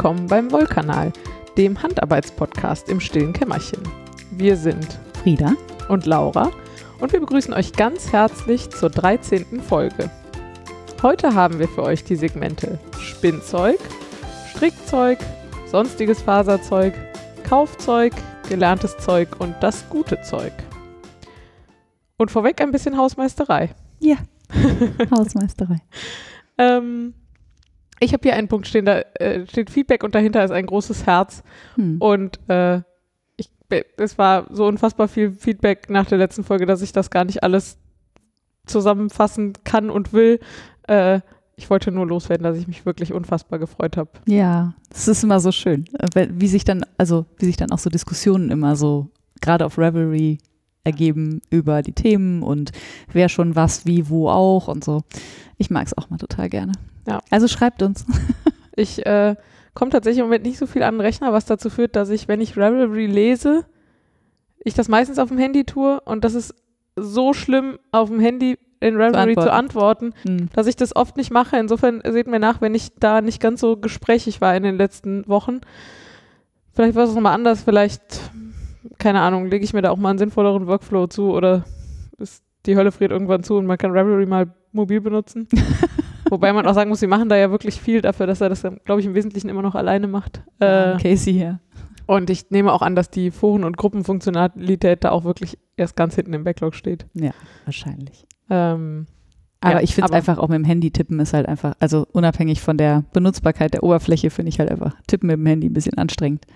Willkommen beim Wollkanal, dem Handarbeitspodcast im stillen Kämmerchen. Wir sind Frieda und Laura und wir begrüßen euch ganz herzlich zur 13. Folge. Heute haben wir für euch die Segmente Spinnzeug, Strickzeug, sonstiges Faserzeug, Kaufzeug, gelerntes Zeug und das gute Zeug. Und vorweg ein bisschen Hausmeisterei. Ja, Hausmeisterei. ähm, ich habe hier einen Punkt stehen, da äh, steht Feedback und dahinter ist ein großes Herz. Hm. Und äh, ich, es war so unfassbar viel Feedback nach der letzten Folge, dass ich das gar nicht alles zusammenfassen kann und will. Äh, ich wollte nur loswerden, dass ich mich wirklich unfassbar gefreut habe. Ja, es ist immer so schön, äh, wie sich dann, also wie sich dann auch so Diskussionen immer so, gerade auf Revelry, ergeben über die Themen und wer schon was, wie, wo auch und so. Ich mag es auch mal total gerne. Ja. Also schreibt uns. Ich äh, komme tatsächlich im Moment nicht so viel an den Rechner, was dazu führt, dass ich, wenn ich Revelry lese, ich das meistens auf dem Handy tue und das ist so schlimm, auf dem Handy in Revelry zu antworten, zu antworten hm. dass ich das oft nicht mache. Insofern seht mir nach, wenn ich da nicht ganz so gesprächig war in den letzten Wochen. Vielleicht war es nochmal anders, vielleicht keine Ahnung, lege ich mir da auch mal einen sinnvolleren Workflow zu oder ist die Hölle friert irgendwann zu und man kann Ravelry mal mobil benutzen. Wobei man auch sagen muss, sie machen da ja wirklich viel dafür, dass er das, glaube ich, im Wesentlichen immer noch alleine macht. Äh, Casey hier. Und ich nehme auch an, dass die Foren- und Gruppenfunktionalität da auch wirklich erst ganz hinten im Backlog steht. Ja, wahrscheinlich. Ähm, aber ja, ich finde es einfach auch mit dem Handy tippen ist halt einfach, also unabhängig von der Benutzbarkeit der Oberfläche, finde ich halt einfach tippen mit dem Handy ein bisschen anstrengend.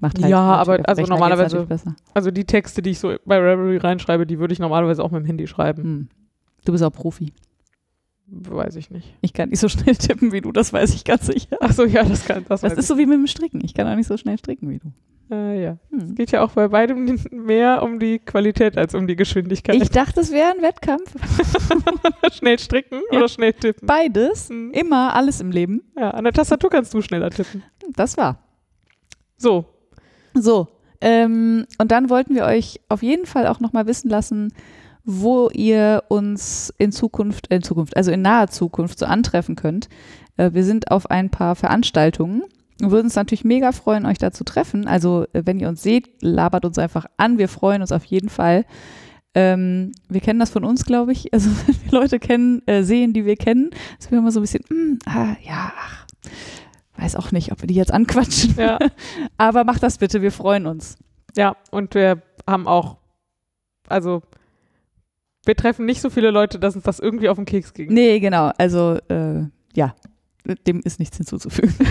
Macht halt ja, aber also normalerweise, also die Texte, die ich so bei Reverie reinschreibe, die würde ich normalerweise auch mit dem Handy schreiben. Hm. Du bist auch Profi. Weiß ich nicht. Ich kann nicht so schnell tippen wie du, das weiß ich ganz sicher. Achso, ja, das kann das. Das ist so wie mit dem Stricken. Ich kann auch nicht so schnell stricken wie du. Äh, ja. Hm. Es geht ja auch bei beidem mehr um die Qualität als um die Geschwindigkeit. Ich dachte, es wäre ein Wettkampf. schnell stricken ja. oder schnell tippen? Beides. Hm. Immer, alles im Leben. Ja, an der Tastatur kannst du schneller tippen. Das war. So, so, ähm, und dann wollten wir euch auf jeden Fall auch nochmal wissen lassen, wo ihr uns in Zukunft, in Zukunft, also in naher Zukunft so antreffen könnt. Äh, wir sind auf ein paar Veranstaltungen. Wir würden uns natürlich mega freuen, euch da zu treffen. Also, äh, wenn ihr uns seht, labert uns einfach an. Wir freuen uns auf jeden Fall. Ähm, wir kennen das von uns, glaube ich. Also, wenn wir Leute kennen, äh, sehen, die wir kennen, ist wir immer so ein bisschen, mm, ah, ja, ach, weiß auch nicht, ob wir die jetzt anquatschen. Ja. Aber macht das bitte, wir freuen uns. Ja, und wir haben auch, also wir treffen nicht so viele Leute, dass uns das irgendwie auf den Keks ging. Nee, genau. Also äh, ja, dem ist nichts hinzuzufügen.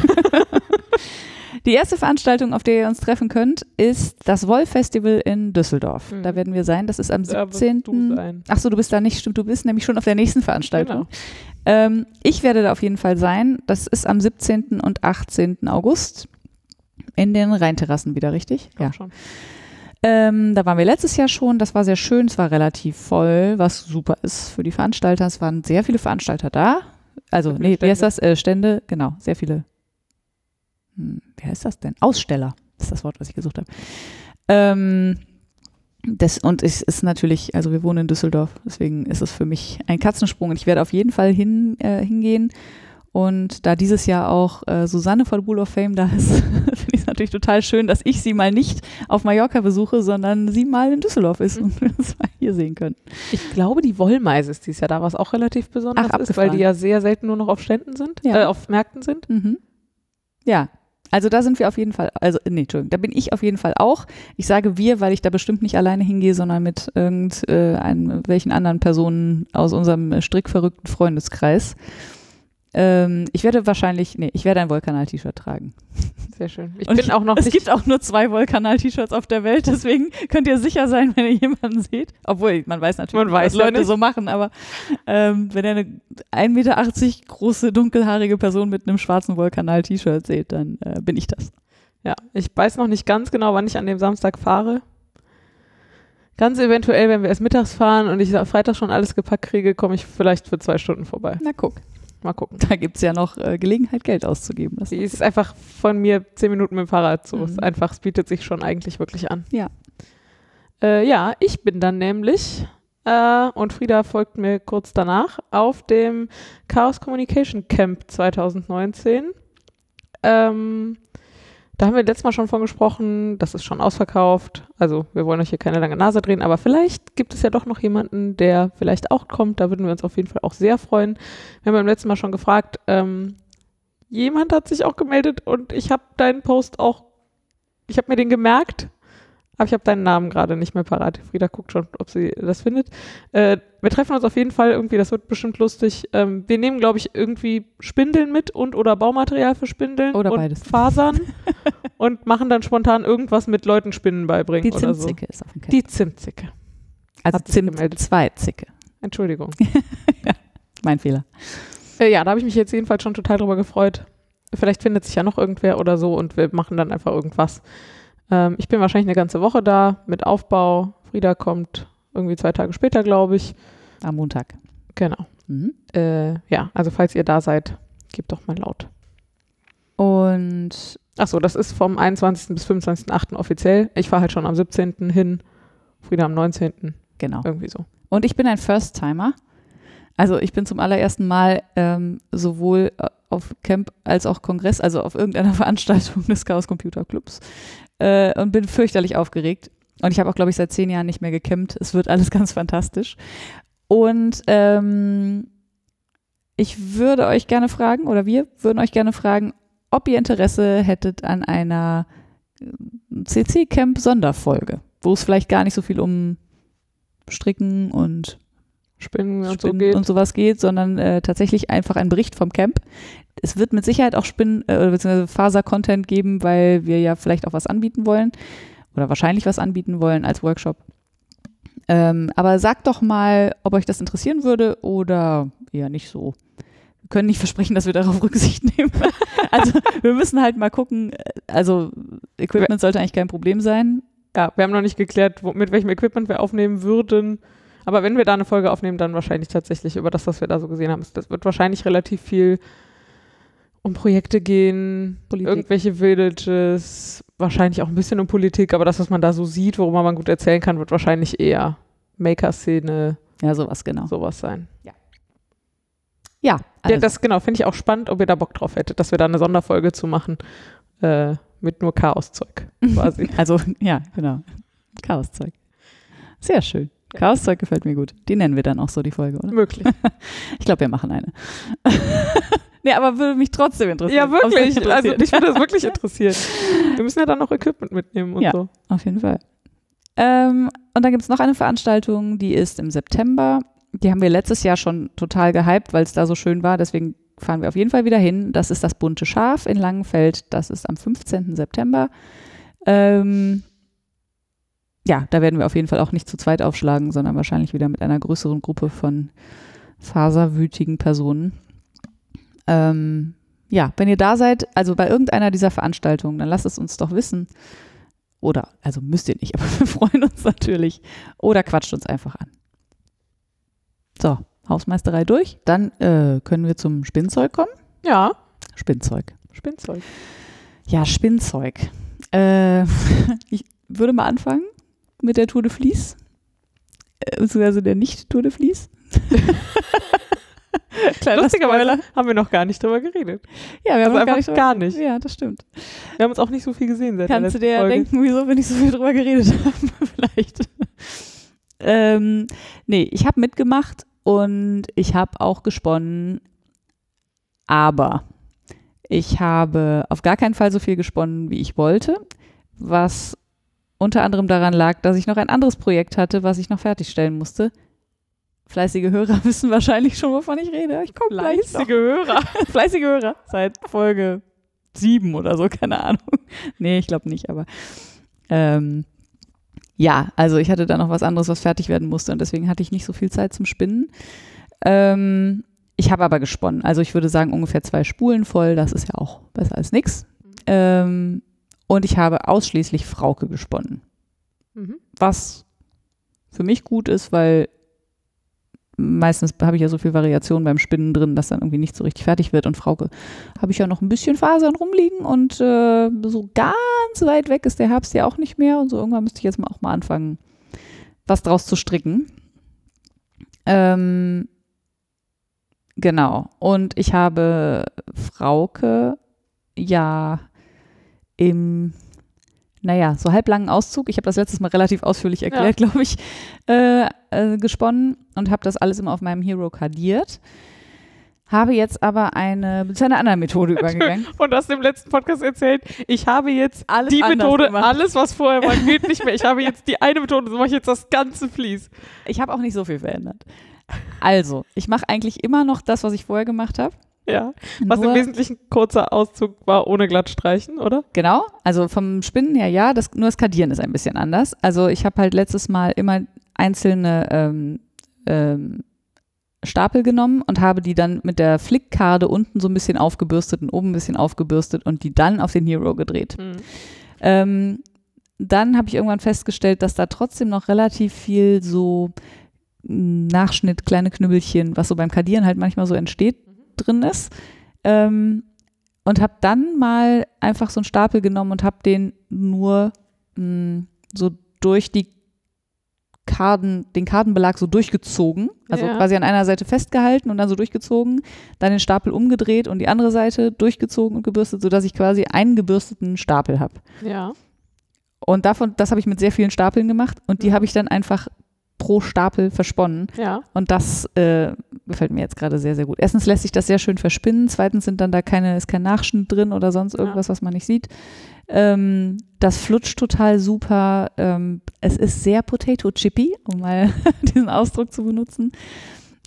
Die erste Veranstaltung, auf der ihr uns treffen könnt, ist das Woll-Festival in Düsseldorf. Mhm. Da werden wir sein. Das ist am 17. Achso, du bist da nicht, stimmt, du bist nämlich schon auf der nächsten Veranstaltung. Genau. Ähm, ich werde da auf jeden Fall sein. Das ist am 17. und 18. August in den Rheinterrassen wieder, richtig? Ja, ja. schon. Ähm, da waren wir letztes Jahr schon. Das war sehr schön. Es war relativ voll, was super ist für die Veranstalter. Es waren sehr viele Veranstalter da. Also, nee, Stände. wie heißt das? Äh, Stände, genau, sehr viele hm, wie heißt das denn? Aussteller ist das Wort, was ich gesucht habe. Ähm, das, und es ist natürlich, also wir wohnen in Düsseldorf, deswegen ist es für mich ein Katzensprung und ich werde auf jeden Fall hin, äh, hingehen. Und da dieses Jahr auch äh, Susanne von Bull of Fame da ist, natürlich total schön, dass ich sie mal nicht auf Mallorca besuche, sondern sie mal in Düsseldorf ist und wir es mal hier sehen können. Ich glaube, die Wollmeise ist dieses Jahr da, was auch relativ besonders Ach, ist, weil die ja sehr selten nur noch auf Ständen sind, ja. äh, auf Märkten sind. Mhm. Ja, also da sind wir auf jeden Fall, also nee, Entschuldigung, da bin ich auf jeden Fall auch. Ich sage wir, weil ich da bestimmt nicht alleine hingehe, sondern mit irgendwelchen äh, anderen Personen aus unserem strickverrückten Freundeskreis. Ähm, ich werde wahrscheinlich, nee, ich werde ein Wollkanal-T-Shirt tragen. Sehr schön. Ich Und bin auch noch Es gibt auch nur zwei Wollkanal-T-Shirts auf der Welt, deswegen könnt ihr sicher sein, wenn ihr jemanden seht. Obwohl, man weiß natürlich, man weiß was Leute nicht. so machen, aber ähm, wenn ihr eine 1,80 Meter große, dunkelhaarige Person mit einem schwarzen Wollkanal-T-Shirt seht, dann äh, bin ich das. Ja, ich weiß noch nicht ganz genau, wann ich an dem Samstag fahre. Ganz eventuell, wenn wir erst mittags fahren und ich Freitag schon alles gepackt kriege, komme ich vielleicht für zwei Stunden vorbei. Na guck. Mal gucken. Da gibt es ja noch äh, Gelegenheit, Geld auszugeben. Das ist, ist einfach von mir zehn Minuten mit dem Fahrrad so. Mhm. Es einfach, es bietet sich schon eigentlich wirklich an. Ja. Äh, ja, ich bin dann nämlich äh, und Frieda folgt mir kurz danach auf dem Chaos Communication Camp 2019. Ähm, da haben wir letztes Mal schon von gesprochen, das ist schon ausverkauft. Also wir wollen euch hier keine lange Nase drehen, aber vielleicht gibt es ja doch noch jemanden, der vielleicht auch kommt. Da würden wir uns auf jeden Fall auch sehr freuen. Wir haben beim letzten Mal schon gefragt, ähm, jemand hat sich auch gemeldet und ich habe deinen Post auch, ich habe mir den gemerkt, aber ich habe deinen Namen gerade nicht mehr parat. Frieda guckt schon, ob sie das findet. Äh, wir treffen uns auf jeden Fall irgendwie, das wird bestimmt lustig. Ähm, wir nehmen, glaube ich, irgendwie Spindeln mit und oder Baumaterial für Spindeln Oder und beides. Fasern und machen dann spontan irgendwas mit Leuten Spinnen beibringen Die oder so. Zimtzicke ist auf dem Camp. Die Zimtzicke. also hat Zimt. 2 Zicke. Entschuldigung. Mein Fehler. Äh, ja, da habe ich mich jetzt jedenfalls schon total drüber gefreut. Vielleicht findet sich ja noch irgendwer oder so und wir machen dann einfach irgendwas. Ähm, ich bin wahrscheinlich eine ganze Woche da mit Aufbau. Frieda kommt irgendwie zwei Tage später, glaube ich. Am Montag. Genau. Mhm. Äh, ja, also falls ihr da seid, gebt doch mal laut. Und Achso, das ist vom 21. bis 25.8. offiziell. Ich fahre halt schon am 17. hin. Frieda am 19. genau. Irgendwie so. Und ich bin ein First-Timer. Also ich bin zum allerersten Mal ähm, sowohl äh, auf Camp als auch Kongress, also auf irgendeiner Veranstaltung des Chaos Computer Clubs äh, und bin fürchterlich aufgeregt. Und ich habe auch, glaube ich, seit zehn Jahren nicht mehr gecampt. Es wird alles ganz fantastisch. Und ähm, ich würde euch gerne fragen, oder wir würden euch gerne fragen, ob ihr Interesse hättet an einer CC-Camp-Sonderfolge, wo es vielleicht gar nicht so viel um Stricken und Spinnen und so Spinnen geht. und sowas geht, sondern äh, tatsächlich einfach ein Bericht vom Camp. Es wird mit Sicherheit auch Spinnen äh, oder beziehungsweise Faser-Content geben, weil wir ja vielleicht auch was anbieten wollen oder wahrscheinlich was anbieten wollen als Workshop. Ähm, aber sagt doch mal, ob euch das interessieren würde oder eher nicht so. Wir können nicht versprechen, dass wir darauf Rücksicht nehmen. also wir müssen halt mal gucken. Also Equipment sollte eigentlich kein Problem sein. Ja, wir haben noch nicht geklärt, wo, mit welchem Equipment wir aufnehmen würden. Aber wenn wir da eine Folge aufnehmen, dann wahrscheinlich tatsächlich über das, was wir da so gesehen haben. Das wird wahrscheinlich relativ viel um Projekte gehen, Politik. irgendwelche Villages, wahrscheinlich auch ein bisschen um Politik, aber das, was man da so sieht, worüber man gut erzählen kann, wird wahrscheinlich eher Maker-Szene, Ja, sowas genau. sowas sein. Ja, Ja, also, das genau, finde ich auch spannend, ob ihr da Bock drauf hättet, dass wir da eine Sonderfolge zu machen äh, mit nur Chaoszeug quasi. Also, ja, genau. Chaoszeug. Sehr schön. Chaoszeug gefällt mir gut. Die nennen wir dann auch so, die Folge, oder? Möglich. Ich glaube, wir machen eine. nee, aber würde mich trotzdem interessieren. Ja, wirklich. Also interessiert. mich würde das wirklich interessieren. Wir müssen ja dann noch Equipment mitnehmen und Ja. so. Auf jeden Fall. Ähm, und dann gibt es noch eine Veranstaltung, die ist im September. Die haben wir letztes Jahr schon total gehypt, weil es da so schön war. Deswegen fahren wir auf jeden Fall wieder hin. Das ist das Bunte Schaf in Langenfeld. Das ist am 15. September. Ähm, ja, da werden wir auf jeden Fall auch nicht zu zweit aufschlagen, sondern wahrscheinlich wieder mit einer größeren Gruppe von faserwütigen Personen. Ähm, ja, wenn ihr da seid, also bei irgendeiner dieser Veranstaltungen, dann lasst es uns doch wissen. Oder, also müsst ihr nicht, aber wir freuen uns natürlich. Oder quatscht uns einfach an. So, Hausmeisterei durch. Dann äh, können wir zum Spinnzeug kommen. Ja, Spinnzeug. Spinnzeug. Ja, Spinnzeug. Äh, ich würde mal anfangen mit der Tour de Vlies. Äh, beziehungsweise der Nicht-Tour de Vlies. Kleiner Lustigerweise haben wir noch gar nicht drüber geredet. Ja, wir Also haben noch einfach drüber- gar nicht. Ja, das stimmt. Wir haben uns auch nicht so viel gesehen seit Kannst du der dir ja letzten Folge. denken, wieso wir nicht so viel drüber geredet haben, vielleicht. ähm, nee, ich habe mitgemacht und ich habe auch gesponnen, aber ich habe auf gar keinen Fall so viel gesponnen, wie ich wollte, was unter anderem daran lag, dass ich noch ein anderes Projekt hatte, was ich noch fertigstellen musste. Fleißige Hörer wissen wahrscheinlich schon, wovon ich rede. Ich komme gleich. Fleißige Hörer. Fleißige Hörer seit Folge sieben oder so, keine Ahnung. Nee, ich glaube nicht, aber ähm, ja, also ich hatte da noch was anderes, was fertig werden musste und deswegen hatte ich nicht so viel Zeit zum Spinnen. Ähm, ich habe aber gesponnen. Also ich würde sagen ungefähr zwei Spulen voll. Das ist ja auch besser als nix. Ähm, und ich habe ausschließlich Frauke gesponnen Mhm. was für mich gut ist, weil meistens habe ich ja so viel Variation beim Spinnen drin, dass dann irgendwie nicht so richtig fertig wird. Und Frauke habe ich ja noch ein bisschen Fasern rumliegen und äh, so ganz weit weg ist der Herbst ja auch nicht mehr. Und so irgendwann müsste ich jetzt mal auch mal anfangen, was draus zu stricken. Ähm, genau. Und ich habe Frauke ja im, naja, so halblangen Auszug, ich habe das letztes Mal relativ ausführlich erklärt, ja. glaube ich, äh, äh, gesponnen und habe das alles immer auf meinem Hero kardiert. Habe jetzt aber eine, zu einer anderen Methode übergegangen. Und hast im letzten Podcast erzählt, ich habe jetzt alles die Methode, gemacht. alles, was vorher war, geht nicht mehr. Ich habe jetzt die eine Methode, so mache ich jetzt das ganze Fließ. Ich habe auch nicht so viel verändert. Also, ich mache eigentlich immer noch das, was ich vorher gemacht habe. Ja, was im Wesentlichen kurzer Auszug war ohne Glattstreichen, oder? Genau, also vom Spinnen her ja, das, nur das Kadieren ist ein bisschen anders. Also ich habe halt letztes Mal immer einzelne ähm, ähm, Stapel genommen und habe die dann mit der Flickkarte unten so ein bisschen aufgebürstet und oben ein bisschen aufgebürstet und die dann auf den Hero gedreht. Mhm. Ähm, dann habe ich irgendwann festgestellt, dass da trotzdem noch relativ viel so Nachschnitt, kleine Knüppelchen, was so beim Kadieren halt manchmal so entsteht, drin ist. Ähm, und habe dann mal einfach so einen Stapel genommen und habe den nur mh, mm, so durch die Karten, den Kartenbelag so durchgezogen, also ja. quasi an einer Seite festgehalten und dann so durchgezogen, dann den Stapel umgedreht und die andere Seite durchgezogen und gebürstet, sodass ich quasi einen gebürsteten Stapel habe. Ja. Und davon, das habe ich mit sehr vielen Stapeln gemacht und die mhm. habe ich dann einfach pro Stapel versponnen. Ja. Und das äh, gefällt mir jetzt gerade sehr, sehr gut. Erstens lässt sich das sehr schön verspinnen. Zweitens sind dann da keine, ist kein Nachschnitt drin oder sonst irgendwas, ja. was man nicht sieht. Ähm, das flutscht total super. Ähm, es ist sehr Potato Chippy, um mal diesen Ausdruck zu benutzen.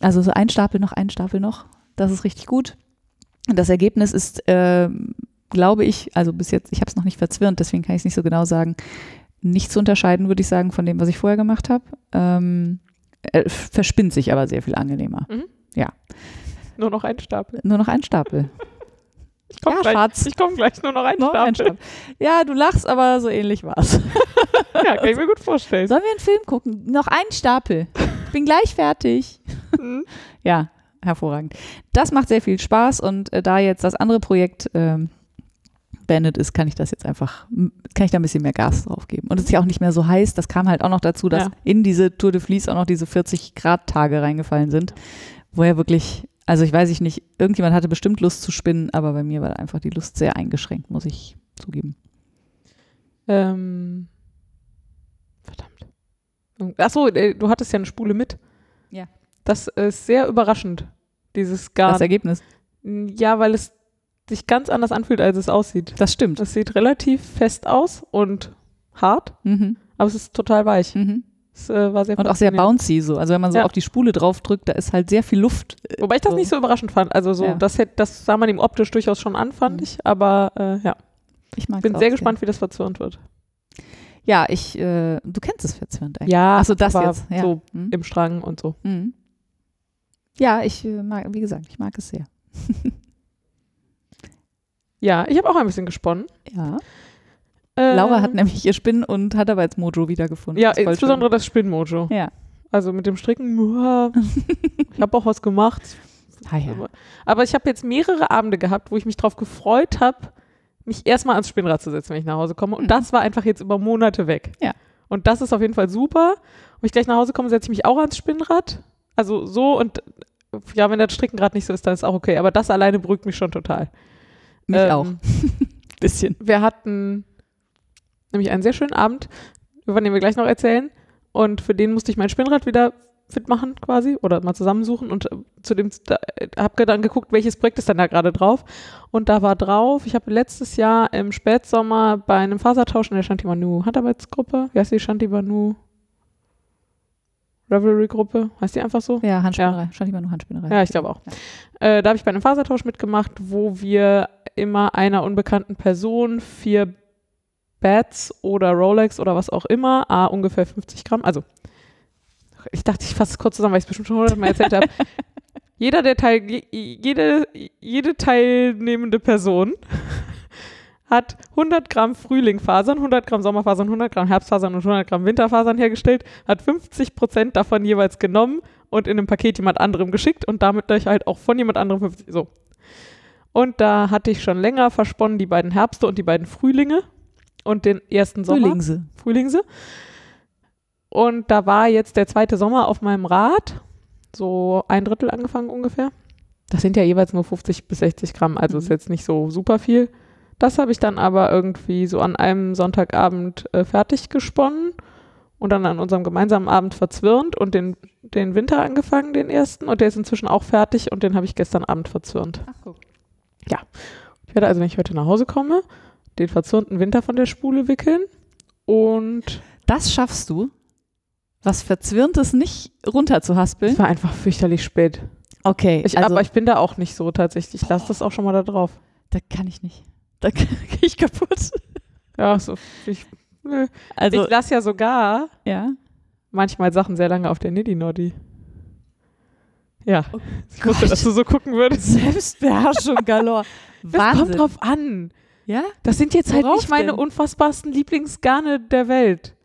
Also so ein Stapel noch, ein Stapel noch. Das ist richtig gut. Und das Ergebnis ist, äh, glaube ich, also bis jetzt, ich habe es noch nicht verzwirnt, deswegen kann ich es nicht so genau sagen, nicht zu unterscheiden, würde ich sagen, von dem, was ich vorher gemacht habe. Ähm, äh, verspinnt sich aber sehr viel angenehmer. Mhm. Ja. Nur noch ein Stapel. Nur noch ein Stapel. Ich komme ja, gleich, komm gleich, nur noch ein, Stapel. ein Stapel. Ja, du lachst, aber so ähnlich war es. ja, kann ich mir gut vorstellen. Sollen wir einen Film gucken? Noch ein Stapel. Ich bin gleich fertig. Mhm. Ja, hervorragend. Das macht sehr viel Spaß und äh, da jetzt das andere Projekt ähm, beendet ist, kann ich das jetzt einfach, kann ich da ein bisschen mehr Gas drauf geben. Und es ist ja auch nicht mehr so heiß. Das kam halt auch noch dazu, dass ja. in diese Tour de Vlies auch noch diese 40 Grad Tage reingefallen sind, wo er wirklich, also ich weiß ich nicht, irgendjemand hatte bestimmt Lust zu spinnen, aber bei mir war einfach die Lust sehr eingeschränkt, muss ich zugeben. Ähm, verdammt. Achso, äh, du hattest ja eine Spule mit. Ja. Das ist sehr überraschend, dieses Garn. Das Ergebnis. Ja, weil es sich ganz anders anfühlt, als es aussieht. Das stimmt. Es sieht relativ fest aus und hart, mhm. aber es ist total weich. Mhm. Es, äh, war sehr und auch sehr bouncy so. Also wenn man so ja. auf die Spule draufdrückt, da ist halt sehr viel Luft. Äh, Wobei ich das so. nicht so überraschend fand. Also so, ja. das, hätte, das sah man ihm optisch durchaus schon an, fand mhm. ich. Aber äh, ja. Ich bin sehr gespannt, wie das verzürnt wird. Ja, ich, äh, du kennst es verzürnt eigentlich. Ja, also das jetzt. Ja. So mhm. im Strang und so. Mhm. Ja, ich äh, mag, wie gesagt, ich mag es sehr. Ja, ich habe auch ein bisschen gesponnen. Ja. Äh, Laura hat nämlich ihr Spinn- und hat aber jetzt Mojo wiedergefunden. Ja, das insbesondere das Spinn-Mojo. Ja. Also mit dem Stricken, ich habe auch was gemacht. Ah, ja. Aber ich habe jetzt mehrere Abende gehabt, wo ich mich darauf gefreut habe, mich erstmal ans Spinnrad zu setzen, wenn ich nach Hause komme. Und mhm. das war einfach jetzt über Monate weg. Ja. Und das ist auf jeden Fall super. Wenn ich gleich nach Hause komme, setze ich mich auch ans Spinnrad. Also so und ja, wenn das Stricken gerade nicht so ist, dann ist auch okay. Aber das alleine beruhigt mich schon total. Mich ähm, auch. Bisschen. Wir hatten nämlich einen sehr schönen Abend, über den wir gleich noch erzählen. Und für den musste ich mein Spinnrad wieder fit machen quasi oder mal zusammensuchen und äh, zu dem äh, habe dann geguckt, welches Projekt ist denn da gerade drauf und da war drauf, ich habe letztes Jahr im Spätsommer bei einem Fasertausch in der Shantibanu Handarbeitsgruppe, wie heißt die Shantibanu Revelry-Gruppe, heißt die einfach so? Ja, Handspinnerei, ja. Shantibanu Handspinnerei. Ja, ich glaube auch. Ja. Äh, da habe ich bei einem Fasertausch mitgemacht, wo wir immer einer unbekannten Person vier Bats oder Rolex oder was auch immer, a ungefähr 50 Gramm, also ich dachte, ich fasse es kurz zusammen, weil ich es bestimmt schon hundertmal erzählt habe. Jeder der Teil, jede, jede teilnehmende Person hat 100 Gramm Frühlingfasern, 100 Gramm Sommerfasern, 100 Gramm Herbstfasern und 100 Gramm Winterfasern hergestellt, hat 50 Prozent davon jeweils genommen und in einem Paket jemand anderem geschickt und damit halt auch von jemand anderem 50, so. Und da hatte ich schon länger versponnen die beiden Herbste und die beiden Frühlinge und den ersten Sommer. Frühlingse. Frühlingse. Und da war jetzt der zweite Sommer auf meinem Rad, so ein Drittel angefangen ungefähr. Das sind ja jeweils nur 50 bis 60 Gramm, also mhm. ist jetzt nicht so super viel. Das habe ich dann aber irgendwie so an einem Sonntagabend äh, fertig gesponnen und dann an unserem gemeinsamen Abend verzwirnt und den, den Winter angefangen, den ersten. Und der ist inzwischen auch fertig und den habe ich gestern Abend verzwirnt. Ach, guck. Ich werde also, wenn ich heute nach Hause komme, den verzwirnten Winter von der Spule wickeln und Das schaffst du, was Verzwirntes nicht runterzuhaspeln. es war einfach fürchterlich spät. Okay, Ich, also aber ich bin da auch nicht so tatsächlich. Ich lasse das auch schon mal da drauf. da kann ich nicht. Da gehe ich kaputt. Ja, so. Ich, nö. Also, ich lasse ja sogar ja. manchmal Sachen sehr lange auf der Niddy-Noddy. Ja, Oh ich wusste, dass du so gucken würdest. Selbstbeherrschung galore. Das Wahnsinn. kommt drauf an. Ja? Das sind jetzt halt Worauf nicht meine denn? unfassbarsten Lieblingsgarne der Welt.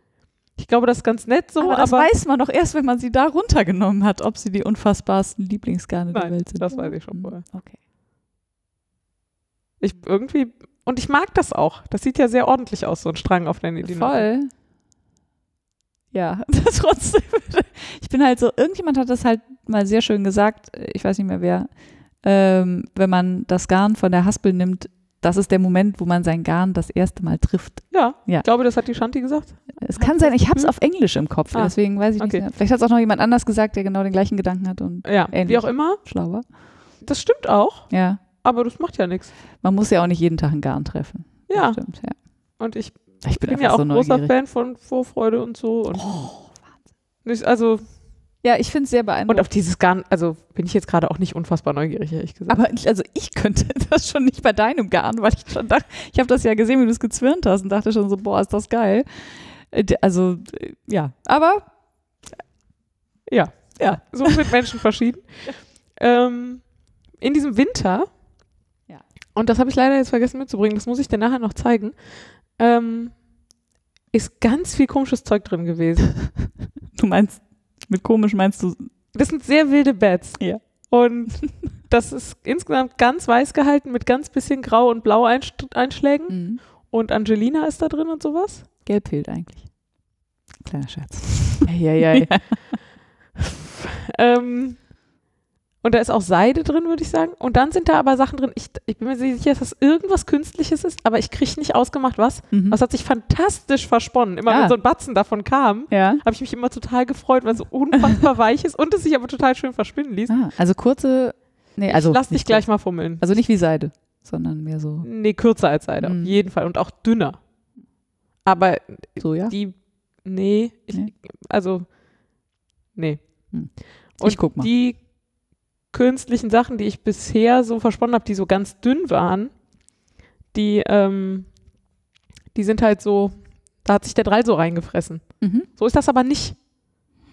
Ich glaube, das ist ganz nett so, aber aber, das weiß man doch erst, wenn man sie da runtergenommen hat, ob sie die unfassbarsten Lieblingsgarne der Nein, Welt sind. das weiß ich schon Hm, vorher. Okay. ich irgendwie und ich mag das auch. Das sieht ja sehr ordentlich aus, so ein Strang auf der Niddy-Noddy. Voll. Ja, trotzdem. Ich bin halt so, irgendjemand hat das halt mal sehr schön gesagt, ich weiß nicht mehr wer, ähm, wenn man das Garn von der Haspel nimmt, das ist der Moment, wo man sein Garn das erste Mal trifft. Ja, Ja. ich glaube, das hat die Shanti gesagt. Es kann sein, ich habe es Hm? auf Englisch im Kopf, Ah, deswegen weiß ich nicht okay. mehr. Vielleicht hat es auch noch jemand anders gesagt, der genau den gleichen Gedanken hat und Ja, Ähnlich. wie auch immer. schlau war. Das stimmt auch, Ja, aber das macht ja nichts. man muss ja auch nicht jeden Tag ein Garn treffen. Ja, stimmt, ja. und ich Ich bin, bin ja auch so ein großer neugierig. Fan von Vorfreude und so. Und Oh, nicht, also, ja, ich finde es sehr und beeindruckend. auf dieses Garn, also bin ich jetzt gerade auch nicht unfassbar neugierig, ehrlich gesagt. Aber ich- also ich könnte das schon nicht bei deinem Garn, weil ich schon dachte, ich habe das ja gesehen, wie du es gezwirnt hast und dachte schon so, boah, ist das geil. Äh, Also, äh, ja. Aber, Ja, Ja. so sind Menschen verschieden. Ähm, in diesem Winter. Und das habe ich leider jetzt vergessen mitzubringen, das muss ich dir nachher noch zeigen, ähm, ist ganz viel komisches Zeug drin gewesen. du meinst, mit komisch meinst du, Das sind sehr wilde Beds. Ja. Und das ist insgesamt ganz weiß gehalten mit ganz bisschen Grau- und Blau-Einschlägen. mh, Und Angelina ist da drin und sowas. gelb fehlt eigentlich. Kleiner Scherz. Eieiei. ähm, und da ist auch Seide drin, würde ich sagen. Und dann sind da aber Sachen drin. Ich, ich bin mir sicher, dass das irgendwas Künstliches ist, aber ich kriege nicht ausgemacht, was. Mhm. Das hat sich fantastisch versponnen. Immer Ja. wenn so ein Batzen davon kam, Ja. habe ich mich immer total gefreut, weil es so unfassbar weich ist und es sich aber total schön verspinnen ließ. Ah, also kurze, nee, also. ich lass dich gleich mal fummeln. Also nicht wie Seide, sondern mehr so, Nee, kürzer als Seide, Mhm. auf jeden Fall. Und auch dünner. Aber so, ja? die, nee, ich, Nee? also, nee. Hm. Und Ich guck mal. die künstlichen Sachen, die ich bisher so versponnen habe, die so ganz dünn waren, die, ähm, die sind halt so, da hat sich der Drall so reingefressen. Mhm. So ist das aber nicht.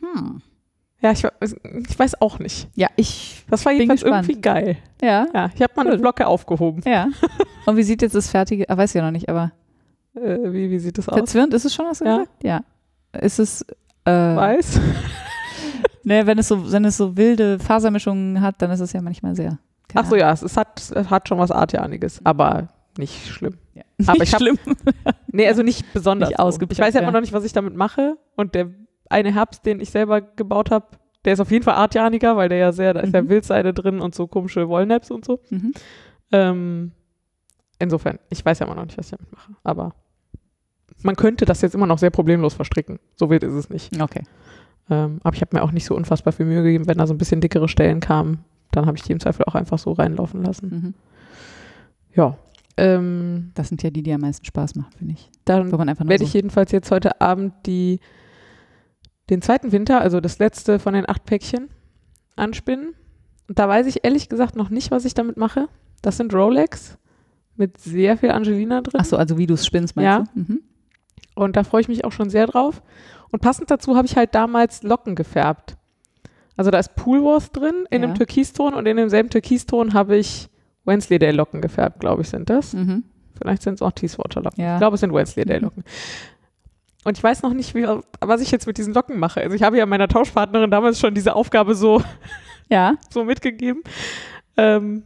Hm. Ja, ich, ich weiß auch nicht. Ja, ich, Das war jedenfalls irgendwie geil. ja, Ja, ich habe mal eine Cool. Glocke aufgehoben. ja. Und wie sieht jetzt das fertige, ah, weiß ich ja noch nicht, aber Äh, wie, wie sieht das aus? verzwirnt ist es schon, hast du Ja. gesagt? Ja. Ist es, äh, Weiß? Ne, wenn es so, wenn es so wilde Fasermischungen hat, dann ist es ja manchmal sehr. Ach so, ja, es, es, hat, es hat schon was Artjaniges, aber nicht schlimm. Ja. Aber Nicht ich hab- schlimm. Nee, also nicht besonders. Nicht so. Ich weiß ja ja. immer noch nicht, was ich damit mache. Und der eine Herbst, den ich selber gebaut habe, der ist auf jeden Fall artjaniger, weil der ja sehr, da ist ja Mhm. Wildseide drin und so komische Wollnaps und so. Mhm. Ähm, insofern, ich weiß ja immer noch nicht, was ich damit mache. Aber man könnte das jetzt immer noch sehr problemlos verstricken. So wild ist es nicht. Okay. Ähm, aber ich habe mir auch nicht so unfassbar viel Mühe gegeben, wenn da so ein bisschen dickere Stellen kamen. Dann habe ich die im Zweifel auch einfach so reinlaufen lassen. Mhm. Ja. Ähm, Das sind ja die, die am meisten Spaß machen, finde ich. dann werde so, ich jedenfalls jetzt heute Abend die, den zweiten Winter, also das letzte von den acht Päckchen, anspinnen. Und da weiß ich ehrlich gesagt noch nicht, was ich damit mache. Das sind Rolex mit sehr viel Angelina drin. Ach so, also wie du es spinnst, meinst Ja. du? Mhm. Und da freue ich mich auch schon sehr drauf. Und passend dazu habe ich halt damals Locken gefärbt. Also da ist Poolworth drin in Ja. einem Türkiston und in demselben Türkiston habe ich Wensleydale-Locken gefärbt, glaube ich, sind das. Mhm. Vielleicht sind es auch Teeswater-Locken. Ja. Ich glaube, es sind Wensleydale-Locken. Und ich weiß noch nicht, wie, was ich jetzt mit diesen Locken mache. Also ich habe ja meiner Tauschpartnerin damals schon diese Aufgabe so, Ja. so mitgegeben. Ähm,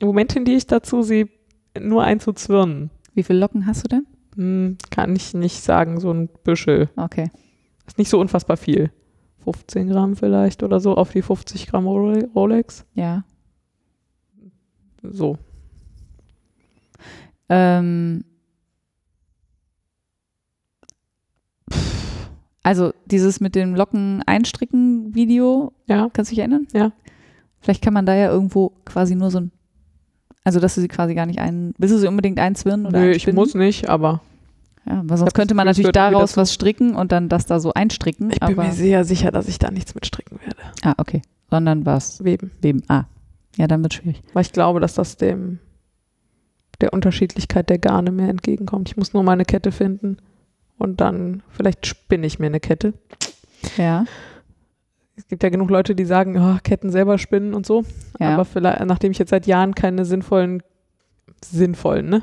Im Moment tendiere ich dazu, sie nur einzuzwirnen. Wie viele Locken hast du denn? Hm, kann ich nicht sagen, so ein Büschel. Okay. Ist nicht so unfassbar viel. 15 Gramm vielleicht oder so auf die 50 Gramm Role- Rolex. Ja. So. Ähm, also dieses mit dem Locken einstricken Video, Ja. kannst du dich erinnern? Ja. Vielleicht kann man da ja irgendwo quasi nur so ein, also dass du sie quasi gar nicht ein, willst du sie unbedingt einzwirnen oder Nö, ich muss nicht, aber Ja, weil sonst könnte man natürlich daraus was stricken und dann das da so einstricken. ich bin mir sehr sicher, dass ich da nichts mit stricken werde. ah, okay. Sondern was? Weben. Weben. Ah. Ja, dann wird schwierig. Weil ich glaube, dass das dem der Unterschiedlichkeit der Garne mehr entgegenkommt. Ich muss nur mal eine Kette finden und dann vielleicht spinne ich mir eine Kette. Ja. Es gibt ja genug Leute, die sagen, oh, Ketten selber spinnen und so. Ja. Aber vielleicht, nachdem ich jetzt seit Jahren keine sinnvollen, sinnvollen, ne?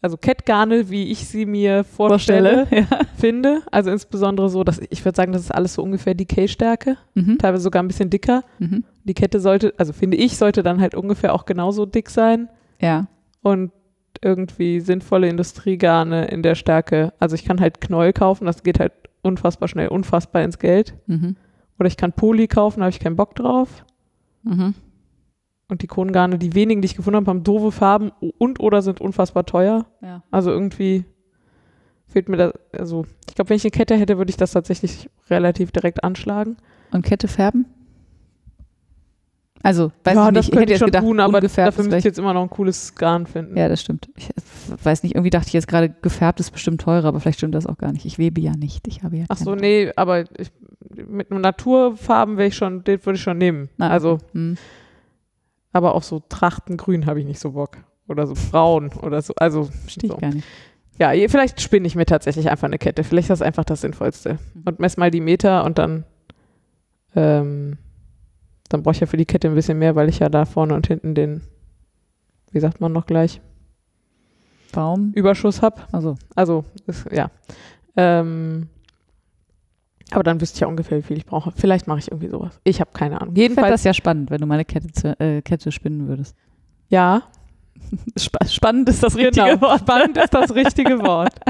Also Kettgarne, wie ich sie mir vorstelle, Ja. finde. Also insbesondere so, dass ich würde sagen, das ist alles so ungefähr Decay-Stärke, Mhm. teilweise sogar ein bisschen dicker. Mhm. Die Kette sollte, also finde ich, sollte dann halt ungefähr auch genauso dick sein Ja. und irgendwie sinnvolle Industriegarne in der Stärke. Also ich kann halt Knäuel kaufen, das geht halt unfassbar schnell, unfassbar ins Geld. Mhm. Oder ich kann Poly kaufen, da habe ich keinen Bock drauf. Mhm. Und die Kronengarne, die wenigen, die ich gefunden habe, haben doofe Farben und oder sind unfassbar teuer. Ja. Also irgendwie fehlt mir da, also ich glaube, wenn ich eine Kette hätte, würde ich das tatsächlich relativ direkt anschlagen. Und Kette färben? Also, weiß ja, ich das nicht. Ich hätte ich jetzt schon gedacht, tun, aber dafür müsste ich jetzt immer noch ein cooles Garn finden. Ja, das stimmt. Ich äh, weiß nicht, irgendwie dachte ich jetzt gerade, gefärbt ist bestimmt teurer, aber vielleicht stimmt das auch gar nicht. Ich webe ja nicht. Ich habe ja Ach so, nee, aber ich, mit Naturfarben wäre ich schon, den würde ich schon nehmen. Na, also, Hm. aber auf so Trachtengrün habe ich nicht so Bock. Oder so braun oder so. Also, Verstehe so. ich gar nicht. Ja, vielleicht spinne ich mir tatsächlich einfach eine Kette. Vielleicht ist das einfach das Sinnvollste. Mhm. Und mess mal die Meter und dann, ähm, dann brauche ich ja für die Kette ein bisschen mehr, weil ich ja da vorne und hinten den, wie sagt man noch gleich, Baum? Überschuss habe. Also, Also, ist, ja. Ähm, aber dann wüsste ich ja ungefähr, wie viel ich brauche. Vielleicht mache ich irgendwie sowas. Ich habe keine Ahnung. Jedenfalls, das ja spannend, wenn du mal eine Kette, zu, äh, Kette spinnen würdest. ja, Spa spannend ist das richtige genau. Wort. Spannend ist das richtige Wort.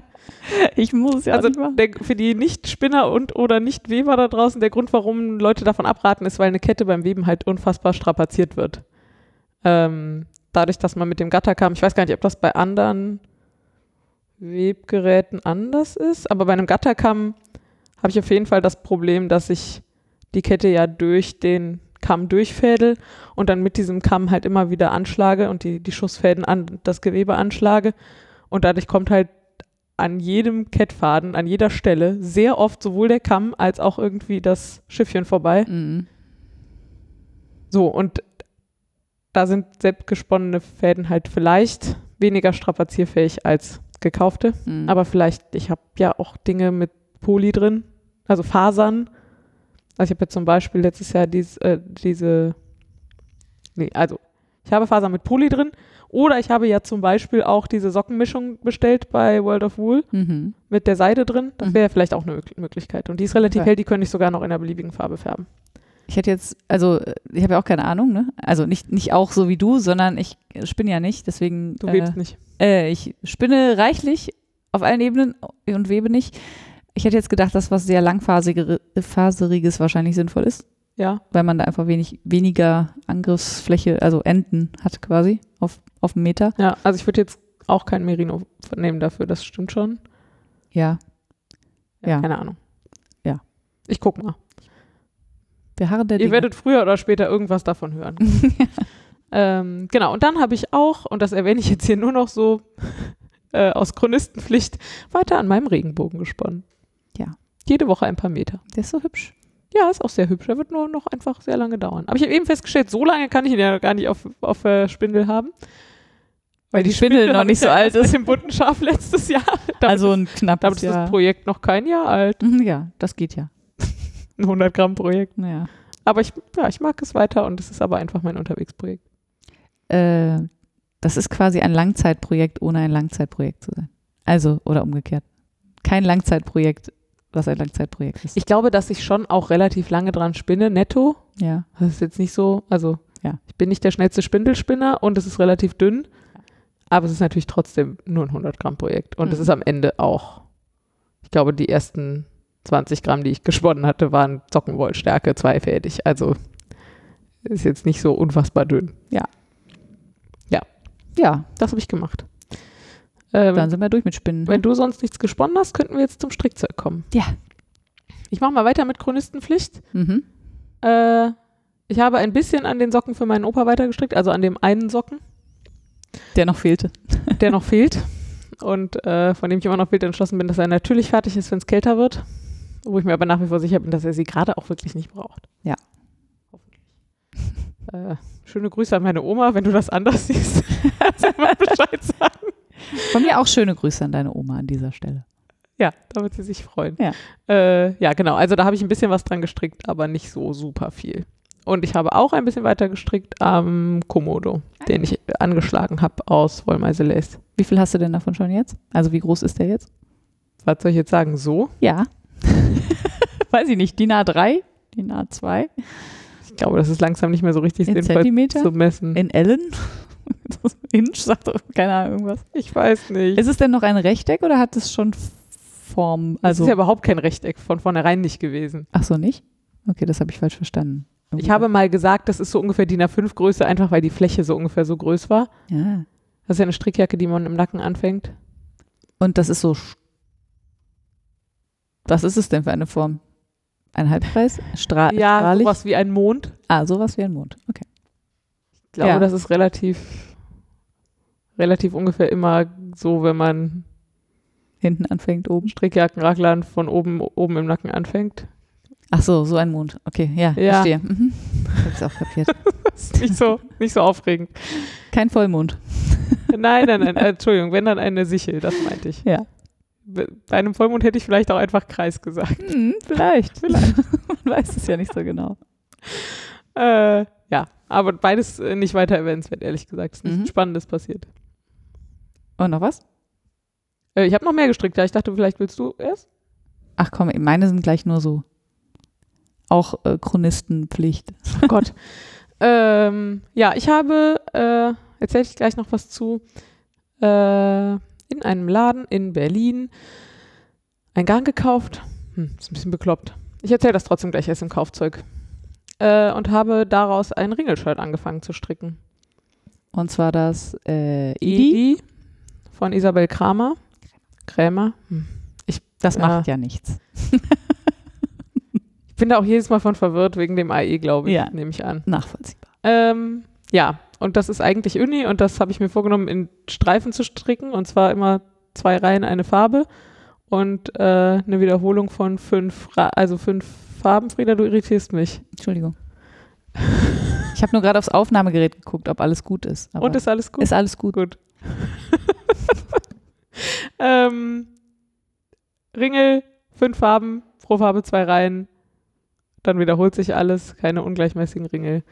Ich muss es ja also der, für die Nicht-Spinner und oder Nicht-Weber da draußen, der Grund, warum Leute davon abraten, ist, weil eine Kette beim Weben halt unfassbar strapaziert wird. Ähm, dadurch, dass man mit dem Gatter kam, ich weiß gar nicht, ob das bei anderen Webgeräten anders ist, aber bei einem Gatterkamm habe ich auf jeden Fall das Problem, dass ich die Kette ja durch den Kamm durchfädel und dann mit diesem Kamm halt immer wieder anschlage und die, die Schussfäden an das Gewebe anschlage. Und dadurch kommt halt an jedem Kettfaden, an jeder Stelle sehr oft sowohl der Kamm als auch irgendwie das Schiffchen vorbei. Mhm. So, und da sind selbstgesponnene Fäden halt vielleicht weniger strapazierfähig als gekaufte. Mhm. Aber vielleicht, ich habe ja auch Dinge mit Poly drin, also Fasern. Also ich habe jetzt zum Beispiel letztes Jahr dies, äh, diese, nee, also ich habe Fasern mit Poly drin oder ich habe ja zum Beispiel auch diese Sockenmischung bestellt bei World of Wool Mhm. mit der Seide drin. Das Mhm. wäre vielleicht auch eine Mög- Möglichkeit. Und die ist relativ Ja. hell, die könnte ich sogar noch in einer beliebigen Farbe färben. Ich hätte jetzt, also äh, ich habe ja auch keine Ahnung, ne? Also nicht, nicht auch so wie du, sondern ich spinne ja nicht, deswegen. Du äh, webst nicht. Äh, ich spinne reichlich auf allen Ebenen und webe nicht. Ich hätte jetzt gedacht, dass was sehr langfaseriges wahrscheinlich sinnvoll ist, Ja, weil man da einfach wenig, weniger Angriffsfläche, also Enden hat quasi auf, auf einen Meter. ja. Also ich würde jetzt auch kein Merino nehmen dafür, das stimmt schon. Ja, Ja. Keine Ahnung. Ja. Ich guck mal. wir harren der Ihr Dinge. werdet früher oder später irgendwas davon hören. ähm, genau, und dann habe ich auch, und das erwähne ich jetzt hier nur noch so äh, aus Chronistenpflicht, weiter an meinem Regenbogen gesponnen. Ja. Jede Woche ein paar Meter. Der ist so hübsch. Ja, ist auch sehr hübsch. Der wird nur noch einfach sehr lange dauern. Aber ich habe eben festgestellt, so lange kann ich ihn ja gar nicht auf, auf äh, Spindel haben. Weil die Spindel noch habe nicht ich so ja alt ist. Dem bunten Schaf letztes Jahr. Damit Also ein knappes damit ist Jahr. das Projekt noch kein Jahr alt. Mhm, Ja, das geht ja. Ein 100 Gramm Projekt. Naja. Aber ich, ja, ich mag es weiter und es ist aber einfach mein Unterwegsprojekt. Äh, das ist quasi ein Langzeitprojekt, ohne ein Langzeitprojekt zu sein. Also, oder umgekehrt. Kein Langzeitprojekt, was ein Langzeitprojekt ist. Ich glaube, dass ich schon auch relativ lange dran spinne, netto. ja. Das ist jetzt nicht so, also Ja. ich bin nicht der schnellste Spindelspinner und es ist relativ dünn. Aber es ist natürlich trotzdem nur ein 100 Gramm Projekt. Und es Mhm. ist am Ende auch, ich glaube, die ersten 20 Gramm, die ich gesponnen hatte, waren Sockenwollstärke, zweifädig. Also ist jetzt nicht so unfassbar dünn. Ja. Das habe ich gemacht. Ähm, Dann sind wir durch mit Spinnen. wenn du sonst nichts gesponnen hast, könnten wir jetzt zum Strickzeug kommen. Ja. Ich mache mal weiter mit Chronistenpflicht. Mhm. Äh, ich habe ein bisschen an den Socken für meinen Opa weitergestrickt, also an dem einen Socken, Der noch fehlte. der noch fehlt. Und äh, von dem ich immer noch wild entschlossen bin, dass er natürlich fertig ist, wenn es kälter wird. Wo ich mir aber nach wie vor sicher bin, dass er sie gerade auch wirklich nicht braucht. Ja. Hoffentlich. Äh, schöne Grüße an meine Oma, wenn du das anders siehst. Bescheid sagen. Von mir auch schöne Grüße an deine Oma an dieser Stelle. Ja, da wird sie sich freuen. Ja. Äh, ja, genau. Also da habe ich ein bisschen was dran gestrickt, aber nicht so super viel. Und ich habe auch ein bisschen weiter gestrickt am Komodo, den ich angeschlagen habe aus Wollmeise Lace. Wie viel hast du denn davon schon jetzt? Also wie groß ist der jetzt? Was soll ich jetzt sagen? So? Ja. Weiß ich nicht. DIN A3? DIN A2? Ich glaube, das ist langsam nicht mehr so richtig In sinnvoll Zentimeter? zu messen. In Ellen? Inch? Sagt doch keine Ahnung irgendwas. Ich weiß nicht. Ist es denn noch ein Rechteck oder hat es schon Form? Also, Also, ist ja überhaupt kein Rechteck von vornherein nicht gewesen. ach so, nicht? Okay, das habe ich falsch verstanden. Ich habe mal gesagt, das ist so ungefähr DIN A5 Größe, einfach weil die Fläche so ungefähr so groß war. Ja. Das ist ja eine Strickjacke, die man im Nacken anfängt. Und das ist so. Was ist es denn für eine Form? Ein Halbkreis? Stra Ja, strahlig? sowas wie ein Mond. Ah, sowas wie ein Mond. Okay. Ich glaube, Ja. das ist relativ, relativ ungefähr immer so, wenn man Hinten anfängt oben. Strickjackenracklern von oben, oben im Nacken anfängt. Ach so, so ein Mond. Okay, ja, Ja. verstehe. Mhm. Hab's auch kapiert. Nicht so, nicht so aufregend. Kein Vollmond. Nein, nein, nein, Entschuldigung, wenn dann eine Sichel, das meinte ich. Ja. Bei einem Vollmond hätte ich vielleicht auch einfach Kreis gesagt. Hm, vielleicht. Vielleicht. Man weiß es ja nicht so genau. Äh, ja, aber beides äh, nicht weiter erwähnenswert, ehrlich gesagt. Ist nichts Mhm. Spannendes passiert. Und noch was? Äh, ich habe noch mehr gestrickt, ja. Ich dachte, vielleicht willst du erst? Ach komm, meine sind gleich nur so. Auch äh, Chronistenpflicht. Oh Gott. ähm, ja, ich habe, äh, erzähle ich gleich noch was zu, äh, in einem Laden in Berlin ein Garn gekauft. Hm, ist ein bisschen bekloppt. Ich erzähle das trotzdem gleich erst im Kaufzeug. Äh, und habe daraus ein Ringelshirt angefangen zu stricken. Und zwar das äh, Idi. Von Isabel Kramer. Krämer. Hm. Das Ja. macht ja nichts. Ich bin da auch jedes Mal von verwirrt wegen dem AE, glaube ich, Ja. nehme ich an. Nachvollziehbar. Ähm, ja, und das ist eigentlich Uni und das habe ich mir vorgenommen, in Streifen zu stricken und zwar immer zwei Reihen, eine Farbe und äh, eine Wiederholung von fünf, Ra also fünf Farben. Frieda, du irritierst mich. Entschuldigung. Ich habe nur gerade aufs Aufnahmegerät geguckt, ob alles gut ist. Und ist alles gut? ist alles gut. gut. ähm, Ringel, fünf Farben, pro Farbe zwei Reihen. Dann wiederholt sich alles, keine ungleichmäßigen Ringel.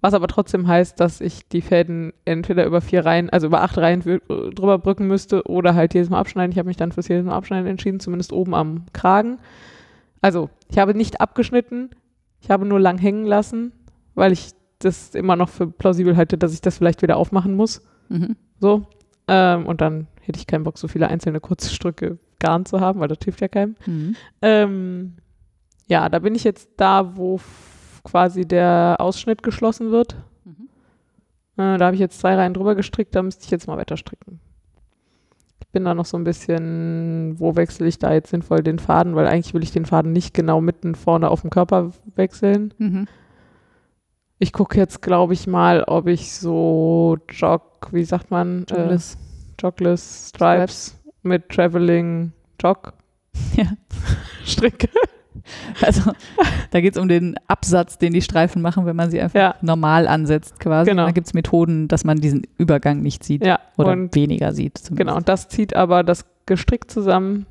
Was aber trotzdem heißt, dass ich die Fäden entweder über vier Reihen, also über acht Reihen drüber brücken müsste oder halt jedes Mal abschneiden. Ich habe mich dann fürs jedes Mal abschneiden entschieden, zumindest oben am Kragen. Also, ich habe nicht abgeschnitten, ich habe nur lang hängen lassen, weil ich das immer noch für plausibel halte, dass ich das vielleicht wieder aufmachen muss. Mhm. So. Ähm, und dann hätte ich keinen Bock, so viele einzelne kurze Stücke Garn zu haben, weil das hilft ja keinem. Mhm. Ähm, ja, da bin ich jetzt da, wo quasi der Ausschnitt geschlossen wird. Mhm. Äh, da habe ich jetzt zwei Reihen drüber gestrickt, da müsste ich jetzt mal weiter stricken. Bin da noch so ein bisschen, wo wechsle ich da jetzt sinnvoll den Faden, weil eigentlich will ich den Faden nicht genau mitten vorne auf dem Körper wechseln. Mhm. Ich gucke jetzt, glaube ich, mal, ob ich so Jog, wie sagt man? Äh, Jogless. Jogless Stripes mit Traveling Jog Ja. stricke. Also da geht es um den Absatz, den die Streifen machen, wenn man sie einfach Ja. normal ansetzt quasi. Genau. Da gibt es Methoden, dass man diesen Übergang nicht sieht Ja, oder und weniger sieht. Zumindest. genau, und das zieht aber das gestrickt zusammen.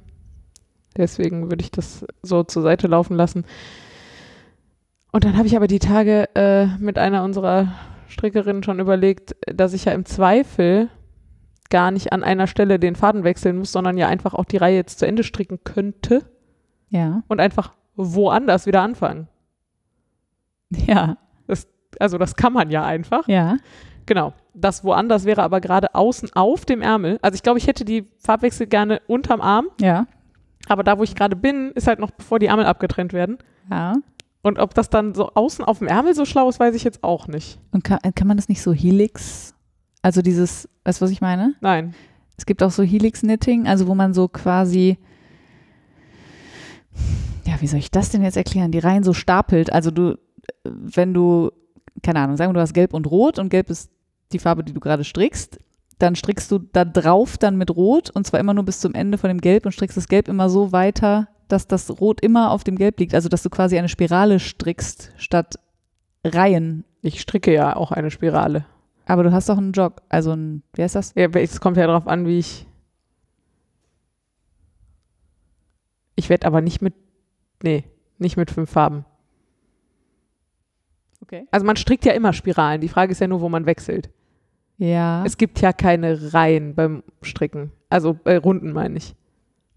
Deswegen würde ich das so zur Seite laufen lassen. Und dann habe ich aber die Tage äh, mit einer unserer Strickerinnen schon überlegt, dass ich ja im Zweifel gar nicht an einer Stelle den Faden wechseln muss, sondern ja einfach auch die Reihe jetzt zu Ende stricken könnte Ja. und einfach woanders wieder anfangen. Ja. Also das kann man ja einfach. Ja. Genau. Das woanders wäre aber gerade außen auf dem Ärmel. Also ich glaube, ich hätte die Farbwechsel gerne unterm Arm, Ja. aber da, wo ich gerade bin, ist halt noch bevor die Ärmel abgetrennt werden. Ja. Und ob das dann so außen auf dem Ärmel so schlau ist, weiß ich jetzt auch nicht. Und kann, kann man das nicht so Helix, also dieses, weißt du, was ich meine? Nein. Es gibt auch so Helix Knitting, also wo man so quasi, ja, wie soll ich das denn jetzt erklären? Die Reihen so stapelt. Also du, wenn du, keine Ahnung, sagen wir, du hast Gelb und Rot und Gelb ist die Farbe, die du gerade strickst, dann strickst du da drauf dann mit Rot und zwar immer nur bis zum Ende von dem Gelb und strickst das Gelb immer so weiter, dass das Rot immer auf dem Gelb liegt. Also dass du quasi eine Spirale strickst statt Reihen. Ich stricke ja auch eine Spirale. Aber du hast doch einen Jog, also ein, wie heißt das? Ja, es kommt ja darauf an, wie ich. Ich werde aber nicht mit. Nee, nicht mit fünf Farben. Okay. Also man strickt ja immer Spiralen. Die Frage ist ja nur, wo man wechselt. Ja. Es gibt ja keine Reihen beim Stricken. Also äh, Runden meine ich.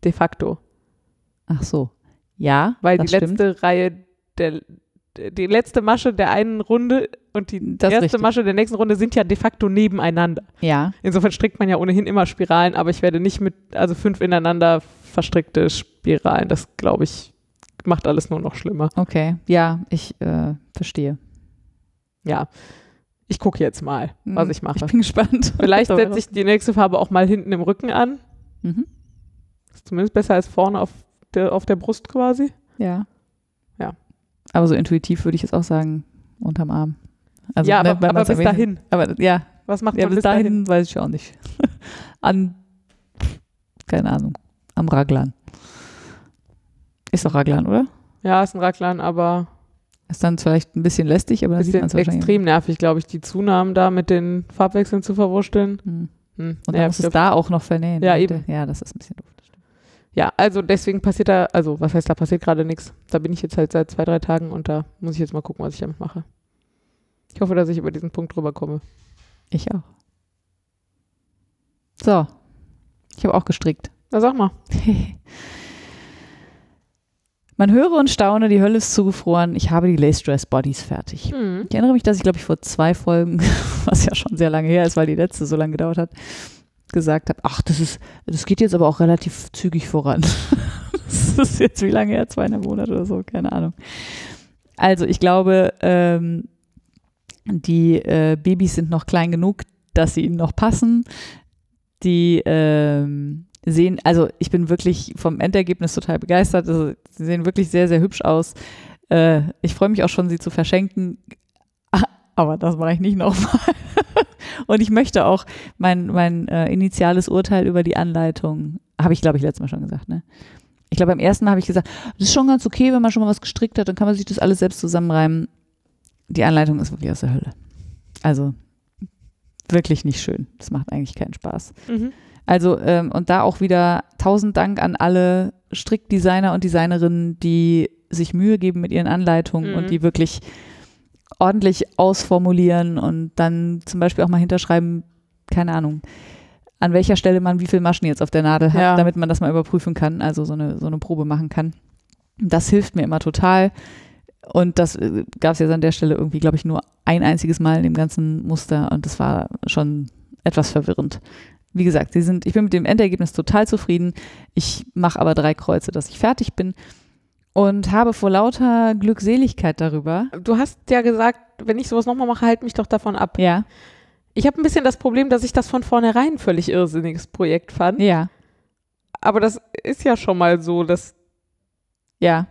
De facto. Ach so. Ja, Weil die stimmt. letzte Reihe der die letzte Masche der einen Runde und die Das erste richtig. Masche der nächsten Runde sind ja de facto nebeneinander. Ja, Insofern strickt man ja ohnehin immer Spiralen, aber ich werde nicht mit, also fünf ineinander verstrickte Spiralen. Das, glaube ich, macht alles nur noch schlimmer. okay. Ja, ich äh, verstehe. Ja. Ich gucke jetzt mal, was Hm, ich mache. Ich bin gespannt. Vielleicht setze ich die nächste Farbe auch mal hinten im Rücken an. Mhm. Ist zumindest besser als vorne auf der, auf der Brust quasi. Ja. Ja. Aber so intuitiv würde ich jetzt auch sagen, unterm Arm. Also, ja, ne, aber, aber bis erwähnt- dahin. Aber ja, Was macht ja man bis dahin, weiß ich auch nicht. An, keine Ahnung, am Raglan. Ist doch Raglan, oder? Ja, ist ein Raglan, aber Ist dann vielleicht ein bisschen lästig, aber dann sieht man es wahrscheinlich. extrem nervig, glaube ich, die Zunahmen da mit den Farbwechseln zu verwursteln. Hm. Hm. Und Ja, dann muss es da auch noch vernähen. Ja, Leute. eben. Ja, das ist ein bisschen doof. ja, also deswegen passiert da, also was heißt, da passiert gerade nichts. Da bin ich jetzt halt seit zwei, drei Tagen und da muss ich jetzt mal gucken, was ich damit mache. Ich hoffe, dass ich über diesen Punkt drüber komme. Ich auch. So. Ich habe auch gestrickt. Na, sag mal. Man höre und staune, die Hölle ist zugefroren. Ich habe die Lace Dress Bodies fertig. Hm. Ich erinnere mich, dass ich, glaube ich, vor zwei Folgen, was ja schon sehr lange her ist, weil die letzte so lange gedauert hat, gesagt habe, ach, das ist, das geht jetzt aber auch relativ zügig voran. das ist jetzt wie lange her? Zweieinhalb Monate oder so, keine Ahnung. Also ich glaube, ähm, die äh, Babys sind noch klein genug, dass sie ihnen noch passen. Die ähm, sehen, also ich bin wirklich vom Endergebnis total begeistert. Also, sie sehen wirklich sehr, sehr hübsch aus. Äh, ich freue mich auch schon, sie zu verschenken. Aber das mache ich nicht nochmal. Und ich möchte auch mein, mein äh, initiales Urteil über die Anleitung, habe ich, glaube ich, letztes Mal schon gesagt, ne? Ich glaube, beim ersten Mal habe ich gesagt, das ist schon ganz okay, wenn man schon mal was gestrickt hat, dann kann man sich das alles selbst zusammenreimen. Die Anleitung ist wirklich aus der Hölle. Also wirklich nicht schön. Das macht eigentlich keinen Spaß. Mhm. Also, ähm, und da auch wieder tausend Dank an alle Strickdesigner und Designerinnen, die sich Mühe geben mit ihren Anleitungen Mhm. und die wirklich ordentlich ausformulieren und dann zum Beispiel auch mal hinterschreiben, keine Ahnung, an welcher Stelle man wie viel Maschen jetzt auf der Nadel hat, Ja. damit man das mal überprüfen kann, also so eine, so eine Probe machen kann. Das hilft mir immer total. Und das gab es jetzt an der Stelle irgendwie, glaube ich, nur ein einziges Mal in dem ganzen Muster und das war schon etwas verwirrend. Wie gesagt, sie sind, ich bin mit dem Endergebnis total zufrieden. Ich mache aber drei Kreuze, dass ich fertig bin und habe vor lauter Glückseligkeit darüber. Du hast ja gesagt, wenn ich sowas nochmal mache, halt mich doch davon ab. Ja, Ich habe ein bisschen das Problem, dass ich das von vornherein ein völlig irrsinniges Projekt fand. ja, Aber das ist ja schon mal so, dass ja,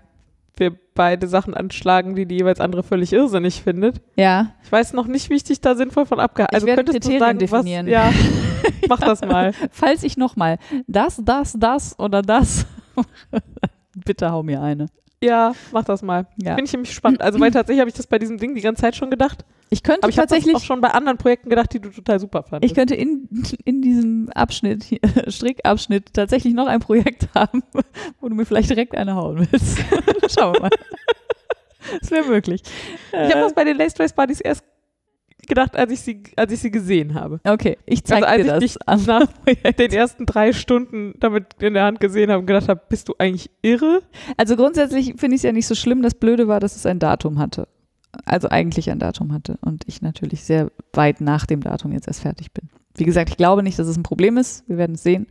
wir beide Sachen anschlagen, die die jeweils andere völlig irrsinnig findet. ja. Ich weiß noch nicht, wie ich dich da sinnvoll von abgehalten Ich Also werde könntest du Kriterien sagen, was, definieren. ja, mach das mal. Falls ich nochmal das, das, das oder das, bitte hau mir eine. Ja, mach das mal. Ja. Bin ich nämlich spannend. Also, weil tatsächlich habe ich das bei diesem Ding die ganze Zeit schon gedacht. Ich könnte Aber ich tatsächlich auch schon bei anderen Projekten gedacht, die du total super fandest. Ich könnte in, in diesem Abschnitt, hier, Strickabschnitt, tatsächlich noch ein Projekt haben, wo du mir vielleicht direkt eine hauen willst. Schauen wir mal. Das wäre möglich. Ich habe das bei den Lace Dress Buddies erst gedacht, als ich sie, als ich sie gesehen habe. Okay, ich zeige Also, als dir ich das dich nach. Den ersten drei Stunden damit in der Hand gesehen habe und gedacht habe, bist du eigentlich irre? Also grundsätzlich finde ich es ja nicht so schlimm. Das Blöde war, dass es ein Datum hatte. Also eigentlich ein Datum hatte und ich natürlich sehr weit nach dem Datum jetzt erst fertig bin. Wie gesagt, ich glaube nicht, dass es ein Problem ist. Wir werden es sehen.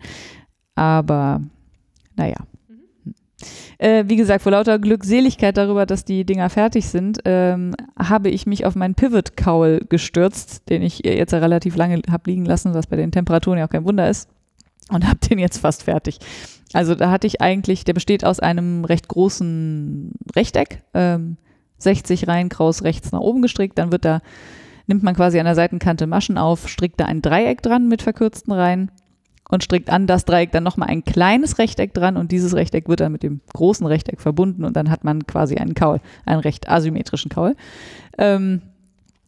Aber naja. Äh, wie gesagt, vor lauter Glückseligkeit darüber, dass die Dinger fertig sind, ähm, habe ich mich auf meinen Pivot-Cowl gestürzt, den ich jetzt relativ lange habe liegen lassen, was bei den Temperaturen ja auch kein Wunder ist. und habe den jetzt fast fertig. Also da hatte ich eigentlich, der besteht aus einem recht großen Rechteck, ähm, 60 Reihen kraus rechts nach oben gestrickt, dann wird da, nimmt man quasi an der Seitenkante Maschen auf, strickt da ein Dreieck dran mit verkürzten Reihen und strickt an das Dreieck dann nochmal ein kleines Rechteck dran und dieses Rechteck wird dann mit dem großen Rechteck verbunden und dann hat man quasi einen Kaul, einen recht asymmetrischen Kaul. Ähm,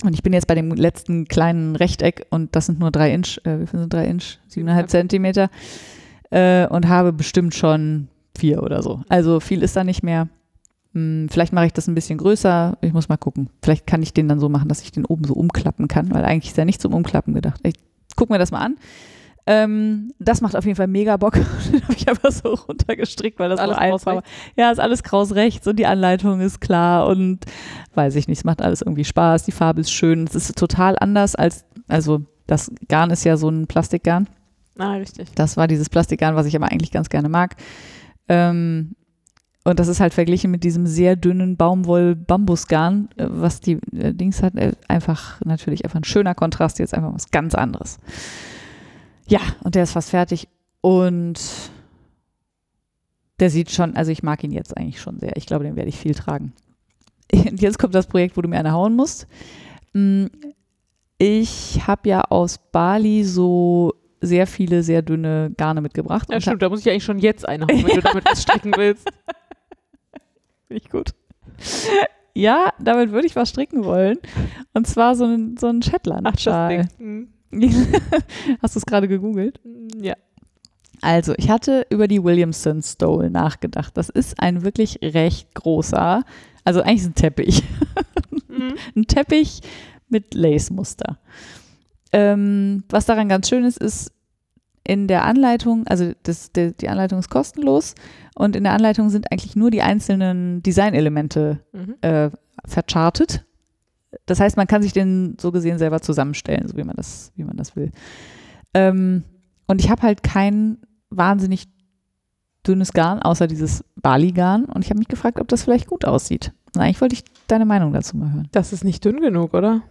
und ich bin jetzt bei dem letzten kleinen Rechteck und das sind nur drei Inch, äh, wie viel sind drei Inch? Siebeneinhalb Zentimeter äh, und habe bestimmt schon vier oder so. Also viel ist da nicht mehr. Hm, vielleicht mache ich das ein bisschen größer. Ich muss mal gucken. Vielleicht kann ich den dann so machen, dass ich den oben so umklappen kann, weil eigentlich ist er nicht zum Umklappen gedacht. Ich gucke mir das mal an. Ähm, das macht auf jeden Fall mega Bock. Den habe ich einfach so runtergestrickt, weil das Alles einfach war. Ja, ist alles kraus rechts und die Anleitung ist klar und weiß ich nicht, es macht alles irgendwie Spaß. Die Farbe ist schön. Es ist total anders als, also das Garn ist ja so ein Plastikgarn. Ah, richtig. Das war dieses Plastikgarn, was ich aber eigentlich ganz gerne mag. Ähm, und das ist halt verglichen mit diesem sehr dünnen Baumwoll-Bambusgarn, äh, was die äh, Dings hat, äh, einfach natürlich einfach ein schöner Kontrast, jetzt einfach was ganz anderes. Ja, und der ist fast fertig und der sieht schon, also ich mag ihn jetzt eigentlich schon sehr. Ich glaube, den werde ich viel tragen. Und jetzt kommt das Projekt, wo du mir eine hauen musst. Mm, Ich habe ja aus Bali so sehr viele, sehr dünne Garne mitgebracht. Ja, stimmt, da muss ich eigentlich schon jetzt eine hauen, wenn du damit was stricken willst. Ich gut. Ja, damit würde ich was stricken wollen. Und zwar so ein, so ein Ach, das Shetland-Schal. Ding. Hast du es gerade gegoogelt? Hm, Ja. Also, ich hatte über die Williamson Stole nachgedacht. Das ist ein wirklich recht großer, also eigentlich ein Teppich. Mhm. ein Teppich mit Lace-Muster. Ähm, was daran ganz schön ist, ist in der Anleitung, also das, der, die Anleitung ist kostenlos und in der Anleitung sind eigentlich nur die einzelnen Designelemente Mhm. äh, verchartet. Das heißt, man kann sich den so gesehen selber zusammenstellen, so wie man das, wie man das will. Ähm, und ich habe halt kein wahnsinnig dünnes Garn, außer dieses Bali-Garn. Und ich habe mich gefragt, ob das vielleicht gut aussieht. Und eigentlich wollte ich deine Meinung dazu mal hören. Das ist nicht dünn genug, oder?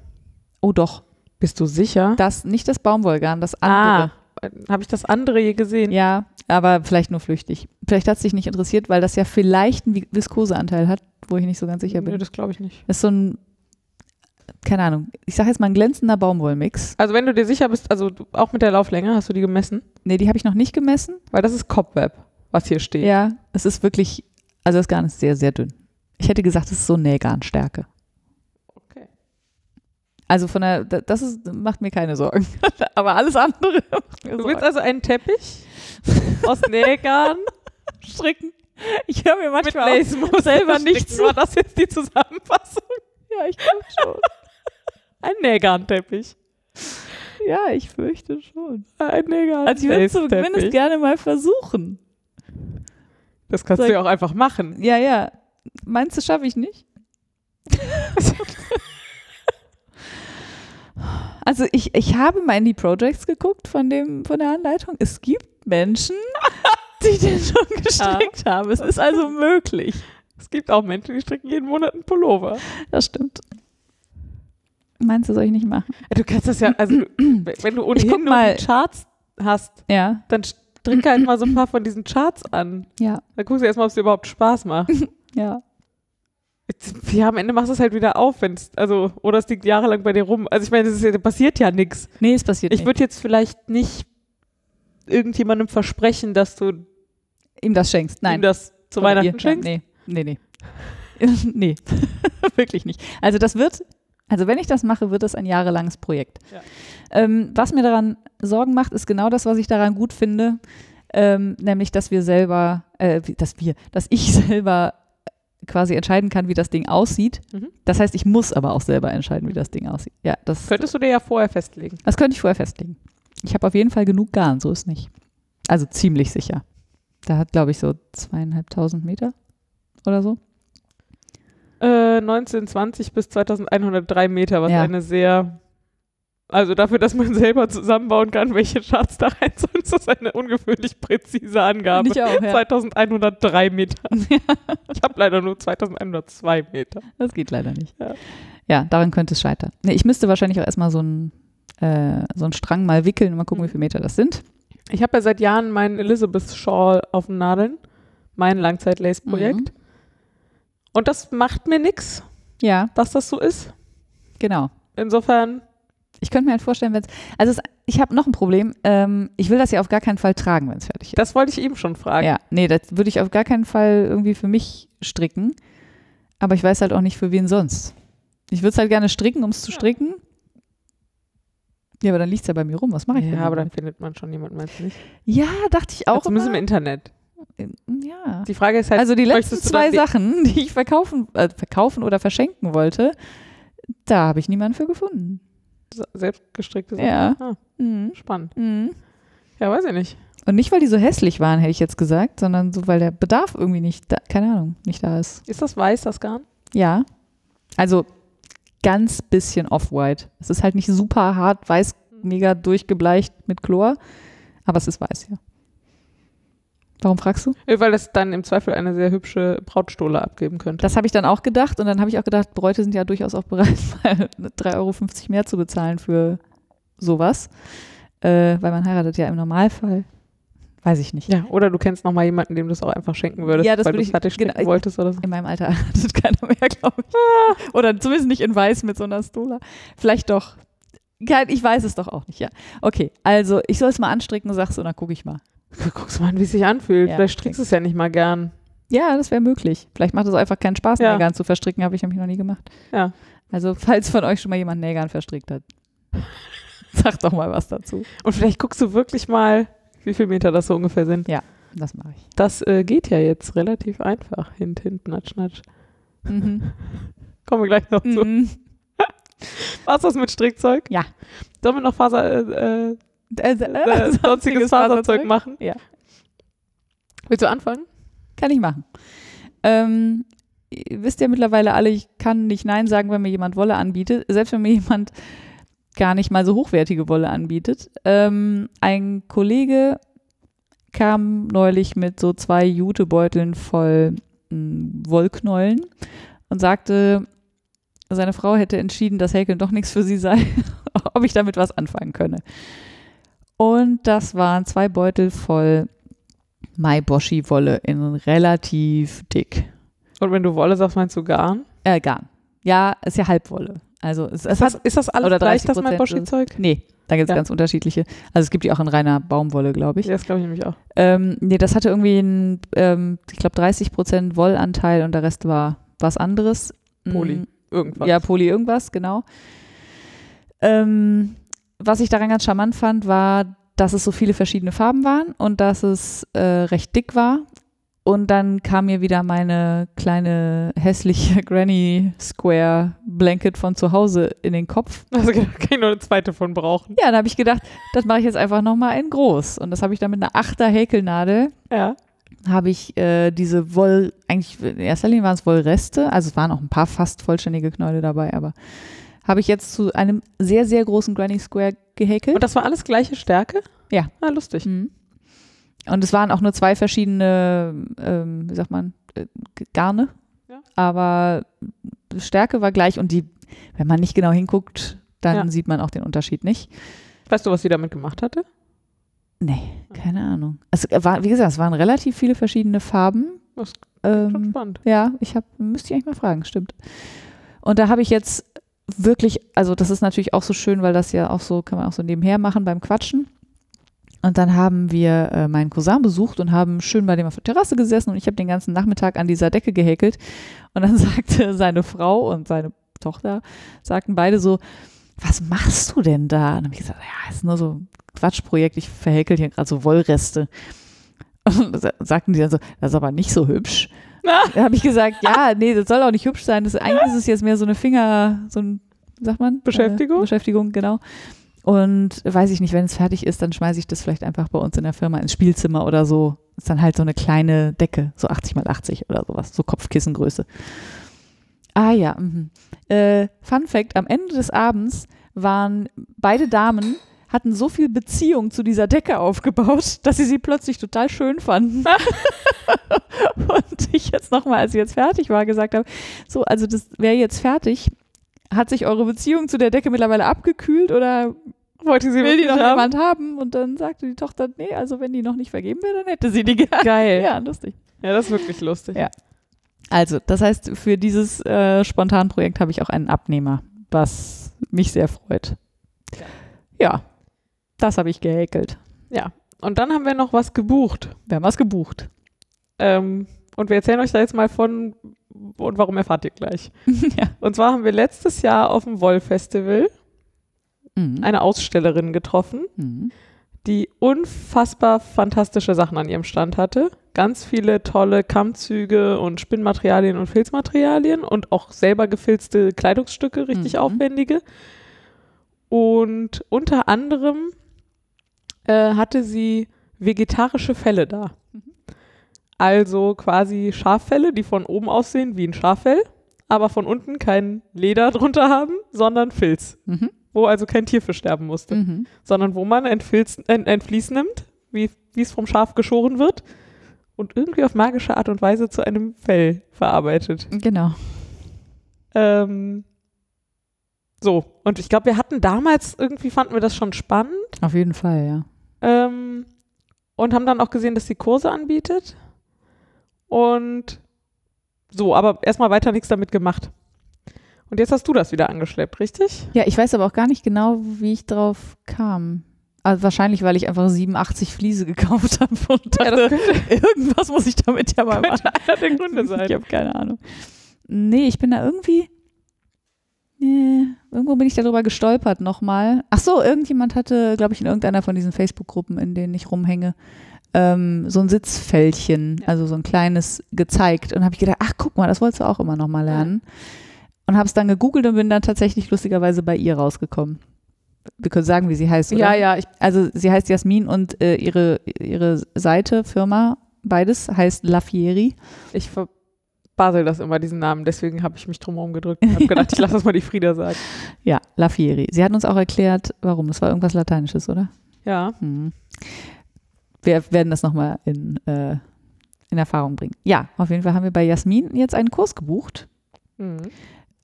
Oh doch, Bist du sicher? das nicht das Baumwollgarn, das andere. Ah, habe ich das andere je gesehen? Ja, aber vielleicht nur flüchtig. Vielleicht hat es dich nicht interessiert, weil das ja vielleicht einen Vi- Viskoseanteil hat, wo ich nicht so ganz sicher bin. Nö, das glaube ich nicht. Das ist so ein, keine Ahnung, ich sage jetzt mal ein glänzender Baumwollmix. Also wenn du dir sicher bist, also auch mit der Lauflänge, hast du die gemessen? Nee, die habe ich noch nicht gemessen. Weil das ist Cobweb, was hier steht. Ja, es ist wirklich, also das Garn ist sehr, sehr dünn. Ich hätte gesagt, es ist so Nähgarnstärke. Okay. Also von der, da- das ist, macht mir keine Sorgen. Aber alles andere Du willst also einen Teppich aus Nähgarn stricken. Ich höre mir manchmal selber nicht zu. War das jetzt die Zusammenfassung? Ja, ich glaube schon. Ein Nähgarnteppich. Ja, ich fürchte schon. Ein Nähgarn. Also ich würde es zumindest gerne mal versuchen. Das kannst Soll du ja auch einfach machen. Ja, ja. Meinst du, schaffe ich nicht? also ich, ich habe mal in die Projects geguckt von, dem, von der Anleitung. Es gibt Menschen, die den schon gestrickt haben. Es ist also möglich. Es gibt auch Menschen, die stricken jeden Monat einen Pullover. Das stimmt. Meinst du, soll ich nicht machen? Du kannst das ja, also wenn du ohnehin nur mal. Charts hast, Ja, dann stricke halt mal so ein paar von diesen Charts an. ja, Dann guckst du erstmal, ob es dir überhaupt Spaß macht. ja. Ja, am Ende machst du es halt wieder auf, wenn's, also, oder es liegt jahrelang bei dir rum. Also ich meine, ist ja, passiert ja nichts. Nee, es passiert Ich nicht. würde jetzt vielleicht nicht irgendjemandem versprechen, dass du ihm das schenkst. Nein. ihm das zu Weihnachten ihr. schenkst. Nee, nee, nee. nee, wirklich nicht. Also das wird, also wenn ich das mache, wird das ein jahrelanges Projekt. Ja. Ähm, was mir daran Sorgen macht, ist genau das, was ich daran gut finde, ähm, nämlich, dass wir selber, äh, dass wir, dass ich selber quasi entscheiden kann, wie das Ding aussieht. Mhm. Das heißt, ich muss aber auch selber entscheiden, wie das Ding aussieht. Ja, das, Könntest du dir ja vorher festlegen. das könnte ich vorher festlegen. Ich habe auf jeden Fall genug Garn, so ist nicht. Also ziemlich sicher. Da hat, glaube ich, so zweieinhalbtausend Meter oder so. Äh, 1920 bis 2103 Meter, was Ja. eine sehr, also dafür, dass man selber zusammenbauen kann, welche Charts da rein sollen, ist das eine ungewöhnlich präzise Angabe. Ich auch, ja. 2103 Meter. Ich habe leider nur 2102 Meter. Das geht leider nicht. Ja. Ja, daran könnte es scheitern. Nee, ich müsste wahrscheinlich auch erstmal so einen äh, so einen Strang mal wickeln und mal gucken, wie viele Meter das sind. Ich habe ja seit Jahren meinen Elizabeth Shawl auf den Nadeln, mein Langzeit-Lace-Projekt. Mhm. Und das macht mir nichts, Ja, dass das so ist. genau. Insofern, Ich könnte mir halt vorstellen, wenn es. Also, es, ich habe noch ein Problem. Ähm, ich will das ja auf gar keinen Fall tragen, wenn es fertig ist. das wollte ich eben schon fragen. Ja, nee, das würde ich auf gar keinen Fall irgendwie für mich stricken. Aber ich weiß halt auch nicht, für wen sonst. Ich würde es halt gerne stricken, um es zu stricken. Ja, aber dann liegt es ja bei mir rum. Was mache ich denn Ja, aber dann findet man schon jemanden, meinst du nicht? Ja, dachte ich auch. Zumindest im immer. Internet. Ja. Die Frage ist halt, Also die letzten zwei Sachen, die ich verkaufen, äh, verkaufen oder verschenken wollte, da habe ich niemanden für gefunden. selbstgestrickte Sachen. Ja. Ah, Mhm. spannend. Mhm. Ja, weiß ich nicht. Und nicht, weil die so hässlich waren, hätte ich jetzt gesagt, sondern so, weil der Bedarf irgendwie nicht, da, keine Ahnung, nicht da ist. Ist das weiß, das Garn? Ja. Also ganz bisschen off-white. Es ist halt nicht super hart, weiß, mega durchgebleicht mit Chlor, aber es ist weiß, ja. Warum fragst du? Äh, Weil das dann im Zweifel eine sehr hübsche Brautstohle abgeben könnte. Das habe ich dann auch gedacht und dann habe ich auch gedacht, Bräute sind ja durchaus auch bereit, mal 3,50 Euro mehr zu bezahlen für sowas. Äh, weil man heiratet ja im Normalfall. Weiß ich nicht. Ja, oder du kennst noch mal jemanden, dem du es auch einfach schenken würdest, Ja, das weil würde du es fertig stricken genau, wolltest oder so. In meinem Alter heiratet keiner mehr, glaube ich. Oder zumindest nicht in weiß mit so einer Stola. Vielleicht doch. Ich weiß es doch auch nicht, ja. Okay, also ich soll es mal anstricken, sagst du, und dann gucke ich mal. Guckst mal an, wie es sich anfühlt. Ja, Vielleicht strickst du es ja nicht mal gern. Ja, das wäre möglich. Vielleicht macht es einfach keinen Spaß, Ja. Nägern zu verstricken, habe ich nämlich noch nie gemacht. Ja. Also, falls von euch schon mal jemand Nägern verstrickt hat, sagt doch mal was dazu. Und vielleicht guckst du wirklich mal, wie viele Meter das so ungefähr sind. Das mache ich. Das äh, geht ja jetzt relativ einfach. Hint, hint, natsch, natsch. Mhm. Kommen wir gleich noch zu. Mhm. Was das mit Strickzeug? Ja. Sollen wir noch Faser, äh, äh, Also, äh, sonstiges Faserzeug machen? Ja. Willst du anfangen? Kann ich machen. Ähm, ihr wisst ja mittlerweile alle, ich kann nicht Nein sagen, wenn mir jemand Wolle anbietet. Selbst wenn mir jemand gar nicht mal so hochwertige Wolle anbietet. Ähm, ein Kollege kam neulich mit so zwei Jutebeuteln voll mh, Wollknäulen und sagte, seine Frau hätte entschieden, dass Häkeln doch nichts für sie sei, ob ich damit was anfangen könne. Und das waren zwei Beutel voll Mai-Boshi-Wolle in relativ dick. Und wenn du Wolle sagst, meinst du Garn? Äh, Garn. Ja, ist ja Halbwolle. Also es, es Ist das, hat, ist das alles oder gleich, das 30% mein Boschi-Zeug? nee, da gibt es Ja. ganz unterschiedliche. Also es gibt die auch in reiner Baumwolle, glaube ich. Ja, das glaube ich nämlich auch. Ähm, nee, das hatte irgendwie einen, ähm, ich glaube 30 Prozent Wollanteil und der Rest war was anderes. Poly. Mm, Irgendwas. Ja, Poly irgendwas, genau. Ähm, was ich daran ganz charmant fand, war, dass es so viele verschiedene Farben waren und dass es äh, recht dick war. Und dann kam mir wieder meine kleine hässliche Granny Square Blanket von zu Hause in den Kopf. Also kann ich nur eine zweite von brauchen. Ja, da habe ich gedacht, das mache ich jetzt einfach nochmal in groß. Und das habe ich dann mit einer Achter Häkelnadel Ja. habe ich äh, diese Woll, eigentlich in erster Linie waren es Wollreste, also es waren auch ein paar fast vollständige Knäule dabei, aber habe ich jetzt zu einem sehr, sehr großen Granny Square gehäkelt. Und das war alles gleiche Stärke? Ja. Ah, lustig. Mhm. Und es waren auch nur zwei verschiedene, ähm, wie sagt man, äh, Garne. Ja. Aber die Stärke war gleich und die, wenn man nicht genau hinguckt, dann Ja. sieht man auch den Unterschied nicht. Weißt du, was sie damit gemacht hatte? Nee, keine Ahnung. Es war, wie gesagt, es waren relativ viele verschiedene Farben. Das Schon Ähm, spannend. Ja, ich habe, müsste ich eigentlich mal fragen, stimmt. Und da habe ich jetzt wirklich, also das ist natürlich auch so schön, weil das ja auch so, kann man auch so nebenher machen beim Quatschen. Und dann haben wir äh, meinen Cousin besucht und haben schön bei dem auf der Terrasse gesessen und ich habe den ganzen Nachmittag an dieser Decke gehäkelt. Und dann sagte seine Frau und seine Tochter, sagten beide so, was machst du denn da? Und dann habe ich gesagt, ja, ist nur so ein Quatschprojekt, ich verhäkel hier gerade so Wollreste. Und sagten die dann so, das ist aber nicht so hübsch. Da habe ich gesagt, ja, nee, das soll auch nicht hübsch sein. Das, eigentlich ist es jetzt mehr so eine Finger, so ein, sagt man? Beschäftigung? Äh, Beschäftigung, genau. Und weiß ich nicht, wenn es fertig ist, dann schmeiße ich das vielleicht einfach bei uns in der Firma ins Spielzimmer oder so. Ist dann halt so eine kleine Decke, so 80 mal 80 oder sowas, so Kopfkissengröße. Ah ja, mhm. Äh, Fun Fact, am Ende des Abends waren beide Damen hatten so viel Beziehung zu dieser Decke aufgebaut, dass sie sie plötzlich total schön fanden. Und ich jetzt nochmal, als ich jetzt fertig war, gesagt habe, so, also das wäre jetzt fertig. Hat sich eure Beziehung zu der Decke mittlerweile abgekühlt oder Wollte sie will die noch haben? jemand haben? Und dann sagte die Tochter, nee, also wenn die noch nicht vergeben wäre, dann hätte sie die gerne. Geil. Ja, lustig. Ja, das ist wirklich lustig. Ja. Also, das heißt, für dieses äh, Spontanprojekt habe ich auch einen Abnehmer, was mich sehr freut. Ja. Ja, das habe ich gehäkelt. Und dann haben wir noch was gebucht. Wir haben was gebucht. Ähm, und wir erzählen euch da jetzt mal von und warum erfahrt ihr gleich. ja. Und zwar haben wir letztes Jahr auf dem Woll-Festival Mhm. eine Ausstellerin getroffen, Mhm. die unfassbar fantastische Sachen an ihrem Stand hatte. Ganz viele tolle Kammzüge und Spinnmaterialien und Filzmaterialien und auch selber gefilzte Kleidungsstücke, richtig Mhm. aufwendige. Und unter anderem äh, hatte sie vegetarische Felle da. Mhm. Also quasi Schaffelle, die von oben aussehen wie ein Schaffell, aber von unten kein Leder drunter haben, sondern Filz. Mhm. Wo also kein Tier für sterben musste Mhm. sondern wo man ein, Filz, ein, ein Vlies nimmt, wie es vom Schaf geschoren wird und irgendwie auf magische Art und Weise zu einem Fell verarbeitet. Genau. Ähm, so, und ich glaube, wir hatten damals, irgendwie fanden wir das schon spannend Auf jeden Fall, ja. Ähm, und haben dann auch gesehen, dass sie Kurse anbietet. Und so, aber erstmal weiter nichts damit gemacht. Und jetzt hast du das wieder angeschleppt, richtig? Ja, ich weiß aber auch gar nicht genau, wie ich drauf kam. Also wahrscheinlich, weil ich einfach 87 Fliese gekauft habe und Ja, dachte, könnte, irgendwas muss ich damit ja mal machen. einer der Gründe Ich sein. habe keine Ahnung. Nee, ich bin da irgendwie. Nee, irgendwo bin ich darüber gestolpert nochmal. Ach so, irgendjemand hatte, glaube ich, in irgendeiner von diesen Facebook-Gruppen, in denen ich rumhänge, ähm, so ein Sitzfältchen, also so ein kleines, gezeigt. Und habe ich gedacht, ach guck mal, das wolltest du auch immer nochmal lernen. Und habe es dann gegoogelt und bin dann tatsächlich lustigerweise bei ihr rausgekommen. Wir können sagen, wie sie heißt, oder? Ja, ja, ich, Also sie heißt Jasmin und äh, ihre, ihre Seite, Firma, beides heißt Lafieri. ich verbasel das immer, diesen Namen. Deswegen habe ich mich drum herum gedrückt und habe gedacht, ich lasse das mal die Frieda sagen. Ja, Lafieri. Sie hat uns auch erklärt, warum. Das war irgendwas Lateinisches, oder? Ja. Hm. Wir werden das nochmal in, äh, in Erfahrung bringen. Ja, auf jeden Fall haben wir bei Jasmin jetzt einen Kurs gebucht, Mhm.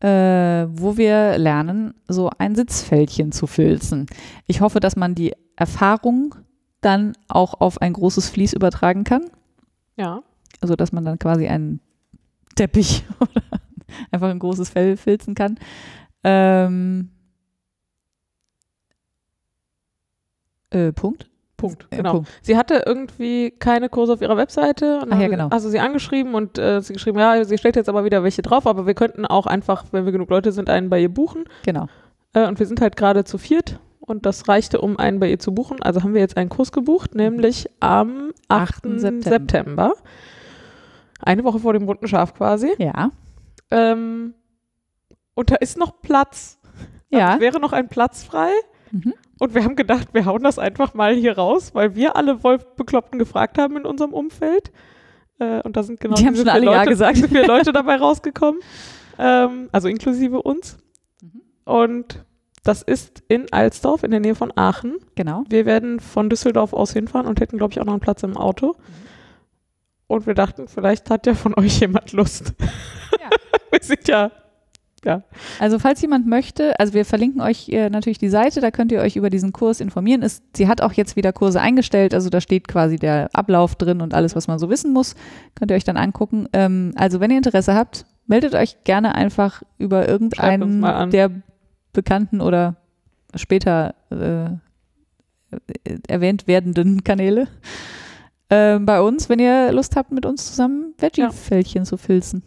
äh, wo wir lernen, so ein Sitzfältchen zu filzen. Ich hoffe, dass man die Erfahrung dann auch auf ein großes Vlies übertragen kann. Ja. also dass man dann quasi einen Teppich oder einfach ein großes Fell filzen kann. Ähm, äh, Punkt. Punkt. Äh, Genau. Punkt. Sie hatte irgendwie keine Kurse auf ihrer Webseite. Und Ach ja, genau. Also sie angeschrieben und äh, sie geschrieben, ja, sie stellt jetzt aber wieder welche drauf, aber wir könnten auch einfach, wenn wir genug Leute sind, einen bei ihr buchen. Genau. Äh, und wir sind halt gerade zu viert und das reichte, um einen bei ihr zu buchen. Also haben wir jetzt einen Kurs gebucht, nämlich am 8. 8. September. September. Eine Woche vor dem bunten Schaf quasi. Ja. Ähm, und da ist noch Platz. Also Ja. es wäre noch ein Platz frei. Mhm. Und wir haben gedacht, wir hauen das einfach mal hier raus, weil wir alle Wolf-Bekloppten gefragt haben in unserem Umfeld. Äh, und da sind genau Die haben diese schon vier alle Ja Leute, gesagt. diese vier Leute dabei rausgekommen. Ähm, also inklusive uns. Mhm. Und das ist in Alsdorf in der Nähe von Aachen. Genau. Wir werden von Düsseldorf aus hinfahren und hätten, glaube ich, auch noch einen Platz im Auto. Und wir dachten, vielleicht hat ja von euch jemand Lust. Ja. wir sind ja, Also falls jemand möchte, also wir verlinken euch äh, natürlich die Seite, da könnt ihr euch über diesen Kurs informieren. Ist, sie hat auch jetzt wieder Kurse eingestellt, also da steht quasi der Ablauf drin und alles, was man so wissen muss, könnt ihr euch dann angucken. Ähm, also wenn ihr Interesse habt, meldet euch gerne einfach über irgendeinen der bekannten oder später äh, erwähnt werdenden Kanäle. Ähm, bei uns, wenn ihr Lust habt, mit uns zusammen Veggie-Fältchen zu filzen.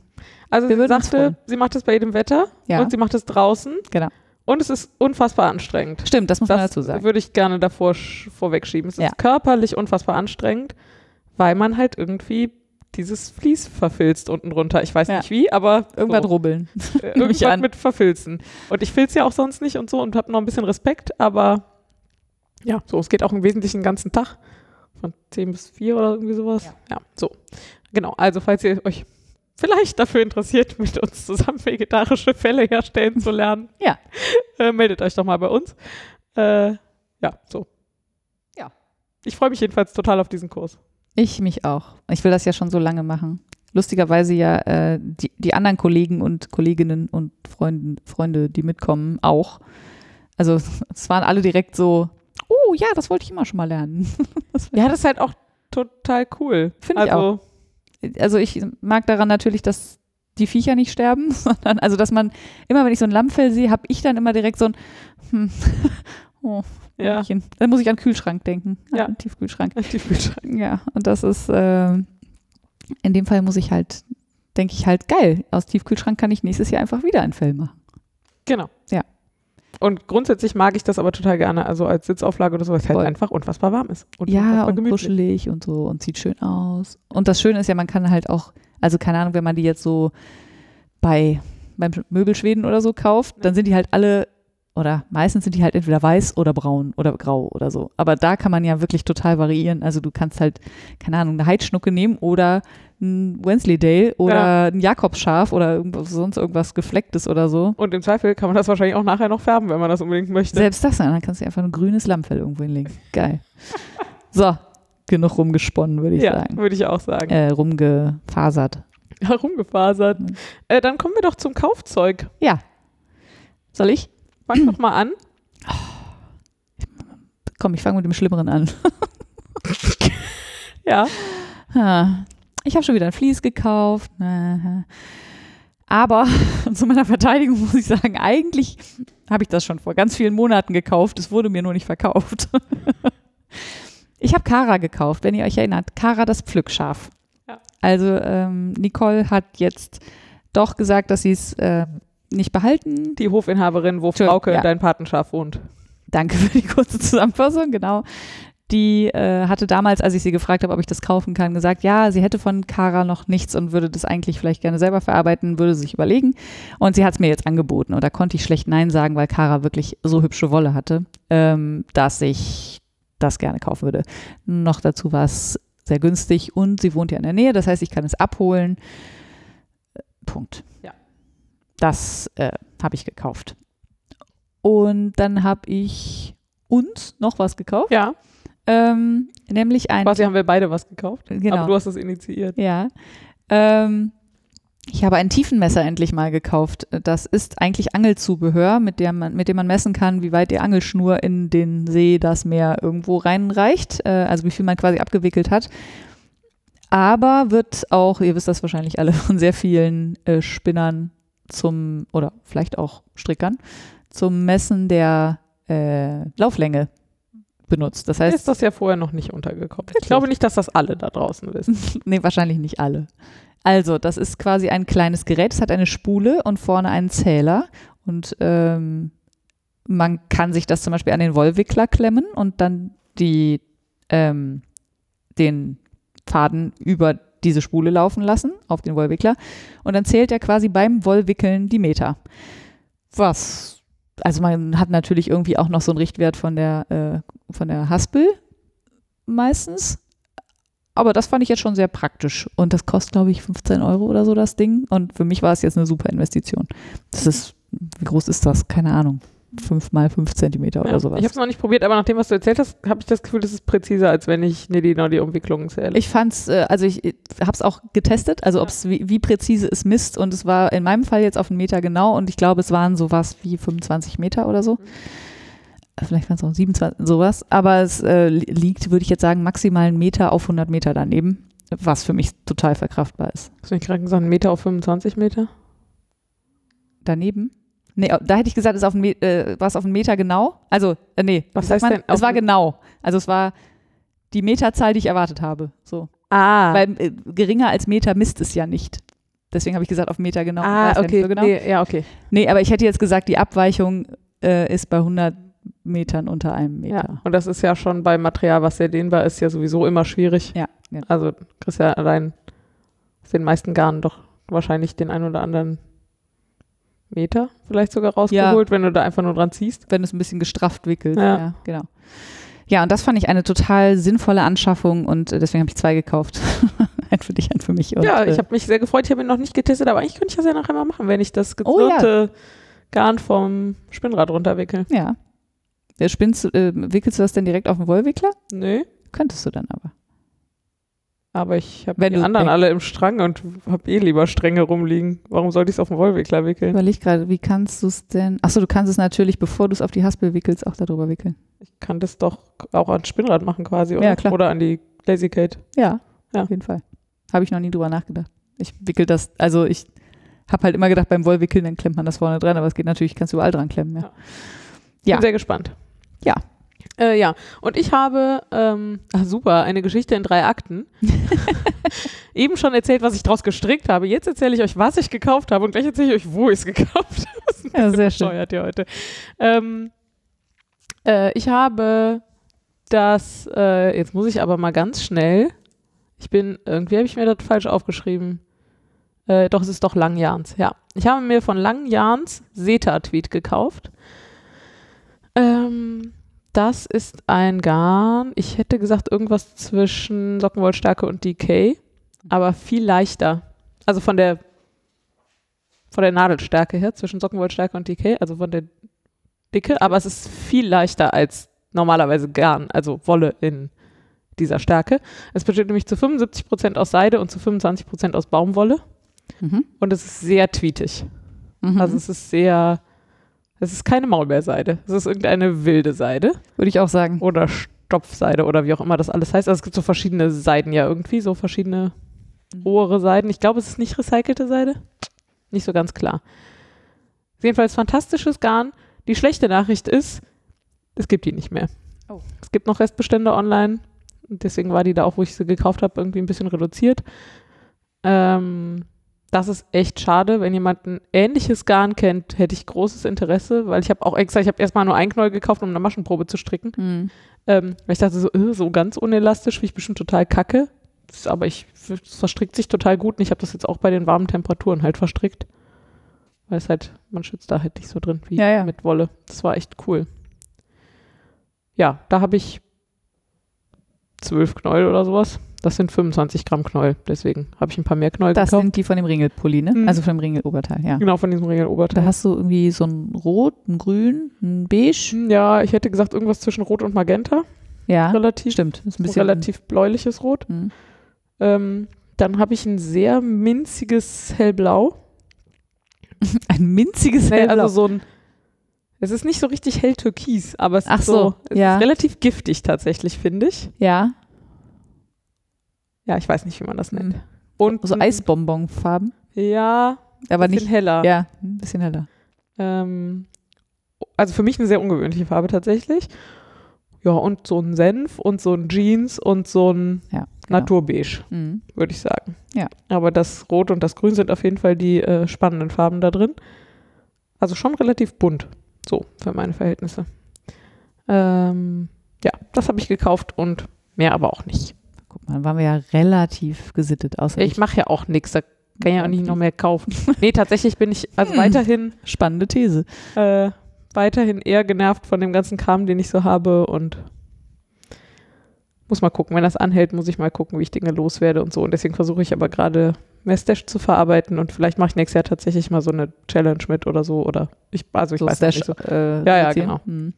also Wir sie sagte, sie macht es bei jedem Wetter Ja. und sie macht es draußen. Genau. Und es ist unfassbar anstrengend. Stimmt, das muss man Das dazu sagen. würde ich gerne davor sch- vorwegschieben. Es Ja. ist körperlich unfassbar anstrengend, weil man halt irgendwie dieses Vlies verfilzt unten drunter. Ich weiß Ja. nicht wie, aber Irgendwas so. rubbeln. Äh, irgendwas an. mit verfilzen. Und ich filze ja auch sonst nicht und so und habe noch ein bisschen Respekt, aber ja, so, es geht auch im Wesentlichen den ganzen Tag. Von 10 bis 4 oder irgendwie sowas. Ja. Ja, so. Genau, also falls ihr euch vielleicht dafür interessiert, mit uns zusammen vegetarische Fälle herstellen zu lernen, Ja. äh, meldet euch doch mal bei uns. Äh, ja, so. Ja. Ich freue mich jedenfalls total auf diesen Kurs. Ich mich auch. Ich will das ja schon so lange machen. Lustigerweise ja äh, die, die anderen Kollegen und Kolleginnen und Freunden, Freunde, die mitkommen, auch. Also es waren alle direkt so, oh ja, das wollte ich immer schon mal lernen. Das Ja, das ist halt auch total cool. Finde ich also, also ich mag daran natürlich, dass die Viecher nicht sterben, sondern also dass man immer, wenn ich so ein Lammfell sehe, habe ich dann immer direkt so ein hm, oh, Ja. Dann muss ich an den Kühlschrank denken, an Ja. den Tiefkühlschrank. Tiefkühlschrank. Ja, und das ist äh, in dem Fall muss ich halt, denke ich halt geil. Aus Tiefkühlschrank kann ich nächstes Jahr einfach wieder ein Fell machen. Genau. Ja. Und grundsätzlich mag ich das aber total gerne, also als Sitzauflage oder so, weil es halt Voll. einfach unfassbar warm ist. Und ja, und gemütlich. kuschelig und so und sieht schön aus. Und das Schöne ist ja, man kann halt auch, also keine Ahnung, wenn man die jetzt so bei beim Möbelschweden oder so kauft, dann sind die halt alle oder meistens sind die halt entweder weiß oder braun oder grau oder so. Aber da kann man ja wirklich total variieren. Also du kannst halt, keine Ahnung, eine Heidschnucke nehmen oder ein Wensleydale oder Ja. ein Jakobsschaf oder irgendwas, sonst irgendwas Geflecktes oder so. Und im Zweifel kann man das wahrscheinlich auch nachher noch färben, wenn man das unbedingt möchte. Selbst das, dann kannst du einfach ein grünes Lammfell irgendwo hinlegen. Geil. So, genug rumgesponnen, würde ich ja, sagen. würde ich auch sagen. Äh, rumgefasert. Herumgefasert. Mhm. Äh, dann kommen wir doch zum Kaufzeug. Ja. Soll ich? Fang doch mal an. Komm, ich fange mit dem Schlimmeren an. Ja. Ich habe schon wieder ein Vlies gekauft. Aha. Aber zu meiner Verteidigung muss ich sagen, eigentlich habe ich das schon vor ganz vielen Monaten gekauft. Es wurde mir nur nicht verkauft. Ich habe Kara gekauft, wenn ihr euch erinnert. Kara das Pflückschaf. Ja. Also ähm, Nicole hat jetzt doch gesagt, dass sie es äh, nicht behalten Die Hofinhaberin, wo Frauke, ja. dein Patenschaf, wohnt. Danke für die kurze Zusammenfassung, genau. Die äh, hatte damals, als ich sie gefragt habe, ob ich das kaufen kann, gesagt, ja, sie hätte von Kara noch nichts und würde das eigentlich vielleicht gerne selber verarbeiten, würde sich überlegen. Und sie hat es mir jetzt angeboten. Und da konnte ich schlecht Nein sagen, weil Kara wirklich so hübsche Wolle hatte, ähm, dass ich das gerne kaufen würde. Noch dazu war es sehr günstig und sie wohnt ja in der Nähe, das heißt, ich kann es abholen. Punkt. Ja. Das äh, habe ich gekauft. Und dann habe ich uns noch was gekauft, Ja, ähm, nämlich ein. quasi haben wir beide was gekauft. Genau. Aber du hast es initiiert. Ja. Ähm, ich habe ein Tiefenmesser endlich mal gekauft. Das ist eigentlich Angelzubehör, mit, der man, mit dem man messen kann, wie weit die Angelschnur in den See, das Meer irgendwo reinreicht. Äh, also wie viel man quasi abgewickelt hat. Aber wird auch, ihr wisst das wahrscheinlich alle, von sehr vielen äh, Spinnern zum, oder vielleicht auch Strickern, zum Messen der äh, Lauflänge benutzt. Das Mir heißt, ist das ja vorher noch nicht untergekommen. Ich glaube nicht, dass das alle da draußen wissen. Nee, wahrscheinlich nicht alle. Also, das ist quasi ein kleines Gerät. Es hat eine Spule und vorne einen Zähler. Und ähm, man kann sich das zum Beispiel an den Wollwickler klemmen und dann die, ähm, den Faden über diese Spule laufen lassen, auf den Wollwickler. Und dann zählt er quasi beim Wollwickeln die Meter. Was, also man hat natürlich irgendwie auch noch so einen Richtwert von der, äh, von der Haspel meistens. Aber das fand ich jetzt schon sehr praktisch. Und das kostet, glaube ich, 15 Euro oder so, das Ding. Und für mich war es jetzt eine super Investition. Das ist, wie groß ist das? Keine Ahnung. Fünf mal fünf Zentimeter oder Ja. sowas. Ich habe es noch nicht probiert, aber nach dem, was du erzählt hast, habe ich das Gefühl, das ist präziser, als wenn ich Niddy die Umwicklungen zähle. Ich fand's, äh, also ich, habe es auch getestet, also ob's wie, wie präzise es misst und es war in meinem Fall jetzt auf einen Meter genau und ich glaube, es waren sowas wie 25 Meter oder so. Äh, Vielleicht waren es auch 27, sowas. Aber es äh, li- liegt, würde ich jetzt sagen, maximal einen Meter auf 100 Meter daneben, was für mich total verkraftbar ist. Hast du nicht gerade gesagt, einen Meter auf 25 Meter? Daneben? Nee, da hätte ich gesagt, es ist auf einen äh, war es auf einen Meter genau. Also, äh, nee, Was heißt man? denn Es war einen- genau. Also es war die Meterzahl, die ich erwartet habe. So. Ah. Weil äh, geringer als Meter misst es ja nicht. Deswegen habe ich gesagt, auf Meter genau. Ah, ja okay. so genau. Nee. Nee, ja, okay. aber ich hätte jetzt gesagt, die Abweichung äh, ist bei 100 Metern unter einem Ja. Meter. Und das ist ja schon beim Material, was sehr dehnbar ist, ja sowieso immer schwierig. Ja, ja. Also du kriegst ja allein aus den meisten Garnen doch wahrscheinlich den ein oder anderen Meter vielleicht sogar rausgeholt, wenn du da einfach nur dran ziehst. Wenn du es ein bisschen gestrafft wickelst. Ja. Ja. genau. Ja, und das fand ich eine total sinnvolle Anschaffung und äh, deswegen habe ich zwei gekauft. ein für dich, ein für mich. Und, ja, ich äh, habe mich sehr gefreut. Ich habe ihn noch nicht getestet, aber eigentlich könnte ich das ja nachher mal machen, wenn ich das Oh ja. Garn vom Spinnrad runterwickel. Ja. Ja, Spinnst, äh, wickelst du das denn direkt auf den Wollwickler? Nö. Könntest du dann aber. Aber ich habe Wenn die anderen alle im Strang und habe eh lieber Stränge rumliegen. Warum sollte ich es auf den Wollwickler wickeln? überlege gerade, wie kannst du es denn? Achso, du kannst es natürlich, bevor du es auf die Haspel wickelst, auch darüber wickeln. Ich kann das doch auch ans Spinnrad machen quasi, oder? Ja, klar. Oder an die Lazy Kate. Ja, Ja. auf jeden Fall. Habe ich noch nie drüber nachgedacht. Ich wickel das, also ich habe halt immer gedacht, beim Wollwickeln, dann klemmt man das vorne dran, aber es geht natürlich, kannst du überall dran klemmen. Ja. Ja. Ja. Bin sehr gespannt. Ja. Äh, ja, und ich habe, ähm, ach super, eine Geschichte in drei Akten. Eben schon erzählt, was ich draus gestrickt habe. Jetzt erzähle ich euch, was ich gekauft habe und gleich erzähle ich euch, wo ich es gekauft habe. Das ist ein Ja, sehr schön. hier heute. Ähm, äh, ich habe das, äh, jetzt muss ich aber mal ganz schnell, ich bin, irgendwie habe ich mir das falsch aufgeschrieben. Äh, doch, es ist doch Langjahns, ja. Ich habe mir von Langjahns Seta-Tweet gekauft. Ähm, das ist ein Garn. Ich hätte gesagt, irgendwas zwischen Sockenwollstärke und DK, aber viel leichter. Also von der von der Nadelstärke her, zwischen Sockenwollstärke und DK, also von der Dicke, aber es ist viel leichter als normalerweise Garn, also Wolle in dieser Stärke. Es besteht nämlich zu 75% aus Seide und zu 25% aus Baumwolle Mhm. und es ist sehr tweetig. Mhm. Also es ist sehr, es ist keine Maulbeerseide. Es ist irgendeine wilde Seide Würde ich auch sagen. oder Stopfseide oder wie auch immer das alles heißt. Also es gibt so verschiedene Seiden ja irgendwie, so verschiedene rohere Seiden. Ich glaube, es ist nicht recycelte Seide. Nicht so ganz klar. Jedenfalls fantastisches Garn. Die schlechte Nachricht ist, es gibt die nicht mehr. Oh. Es gibt noch Restbestände online. Deswegen war die da auch, wo ich sie gekauft habe, irgendwie ein bisschen reduziert. Ähm, das ist echt schade. Wenn jemand ein ähnliches Garn kennt, hätte ich großes Interesse, weil ich habe auch extra, ich habe erstmal nur ein Knäuel gekauft, um eine Maschenprobe zu stricken. Mhm. Ähm, weil ich dachte so, äh, so ganz unelastisch, wie ich bestimmt total kacke. Das ist, aber ich, es verstrickt sich total gut und ich habe das jetzt auch bei den warmen Temperaturen halt verstrickt. Weil es halt, man schützt da halt nicht so drin wie Ja, ja. mit Wolle. Das war echt cool. Ja, da habe ich zwölf Knäuel oder sowas. Das sind 25 Gramm Knäuel. Deswegen habe ich ein paar mehr Knäuel Das gekauft. sind die von dem Ringelpulli, ne? Mhm. Also von dem Ringeloberteil, ja. Genau, von diesem Da Ringel-Oberteil. hast du irgendwie so ein Rot, ein Grün, ein Beige. Ja, ich hätte gesagt, irgendwas zwischen Rot und Magenta. Ja, Relativ, stimmt. Das ist ein ein bisschen relativ bläuliches Rot. Mhm. Ähm, dann habe ich ein sehr minziges Hellblau. Ein minziges Nee, Hellblau. also so ein. Es ist nicht so richtig hell türkis, aber es Ach ist so, so, es ja. ist relativ giftig tatsächlich, finde ich. ja, Ja, ich weiß nicht, wie man das nennt. Mhm. Und so Eisbonbonfarben. Ja, Aber bisschen nicht, heller. ja, ein bisschen heller. Ähm, also für mich eine sehr ungewöhnliche Farbe tatsächlich. Ja, und so ein Senf und so ein Jeans und so ein Ja, genau. Naturbeige, Mhm. würde ich sagen. Ja. Aber das Rot und das Grün sind auf jeden Fall die äh, spannenden Farben da drin. Also schon relativ bunt, so für meine Verhältnisse. Ähm, ja, das habe ich gekauft und mehr aber auch nicht. Dann waren wir ja relativ gesittet. Außer Ich mache ja auch nichts, da kann ich ja auch nicht noch mehr kaufen. nee, tatsächlich bin ich also Hm. weiterhin Spannende These. äh, weiterhin eher genervt von dem ganzen Kram, den ich so habe und muss mal gucken. Wenn das anhält, muss ich mal gucken, wie ich Dinge loswerde und so. Und deswegen versuche ich aber gerade mehr Stash zu verarbeiten und vielleicht mache ich nächstes Jahr tatsächlich mal so eine Challenge mit oder so. Oder ich, also ich so weiß Stash, nicht so. äh, Ja, ja, genau. Mhm.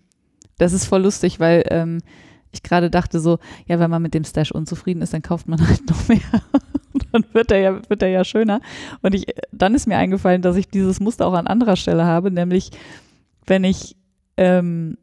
Das ist voll lustig, weil ähm, ich gerade dachte so, ja, wenn man mit dem Stash unzufrieden ist, dann kauft man halt noch mehr. Und dann wird er ja, wird er ja schöner. Und ich, dann ist mir eingefallen, dass ich dieses Muster auch an anderer Stelle habe, nämlich wenn ich ähm,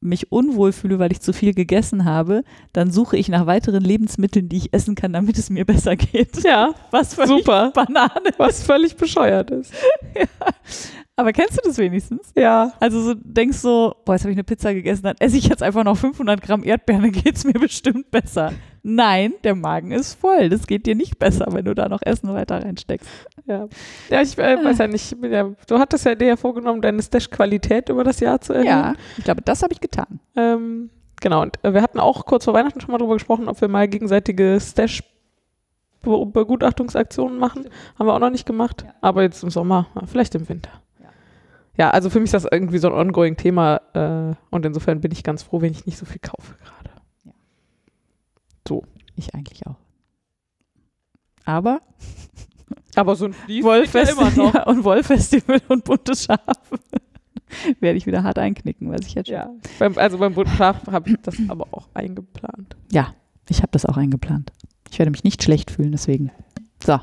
mich unwohl fühle, weil ich zu viel gegessen habe, dann suche ich nach weiteren Lebensmitteln, die ich essen kann, damit es mir besser geht. Ja, Was völlig super. Banane. Was völlig bescheuert ist. Aber kennst du das wenigstens? Ja. Also so denkst so, boah, jetzt habe ich eine Pizza gegessen, dann esse ich jetzt einfach noch 500 Gramm Erdbeeren, dann geht's mir bestimmt besser. Nein, der Magen ist voll. Das geht dir nicht besser, wenn du da noch Essen weiter reinsteckst. Ja, ja ich äh, weiß ja nicht. bin Ja, du hattest ja dir ja vorgenommen, deine Stash-Qualität über das Jahr zu erhöhen. Ja, ich glaube, das habe ich getan. Ähm, genau, und äh, wir hatten auch kurz vor Weihnachten schon mal drüber gesprochen, ob wir mal gegenseitige Stash-Begutachtungsaktionen machen. Haben wir auch noch nicht gemacht, Ja. aber jetzt im Sommer, vielleicht im Winter. Ja. Ja, also für mich ist das irgendwie so ein ongoing Thema äh, und insofern bin ich ganz froh, wenn ich nicht so viel kaufe gerade. Ich eigentlich auch. Aber Aber so ein Flies Wollfestival ja, und Wollfestival und bunte Schafe werde ich wieder hart einknicken, weiß ich jetzt schon. Ja, beim, also beim bunten Schaf habe ich das aber auch eingeplant. Ja, ich habe das auch eingeplant. Ich werde mich nicht schlecht fühlen, deswegen. So.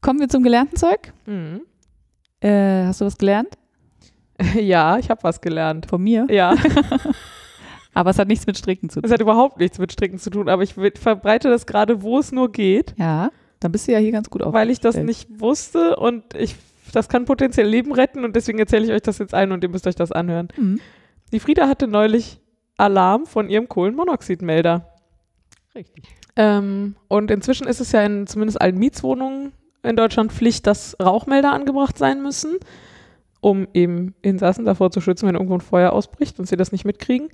Kommen wir zum gelernten Zeug. Mhm. Äh, hast du was gelernt? Ja, ich habe was gelernt. Von mir? Ja, Aber es hat nichts mit Stricken zu tun. es hat überhaupt nichts mit Stricken zu tun, aber ich verbreite das gerade, wo es nur geht, Ja, dann bist du ja hier ganz gut auf. weil ich das nicht wusste und ich das kann potenziell Leben retten und deswegen erzähle ich euch das jetzt ein und ihr müsst euch das anhören. Mhm. Die Frieda hatte neulich Alarm von ihrem Kohlenmonoxidmelder. Richtig. Ähm, und inzwischen ist es ja in zumindest allen Mietswohnungen in Deutschland Pflicht, dass Rauchmelder angebracht sein müssen, um eben Insassen davor zu schützen, wenn irgendwo ein Feuer ausbricht und sie das nicht mitkriegen.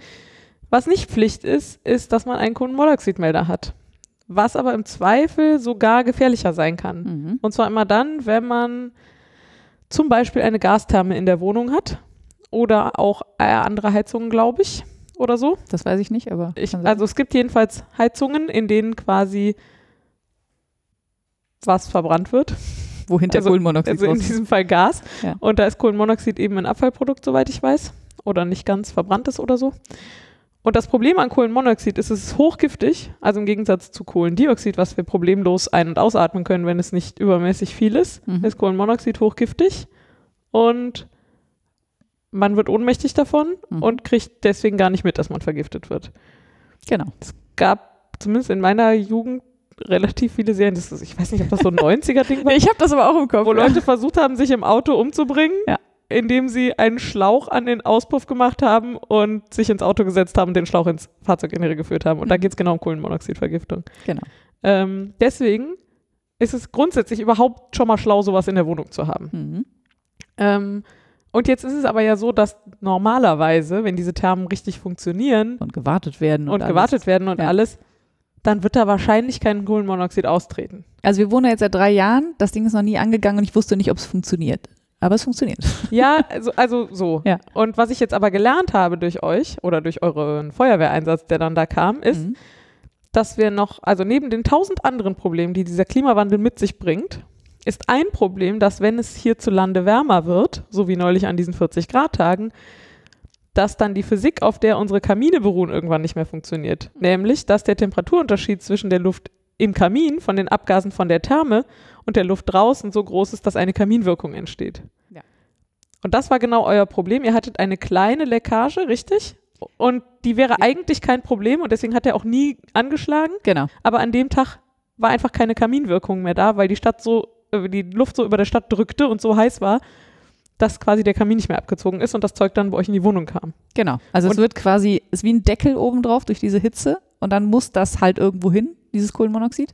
Was nicht Pflicht ist, ist, dass man einen Kohlenmonoxidmelder hat. Was aber im Zweifel sogar gefährlicher sein kann. Mhm. Und zwar immer dann, wenn man zum Beispiel eine Gastherme in der Wohnung hat oder auch äh, andere Heizungen, glaube ich, oder so. Das weiß ich nicht, aber. Ich, also es gibt jedenfalls Heizungen, in denen quasi was verbrannt wird. wohin der also- Kohlenmonoxid Also in diesem Fall Gas. Ja. Und da ist Kohlenmonoxid eben ein Abfallprodukt, soweit ich weiß. Oder nicht ganz verbranntes oder so. Und das Problem an Kohlenmonoxid ist, es ist hochgiftig, also im Gegensatz zu Kohlendioxid, was wir problemlos ein- und ausatmen können, wenn es nicht übermäßig viel ist, Mhm. ist Kohlenmonoxid hochgiftig. Und man wird ohnmächtig davon Mhm. und kriegt deswegen gar nicht mit, dass man vergiftet wird. Genau. gab zumindest in meiner Jugend relativ viele Serien. Das ist, ich weiß nicht, ob das so ein 90er-Ding war, Ich habe das aber auch im Kopf. wo ja. Leute versucht haben, sich im Auto umzubringen, Ja. indem sie einen Schlauch an den Auspuff gemacht haben und sich ins Auto gesetzt haben und den Schlauch ins Fahrzeuginnere geführt haben. Und da Mhm. geht es genau um Kohlenmonoxidvergiftung. Genau. Ähm, deswegen ist es grundsätzlich überhaupt schon mal schlau, sowas in der Wohnung zu haben. Mhm. Ähm, und jetzt ist es aber ja so, dass normalerweise, wenn diese Thermen richtig funktionieren, Und gewartet werden. und, alles. gewartet werden und Ja. alles, dann wird da wahrscheinlich kein Kohlenmonoxid austreten. Also wir wohnen ja jetzt seit drei Jahren. Das Ding ist noch nie angegangen und ich wusste nicht, ob es funktioniert. Aber es funktioniert. Ja, also, also so. Ja. Und was ich jetzt aber gelernt habe durch euch oder durch euren Feuerwehreinsatz, der dann da kam, ist, Mhm. dass wir noch, also neben den tausend anderen Problemen, die dieser Klimawandel mit sich bringt, ist ein Problem, dass wenn es hierzulande wärmer wird, so wie neulich an diesen 40-Grad-Tagen, dass dann die Physik, auf der unsere Kamine beruhen, irgendwann nicht mehr funktioniert. Nämlich, dass der Temperaturunterschied zwischen der Luft im Kamin, von den Abgasen von der Therme und der Luft draußen so groß ist, dass eine Kaminwirkung entsteht. Ja. Und das war genau euer Problem. Ihr hattet eine kleine Leckage, richtig? Und die wäre eigentlich kein Problem und deswegen hat er auch nie angeschlagen. Genau. Aber an dem Tag war einfach keine Kaminwirkung mehr da, weil die Stadt so, äh, die Luft so über der Stadt drückte und so heiß war, dass quasi der Kamin nicht mehr abgezogen ist und das Zeug dann bei euch in die Wohnung kam. Genau. Also es Und- wird quasi, es ist wie ein Deckel oben drauf durch diese Hitze und dann muss das halt irgendwo hin, dieses Kohlenmonoxid.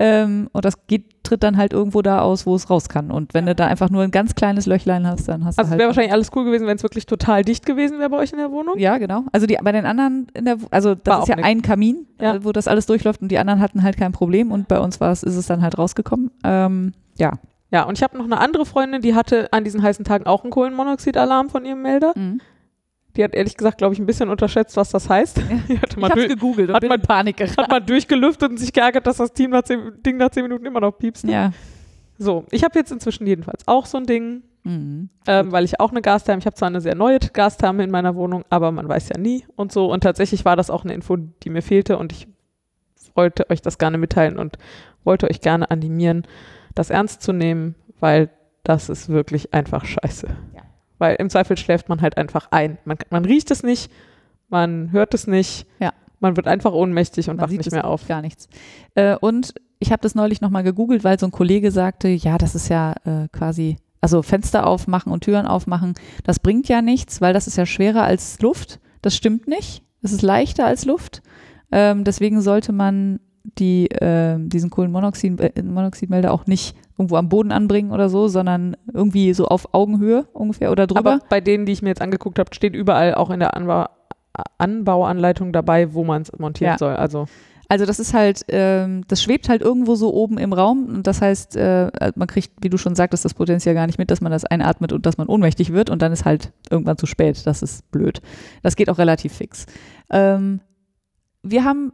Ähm, und das geht, tritt dann halt irgendwo da aus, wo es raus kann. Und wenn du da einfach nur ein ganz kleines Löchlein hast, dann hast Also du es halt. wäre wahrscheinlich alles cool gewesen, wenn es wirklich total dicht gewesen wäre bei euch in der Wohnung. ja, genau. Also die, bei den anderen in der, also das War ist ja nix. ein Kamin, Ja. wo das alles durchläuft und die anderen hatten halt kein Problem und bei uns war es, ist es dann halt rausgekommen. Ähm, ja. Ja, und ich habe noch eine andere Freundin, die hatte an diesen heißen Tagen auch einen Kohlenmonoxidalarm von ihrem Melder. Mhm. Die hat ehrlich gesagt, glaube ich, ein bisschen unterschätzt, was das heißt. Die hatte Ich mal, hab's gegoogelt und hat bin man- in Panik geraten. hat mal durchgelüftet und sich geärgert, dass das Team nach zehn, Ding nach zehn Minuten immer noch piepst. Ja. So, ich habe jetzt inzwischen jedenfalls auch so ein Ding, Mhm. ähm, weil ich auch eine Gastherme, ich habe zwar eine sehr neue Gastherme in meiner Wohnung, aber man weiß ja nie und so. Und tatsächlich war das auch eine Info, die mir fehlte und ich wollte euch das gerne mitteilen und wollte euch gerne animieren, das ernst zu nehmen, weil das ist wirklich einfach scheiße. Ja. Weil im Zweifel schläft man halt einfach ein. Man, man riecht es nicht, man hört es nicht, Ja. man wird einfach ohnmächtig und Man wacht nicht mehr auf. Gar nichts. Äh, und ich habe das neulich nochmal gegoogelt, weil so ein Kollege sagte, ja, das ist ja äh, quasi, also Fenster aufmachen und Türen aufmachen, das bringt ja nichts, weil das ist ja schwerer als Luft. Das stimmt nicht. Das ist leichter als Luft. Ähm, deswegen sollte man die, äh, diesen Kohlenmonoxidmelder auch nicht irgendwo am Boden anbringen oder so, sondern irgendwie so auf Augenhöhe ungefähr oder drüber. Aber bei denen, die ich mir jetzt angeguckt habe, steht überall auch in der Anbau Anbauanleitung dabei, wo man es montieren Ja. soll. Also Also das ist halt, ähm, das schwebt halt irgendwo so oben im Raum und das heißt, äh, man kriegt, wie du schon sagtest, das Potenzial gar nicht mit, dass man das einatmet und dass man ohnmächtig wird und dann ist halt irgendwann zu spät. Das ist blöd. Das geht auch relativ fix. Ähm, wir haben,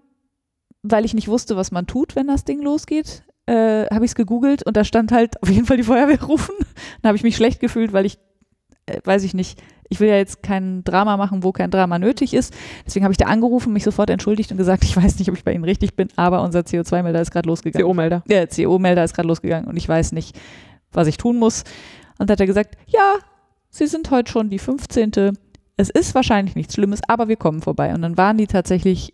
weil ich nicht wusste, was man tut, wenn das Ding losgeht, äh, habe ich es gegoogelt und da stand halt auf jeden Fall die Feuerwehr rufen. Dann habe ich mich schlecht gefühlt, weil ich äh, weiß ich nicht, ich will ja jetzt kein Drama machen, wo kein Drama nötig ist. Deswegen habe ich da angerufen, mich sofort entschuldigt und gesagt, ich weiß nicht, ob ich bei Ihnen richtig bin, aber unser CO2-Melder ist gerade losgegangen. CO-Melder. Der CO-Melder ist gerade losgegangen und ich weiß nicht, was ich tun muss. Und da hat er gesagt, ja, Sie sind heute schon die 15. Es ist wahrscheinlich nichts Schlimmes, aber wir kommen vorbei. Und dann waren die tatsächlich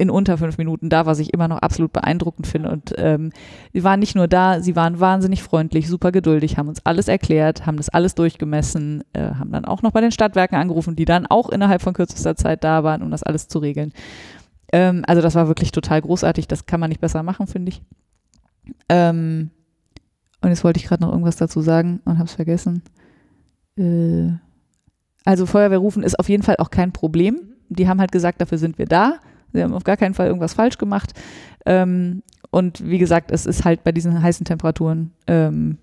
in unter fünf Minuten da, was ich immer noch absolut beeindruckend finde. Und ähm, sie waren nicht nur da, sie waren wahnsinnig freundlich, super geduldig, haben uns alles erklärt, haben das alles durchgemessen, äh, haben dann auch noch bei den Stadtwerken angerufen, die dann auch innerhalb von kürzester Zeit da waren, um das alles zu regeln. Ähm, also das war wirklich total großartig, das kann man nicht besser machen, finde ich. Ähm, und jetzt wollte ich gerade noch irgendwas dazu sagen und habe es vergessen. Äh, also Feuerwehr rufen ist auf jeden Fall auch kein Problem. Die haben halt gesagt, dafür sind wir da. Sie haben auf gar keinen Fall irgendwas falsch gemacht. Ähm, und wie gesagt, es ist halt bei diesen heißen Temperaturen ähm,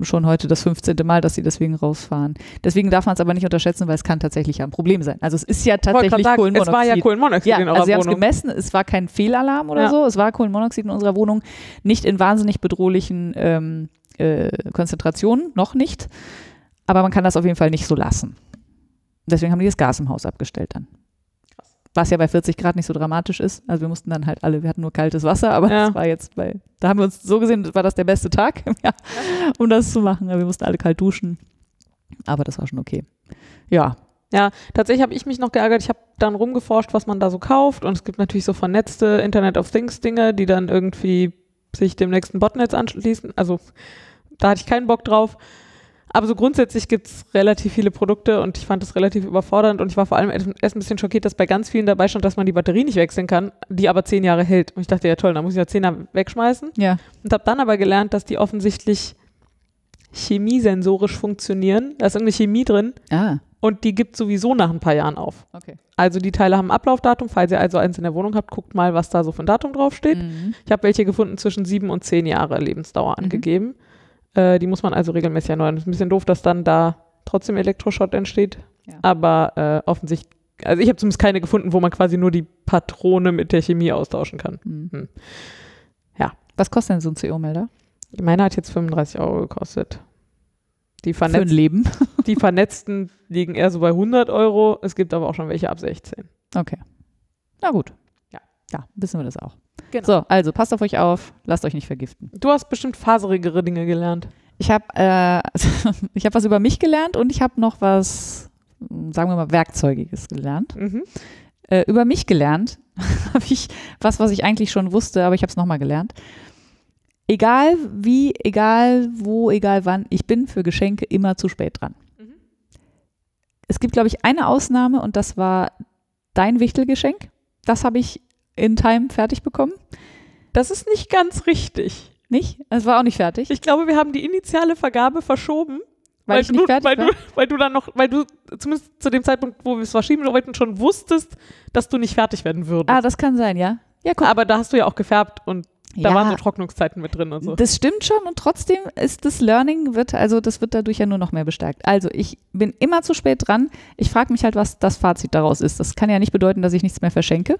schon heute das 15. Mal, dass sie deswegen rausfahren. Deswegen darf man es aber nicht unterschätzen, weil es kann tatsächlich ein Problem sein. Also es ist ja tatsächlich sagen, Kohlenmonoxid. Es war ja Kohlenmonoxid Ja, in eurer also sie haben es gemessen, es war kein Fehlalarm oder Ja. so, es war Kohlenmonoxid in unserer Wohnung, nicht in wahnsinnig bedrohlichen ähm, äh, Konzentrationen, noch nicht, aber man kann das auf jeden Fall nicht so lassen. Deswegen haben die das Gas im Haus abgestellt dann. Was ja bei 40 Grad nicht so dramatisch ist. Also wir mussten dann halt alle, wir hatten nur kaltes Wasser, aber Ja. das war jetzt bei, da haben wir uns so gesehen, war das der beste Tag im Jahr, um das zu machen. Wir mussten alle kalt duschen. Aber das war schon okay. Ja, Tatsächlich habe ich mich noch geärgert. Ich habe dann rumgeforscht, was man da so kauft. Und es gibt natürlich so vernetzte Internet of Things Dinge, die dann irgendwie sich dem nächsten Botnetz anschließen. Also da hatte ich keinen Bock drauf. Aber so grundsätzlich gibt es relativ viele Produkte und ich fand das relativ überfordernd und ich war vor allem erst ein bisschen schockiert, dass bei ganz vielen dabei stand, dass man die Batterie nicht wechseln kann, die aber zehn Jahre hält. Und ich dachte, ja toll, dann muss ich ja zehn Jahre wegschmeißen. ja. Und habe dann aber gelernt, dass die offensichtlich chemiesensorisch funktionieren. Da ist irgendeine Chemie drin Ah, und die gibt sowieso nach ein paar Jahren auf. okay. Also die Teile haben ein Ablaufdatum. Falls ihr also eins in der Wohnung habt, guckt mal, was da so für ein Datum draufsteht. Mhm. Ich habe welche gefunden zwischen sieben und zehn Jahre Lebensdauer Mhm. angegeben. Äh, die muss man also regelmäßig erneuern. Ist ein bisschen doof, dass dann da trotzdem Elektroschrott entsteht. Ja. Aber äh, offensichtlich, also ich habe zumindest keine gefunden, wo man quasi nur die Patrone mit der Chemie austauschen kann. Mhm. Hm. Ja. Was kostet denn so ein CO-Melder? Meine hat jetzt 35 Euro gekostet. Die, Für ein Leben. die vernetzten liegen eher so bei 100 Euro. Es gibt aber auch schon welche ab 16. Okay. Na gut. Ja. Ja, wissen wir das auch. Genau. So, also passt auf euch auf, lasst euch nicht vergiften. Du hast bestimmt faserigere Dinge gelernt. Ich habe äh, ich hab was über mich gelernt und ich habe noch was, sagen wir mal, Werkzeugiges gelernt. Mhm. Äh, über mich gelernt habe ich was, was ich eigentlich schon wusste, aber ich habe es nochmal gelernt. Egal wie, egal wo, egal wann, ich bin für Geschenke immer zu spät dran. Mhm. Es gibt, glaube ich, eine Ausnahme und das war dein Wichtelgeschenk. Das habe ich in Time fertig bekommen. Das ist nicht ganz richtig. Nicht? Es war auch nicht fertig. Ich glaube, wir haben die initiale Vergabe verschoben. Weil ich nicht du, fertig weil, war? du, weil du dann noch, weil du zumindest zu dem Zeitpunkt, wo wir es verschieben wollten, schon wusstest, dass du nicht fertig werden würdest. ah, das kann sein, ja. Ja, guck. Aber da hast du ja auch gefärbt und da ja, waren so Trocknungszeiten mit drin und so. Das stimmt schon und trotzdem ist das Learning, wird, also das wird dadurch ja nur noch mehr bestärkt. Also ich bin immer zu spät dran. Ich frage mich halt, was das Fazit daraus ist. Das kann ja nicht bedeuten, dass ich nichts mehr verschenke,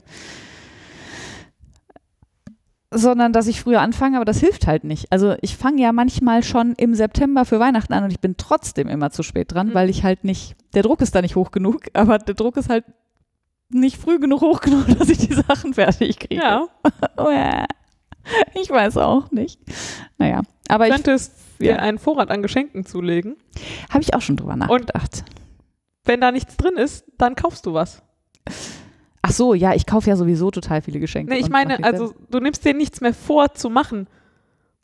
sondern dass ich früher anfange, aber das hilft halt nicht. Also ich fange ja manchmal schon im September für Weihnachten an und ich bin trotzdem immer zu spät dran, Mhm. weil ich halt nicht, der Druck ist da nicht hoch genug, aber der Druck ist halt nicht früh genug hoch genug, dass ich die Sachen fertig kriege. ja. Ich weiß auch nicht. Naja, aber du ich könntest dir Ja. einen Vorrat an Geschenken zulegen. habe ich auch schon drüber nachgedacht. Wenn da nichts drin ist, dann kaufst du was. Ach so, ja, ich kaufe ja sowieso total viele Geschenke. Nee, ich und meine, also du nimmst dir nichts mehr vor zu machen,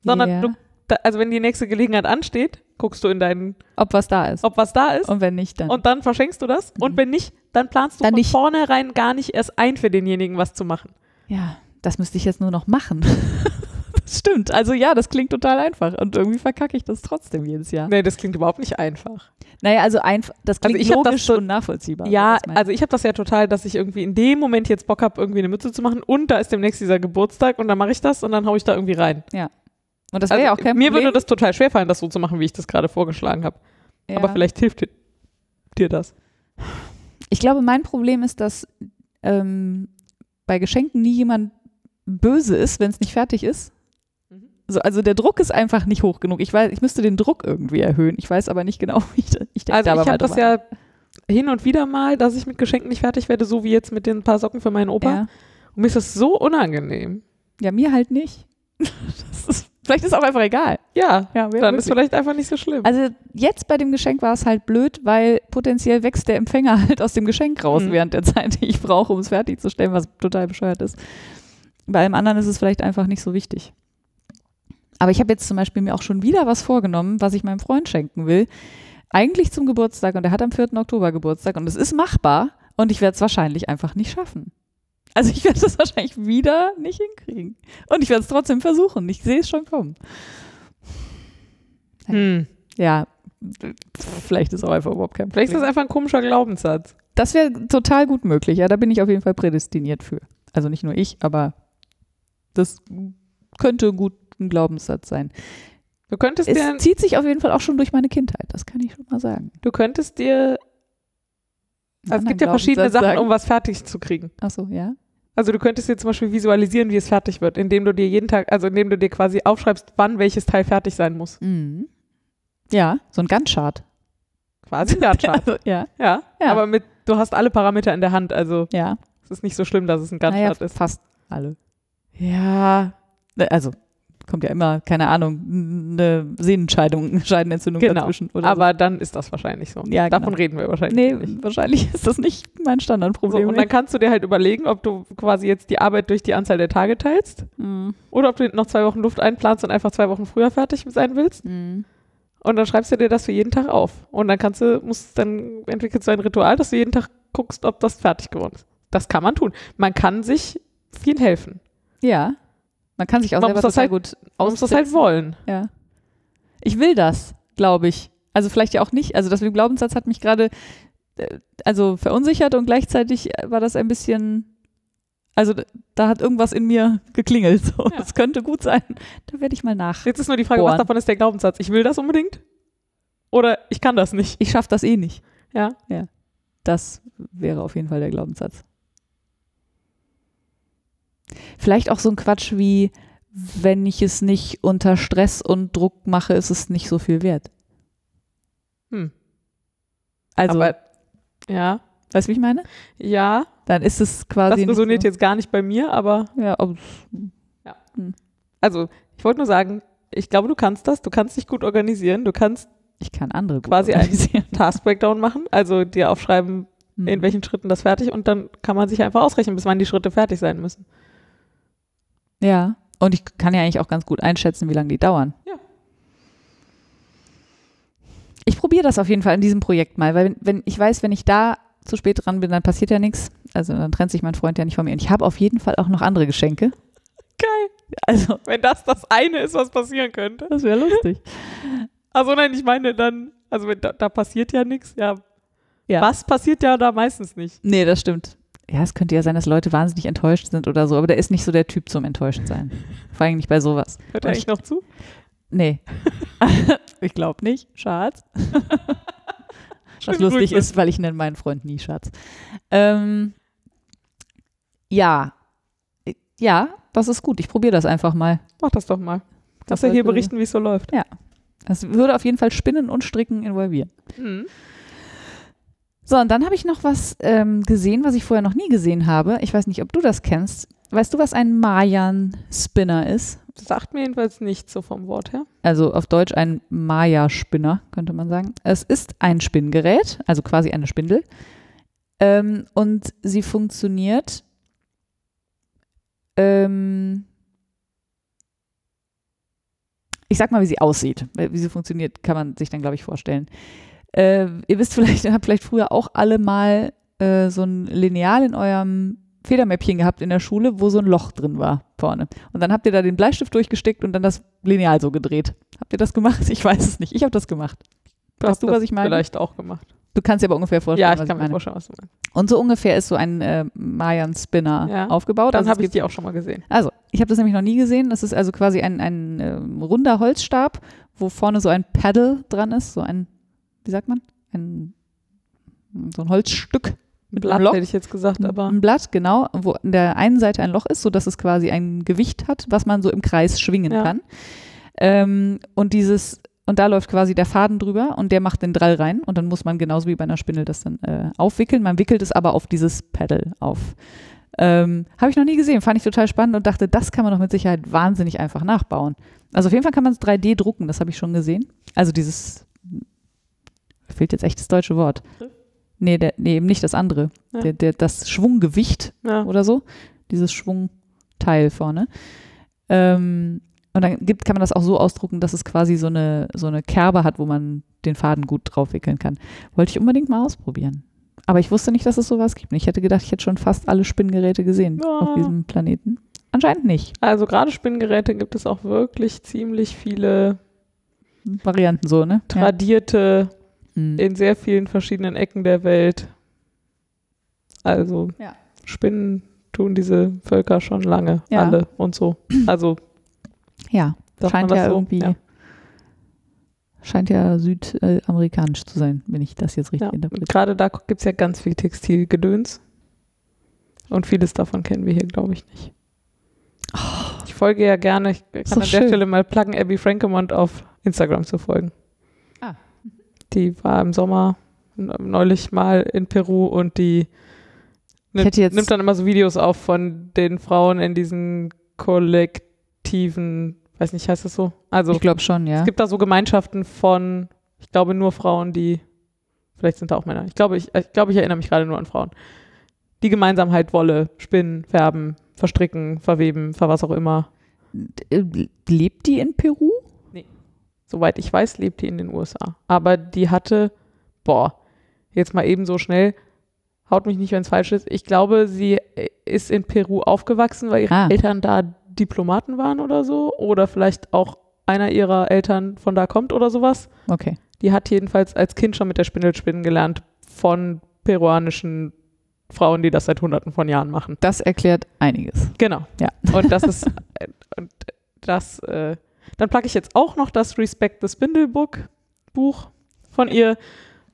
sondern Ja. du, da, also wenn die nächste Gelegenheit ansteht, guckst du in deinen, ob was da ist. ob was da ist und wenn nicht, dann. und dann verschenkst du das. Und Mhm. wenn nicht, dann planst du Dann von nicht. vornherein gar nicht erst ein für denjenigen was zu machen. ja, das müsste ich jetzt nur noch machen. das stimmt. Also ja, das klingt total einfach. Und irgendwie verkacke ich das trotzdem jedes Jahr. Nee, das klingt überhaupt nicht einfach. Naja, also einfach, das klingt ich hab das logisch so- und nachvollziehbar. ja, also ich habe das ja total, dass ich irgendwie in dem Moment jetzt Bock habe, irgendwie eine Mütze zu machen und da ist demnächst dieser Geburtstag und dann mache ich das und dann haue ich da irgendwie rein. du. Und das wäre ja auch kein mir Problem. würde das total schwer fallen, das so zu machen, wie ich das gerade vorgeschlagen habe. ja. Aber vielleicht hilft dir, dir das. Ich glaube, mein Problem ist, dass ähm, bei Geschenken nie jemand böse ist, wenn es nicht fertig ist. So, also der Druck ist einfach nicht hoch genug. Ich weiß, ich müsste den Druck irgendwie erhöhen. Ich weiß aber nicht genau, wie ich, ich denke Also da ich habe das ja hin und wieder mal, dass ich mit Geschenken nicht fertig werde, so wie jetzt mit den paar Socken für meinen Opa. Ja. Und mir ist das so unangenehm. ja, mir halt nicht. Das ist, vielleicht ist auch einfach egal. Ja, Ja, dann ist vielleicht einfach nicht so schlimm. Also jetzt bei dem Geschenk war es halt blöd, weil potenziell wächst der Empfänger halt aus dem Geschenk raus Mhm. während der Zeit, die ich brauche, um es fertigzustellen, was total bescheuert ist. Bei allem anderen ist es vielleicht einfach nicht so wichtig. Aber ich habe jetzt zum Beispiel mir auch schon wieder was vorgenommen, was ich meinem Freund schenken will. Eigentlich zum Geburtstag und er hat am 4. Oktober Geburtstag und es ist machbar und ich werde es wahrscheinlich einfach nicht schaffen. Also ich werde es wahrscheinlich wieder nicht hinkriegen. Und ich werde es trotzdem versuchen. Ich sehe es schon kommen. hm. Ja, vielleicht ist auch einfach überhaupt kein Vielleicht ist Problem. das einfach ein komischer Glaubenssatz. Das wäre total gut möglich. Ja, da bin ich auf jeden Fall prädestiniert für. Also nicht nur ich, aber das könnte gut ein Glaubenssatz sein. Du könntest Es dir, zieht sich auf jeden Fall auch schon durch meine Kindheit. Das kann ich schon mal sagen. du könntest dir, also es gibt ja verschiedene Sachen, um was fertig zu kriegen. Achso, ja. Also du könntest dir zum Beispiel visualisieren, wie es fertig wird, indem du dir jeden Tag, also indem du dir quasi aufschreibst, wann welches Teil fertig sein muss. Mhm. Ja, so ein Gantt-Chart. Quasi ein Gantt-Chart. Also, ja, ja, Ja. aber mit, du hast alle Parameter in der Hand, also ja. es ist nicht so schlimm, dass es ein Naja, Gantt-Chart ist. fast alle. Ja, Also, kommt ja immer, keine Ahnung, eine Sehnenscheidung, Scheidenentzündung Genau, dazwischen. Aber dann ist das wahrscheinlich so. Ja, Davon genau. reden wir so. wahrscheinlich Nee, nicht. wahrscheinlich ist das nicht mein So, Standardproblem. und dann kannst du dir halt überlegen, ob du quasi jetzt die Arbeit durch die Anzahl der Tage teilst Mhm. oder ob du noch zwei Wochen Luft einplanst und einfach zwei Wochen früher fertig sein willst. Mhm. Und dann schreibst du dir das für jeden Tag auf. Und dann kannst du, musst, dann entwickelst du ein Ritual, dass du jeden Tag guckst, ob das fertig geworden ist. Das kann man tun. Man kann sich viel helfen. Ja. Man kann sich auch Man selber total halt- gut Man muss das halt wollen. Ja. Ich will das, glaube ich. Also vielleicht ja auch nicht. Also das mit dem Glaubenssatz hat mich gerade äh, also verunsichert und gleichzeitig war das ein bisschen also da hat irgendwas in mir geklingelt. So. Ja. Das könnte gut sein. Da werde ich mal nach. Jetzt ist nur die Frage, Bohren. was davon ist der Glaubenssatz? Ich will das unbedingt? Oder ich kann das nicht? Ich schaffe das eh nicht. Ja. Das wäre auf jeden Fall der Glaubenssatz. Vielleicht auch so ein Quatsch wie, wenn ich es nicht unter Stress und Druck mache, ist es nicht so viel wert. Hm. Also, Aber, ja. weißt du, wie ich meine? Ja, Dann ist es quasi. das resoniert so, jetzt gar nicht bei mir, aber Ja, ob, also ich wollte nur sagen, ich glaube, du kannst das, du kannst dich gut organisieren, du kannst ich kann andere gut Quasi organisieren. Task Breakdown machen, also dir aufschreiben, Hm. in welchen Schritten das fertig und dann kann man sich einfach ausrechnen, bis wann die Schritte fertig sein müssen. Ja. Und ich kann ja eigentlich auch ganz gut einschätzen, wie lange die dauern. Ja. Ich probiere das auf jeden Fall in diesem Projekt mal, weil wenn, wenn ich weiß, wenn ich da zu spät dran bin, dann passiert ja nichts. Also dann trennt sich mein Freund ja nicht von mir. Und ich habe auf jeden Fall auch noch andere Geschenke. Geil. Also, Wenn das das eine ist, was passieren könnte. das wäre lustig. Also nein, ich meine dann, also wenn da, da passiert ja nichts, ja. Ja. Was passiert ja da meistens nicht? Nee, das stimmt. Ja, es könnte ja sein, dass Leute wahnsinnig enttäuscht sind oder so, aber der ist nicht so der Typ zum enttäuscht sein. Vor allem nicht bei sowas. Hört er eigentlich noch zu? Nee. ich glaube nicht. Schatz. Was lustig ist, weil ich nenne meinen Freund nie Schatz. Ähm, ja. Ja, das ist gut. Ich probiere das einfach mal. Mach das doch mal. Das Kannst du hier berichten, wie es so läuft. Das würde auf jeden Fall Spinnen und Stricken involvieren. Mhm. So, und dann habe ich noch was ähm, gesehen, was ich vorher noch nie gesehen habe. Ich weiß nicht, ob du das kennst. Weißt du, was ein Mayan-Spinner ist? Das sagt mir jedenfalls nicht so vom Wort her. Also auf Deutsch ein Maya-Spinner, könnte man sagen. Es ist ein Spinngerät, also quasi eine Spindel. Ähm, und sie funktioniert ähm, ich sag mal, wie sie aussieht. Weil Wie sie funktioniert, kann man sich dann, glaube ich, vorstellen. Äh, ihr wisst vielleicht, ihr habt vielleicht früher auch alle mal äh, so ein Lineal in eurem Federmäppchen gehabt in der Schule, wo so ein Loch drin war vorne. Und dann habt ihr da den Bleistift durchgesteckt und dann das Lineal so gedreht. Habt ihr das gemacht? Ich weiß es nicht. Ich habe das gemacht. Hast du, was ich meine? Vielleicht auch gemacht. Du kannst dir aber ungefähr vorstellen, Ja, ich was kann ich mir meine. vorstellen, was du meinst. Und so ungefähr ist so ein äh, Mayan-Spinner Ja. aufgebaut. Dann Also habe ich die auch schon mal gesehen. also, ich habe das nämlich noch nie gesehen. Das ist also quasi ein, ein ähm, runder Holzstab, wo vorne so ein Paddle dran ist, so ein, wie sagt man? Ein, so ein Holzstück, Mit einem Blatt Loch. hätte ich jetzt gesagt, aber ein Blatt, genau, wo an der einen Seite ein Loch ist, sodass es quasi ein Gewicht hat, was man so im Kreis schwingen Ja. kann. Ähm, und dieses, und da läuft quasi der Faden drüber und der macht den Drall rein und dann muss man genauso wie bei einer Spindel das dann äh, aufwickeln. Man wickelt es aber auf dieses Pedal auf. Ähm, Habe ich noch nie gesehen, fand ich total spannend und dachte, das kann man doch mit Sicherheit wahnsinnig einfach nachbauen. Also auf jeden Fall kann man es 3D drucken, das habe ich schon gesehen. Also dieses, fehlt jetzt echt das deutsche Wort. Nee, der, nee eben nicht das andere. Ja. Der, der, das Schwunggewicht ja. oder so. Dieses Schwungteil vorne. Ähm, und dann gibt, kann man das auch so ausdrucken, dass es quasi so eine, so eine Kerbe hat, wo man den Faden gut drauf wickeln kann. Wollte ich unbedingt mal ausprobieren. Aber ich wusste nicht, dass es sowas gibt. Ich hätte gedacht, ich hätte schon fast alle Spinngeräte gesehen Ja. auf diesem Planeten. Anscheinend nicht. Also gerade Spinngeräte gibt es auch wirklich ziemlich viele Varianten so, ne? Tradierte Hm. in sehr vielen verschiedenen Ecken der Welt. Also Ja. Spinnen tun diese Völker schon lange, Ja. alle und so. Also ja. Scheint ja so? irgendwie, Ja. scheint ja südamerikanisch zu sein, wenn ich das jetzt richtig Ja. Interpretiere. Gerade da gibt es ja ganz viel Textilgedöns. Und vieles davon kennen wir hier, glaube ich, nicht. Ich folge ja gerne, ich kann Oh. So an der schön. Stelle mal pluggen, Abby Frankemont auf Instagram zu folgen. Die war im Sommer neulich mal in Peru und die nimmt, nimmt dann immer so Videos auf von den Frauen in diesen kollektiven, weiß nicht, heißt das so? Also Ich glaube schon, ja. es gibt da so Gemeinschaften von, ich glaube, nur Frauen, die, vielleicht sind da auch Männer. Ich glaube, ich, ich, glaube, ich erinnere mich gerade nur an Frauen. Die gemeinsam halt Wolle spinnen, färben, verstricken, verweben, ver was auch immer. Äh, Lebt die in Peru? Soweit ich weiß, lebt die in den USA. Aber die hatte, boah, jetzt mal eben so schnell, haut mich nicht, wenn es falsch ist. Ich glaube, sie ist in Peru aufgewachsen, weil ihre Ah. Eltern da Diplomaten waren oder so. Oder vielleicht auch einer ihrer Eltern von da kommt oder sowas. Okay. Die hat jedenfalls als Kind schon mit der Spindel spinnen gelernt von peruanischen Frauen, die das seit hunderten von Jahren machen. Das erklärt einiges. Genau. Ja. Und das ist, äh, und das, äh, dann packe ich jetzt auch noch das Respect the Spindle Book Buch von ihr.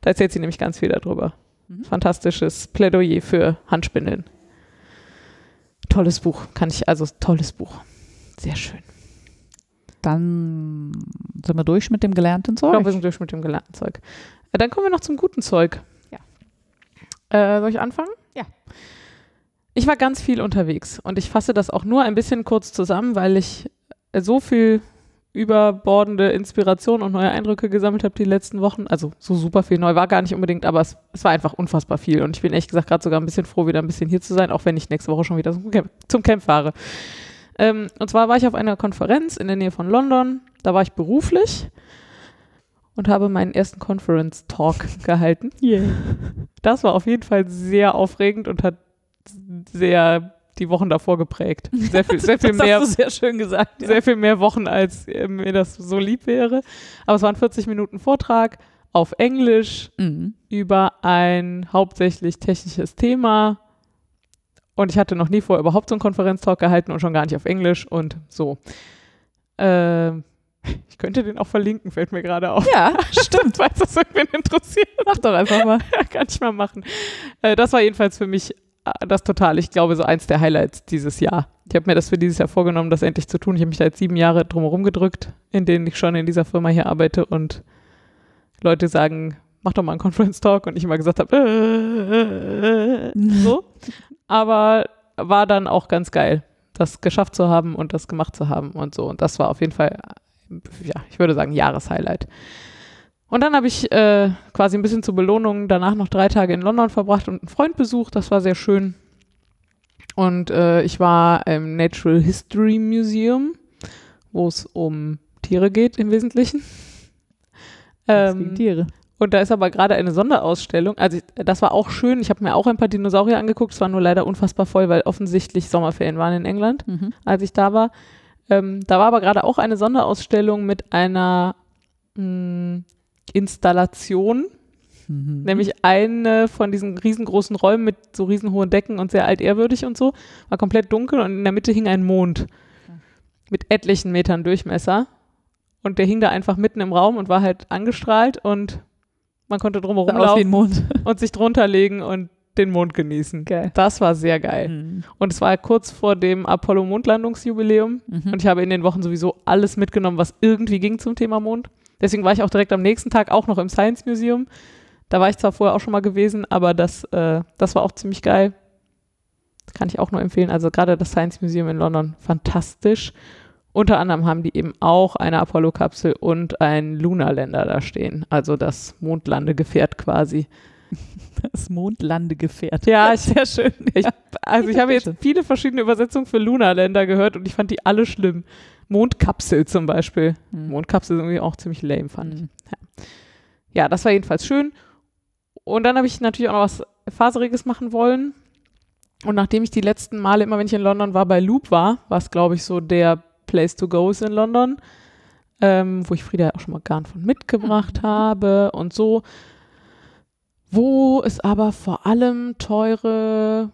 Da erzählt sie nämlich ganz viel darüber. Mhm. Fantastisches Plädoyer für Handspindeln. Tolles Buch, kann ich, also tolles Buch. Sehr schön. Dann sind wir durch mit dem gelernten Ich glaube, wir Zeug. sind durch mit dem gelernten Zeug. Äh, dann kommen wir noch zum guten Zeug. Ja. Äh, soll ich anfangen? Ja. Ich war ganz viel unterwegs und ich fasse das auch nur ein bisschen kurz zusammen, weil ich so viel überbordende Inspiration und neue Eindrücke gesammelt habe die letzten Wochen. Also so super viel neu war gar nicht unbedingt, aber es, es war einfach unfassbar viel. Und ich bin ehrlich gesagt gerade sogar ein bisschen froh, wieder ein bisschen hier zu sein, auch wenn ich nächste Woche schon wieder zum Camp, zum Camp fahre. Ähm, und zwar war ich auf einer Konferenz in der Nähe von London. Da war ich beruflich und habe meinen ersten Conference Talk gehalten. Das war auf jeden Fall sehr aufregend und hat sehr die Wochen davor geprägt. Sehr viel, sehr viel das mehr, hast du sehr schön gesagt. sehr viel mehr Wochen, als äh, mir das so lieb wäre. Aber es waren 40 Minuten Vortrag auf Englisch Mhm. über ein hauptsächlich technisches Thema. Und ich hatte noch nie vorher überhaupt so einen Konferenztalk gehalten und schon gar nicht auf Englisch und so. Ähm, ich könnte den auch verlinken, fällt mir gerade auf. Ja, stimmt. Falls das irgendwen interessiert, Mach doch einfach mal. kann ich mal machen. Äh, das war jedenfalls für mich äh, das total, ich glaube, so eins der Highlights dieses Jahr. Ich habe mir das für dieses Jahr vorgenommen, das endlich zu tun. Ich habe mich da jetzt sieben Jahre drumherum gedrückt, in denen ich schon in dieser Firma hier arbeite und Leute sagen, mach doch mal einen Conference Talk und ich immer gesagt habe, äh, so. Aber war dann auch ganz geil, das geschafft zu haben und das gemacht zu haben und so. Und das war auf jeden Fall, äh, ja, ich würde sagen, Jahreshighlight. Und dann habe ich äh, quasi ein bisschen zur Belohnung danach noch drei Tage in London verbracht und einen Freund besucht. Das war sehr schön. Und äh, ich war im Natural History Museum, wo es um Tiere geht im Wesentlichen. Ähm, Tiere. und da ist aber gerade eine Sonderausstellung. Also ich, das war auch schön. Ich habe mir auch ein paar Dinosaurier angeguckt. Es war nur leider unfassbar voll, weil offensichtlich Sommerferien waren in England, Mhm. als ich da war. Ähm, da war aber gerade auch eine Sonderausstellung mit einer mh, Installation, Mhm. nämlich eine von diesen riesengroßen Räumen mit so riesenhohen Decken und sehr altehrwürdig und so. War komplett dunkel und in der Mitte hing ein Mond mit etlichen Metern Durchmesser. Und der hing da einfach mitten im Raum und war halt angestrahlt und man konnte drumherum laufen Mond. und sich drunter legen und den Mond genießen. Geil. Das war sehr geil. Mhm. Und es war kurz vor dem Apollo-Mondlandungsjubiläum. Mhm. Und ich habe in den Wochen sowieso alles mitgenommen, was irgendwie ging zum Thema Mond. Deswegen war ich auch direkt am nächsten Tag auch noch im Science Museum. Da war ich zwar vorher auch schon mal gewesen, aber das, äh, das war auch ziemlich geil. Kann ich auch nur empfehlen. Also gerade das Science Museum in London, fantastisch. Unter anderem haben die eben auch eine Apollo-Kapsel und ein Lunarländer da stehen. Also das Mondlandegefährt quasi. Das Mondlandegefährt. Ja, ich, Sehr schön. ich, also ich habe jetzt viele verschiedene Übersetzungen für Lunarländer gehört und ich fand die alle schlimm. Mondkapsel zum Beispiel. Mhm. Mondkapsel ist irgendwie auch ziemlich lame, fand ich. Mhm. Ja, das war jedenfalls schön. Und dann habe ich natürlich auch noch was Faseriges machen wollen. Und nachdem ich die letzten Male immer, wenn ich in London war, bei Loop war, was glaube ich so der Place to go ist in London, ähm, wo ich Frieda auch schon mal Garn von mitgebracht habe und so, wo es aber vor allem teure,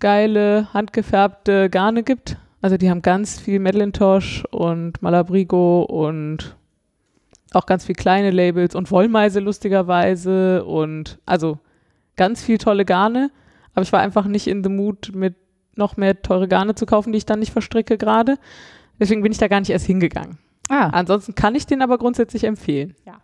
geile, handgefärbte Garne gibt. Also die haben ganz viel Madelintosh und Malabrigo und auch ganz viel kleine Labels und Wollmeise lustigerweise und also ganz viel tolle Garne. Aber ich war einfach nicht in the mood, mit noch mehr teure Garne zu kaufen, die ich dann nicht verstricke gerade. Deswegen bin ich da gar nicht erst hingegangen. Ah, Ansonsten kann ich den aber grundsätzlich empfehlen. Ja.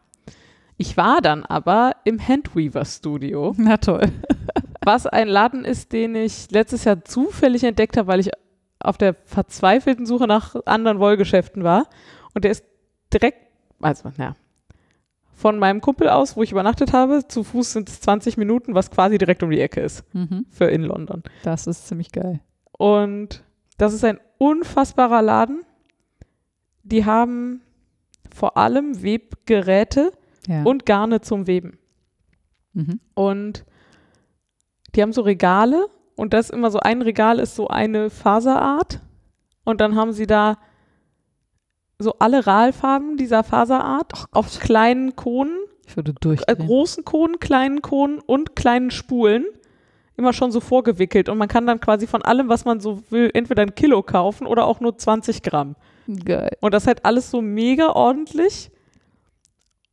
Ich war dann aber im Handweaver Studio, na toll. was ein Laden ist, den ich letztes Jahr zufällig entdeckt habe, weil ich auf der verzweifelten Suche nach anderen Wollgeschäften war. Und der ist direkt, also, ja, von meinem Kumpel aus, wo ich übernachtet habe, zu Fuß sind es 20 Minuten, was quasi direkt um die Ecke ist Mhm. für in London. Das ist ziemlich geil. Und das ist ein unfassbarer Laden. Die haben vor allem Webgeräte Ja. und Garne zum Weben. mhm. Und die haben so Regale und das immer so ein Regal ist so eine Faserart und dann haben sie da so alle Ralfarben dieser Faserart auf kleinen Konen, Ich würde äh, durchdrehen. großen Konen, kleinen Konen und kleinen Spulen immer schon so vorgewickelt und man kann dann quasi von allem, was man so will, entweder ein Kilo kaufen oder auch nur 20 Gramm. Geil. Und das halt alles so mega ordentlich.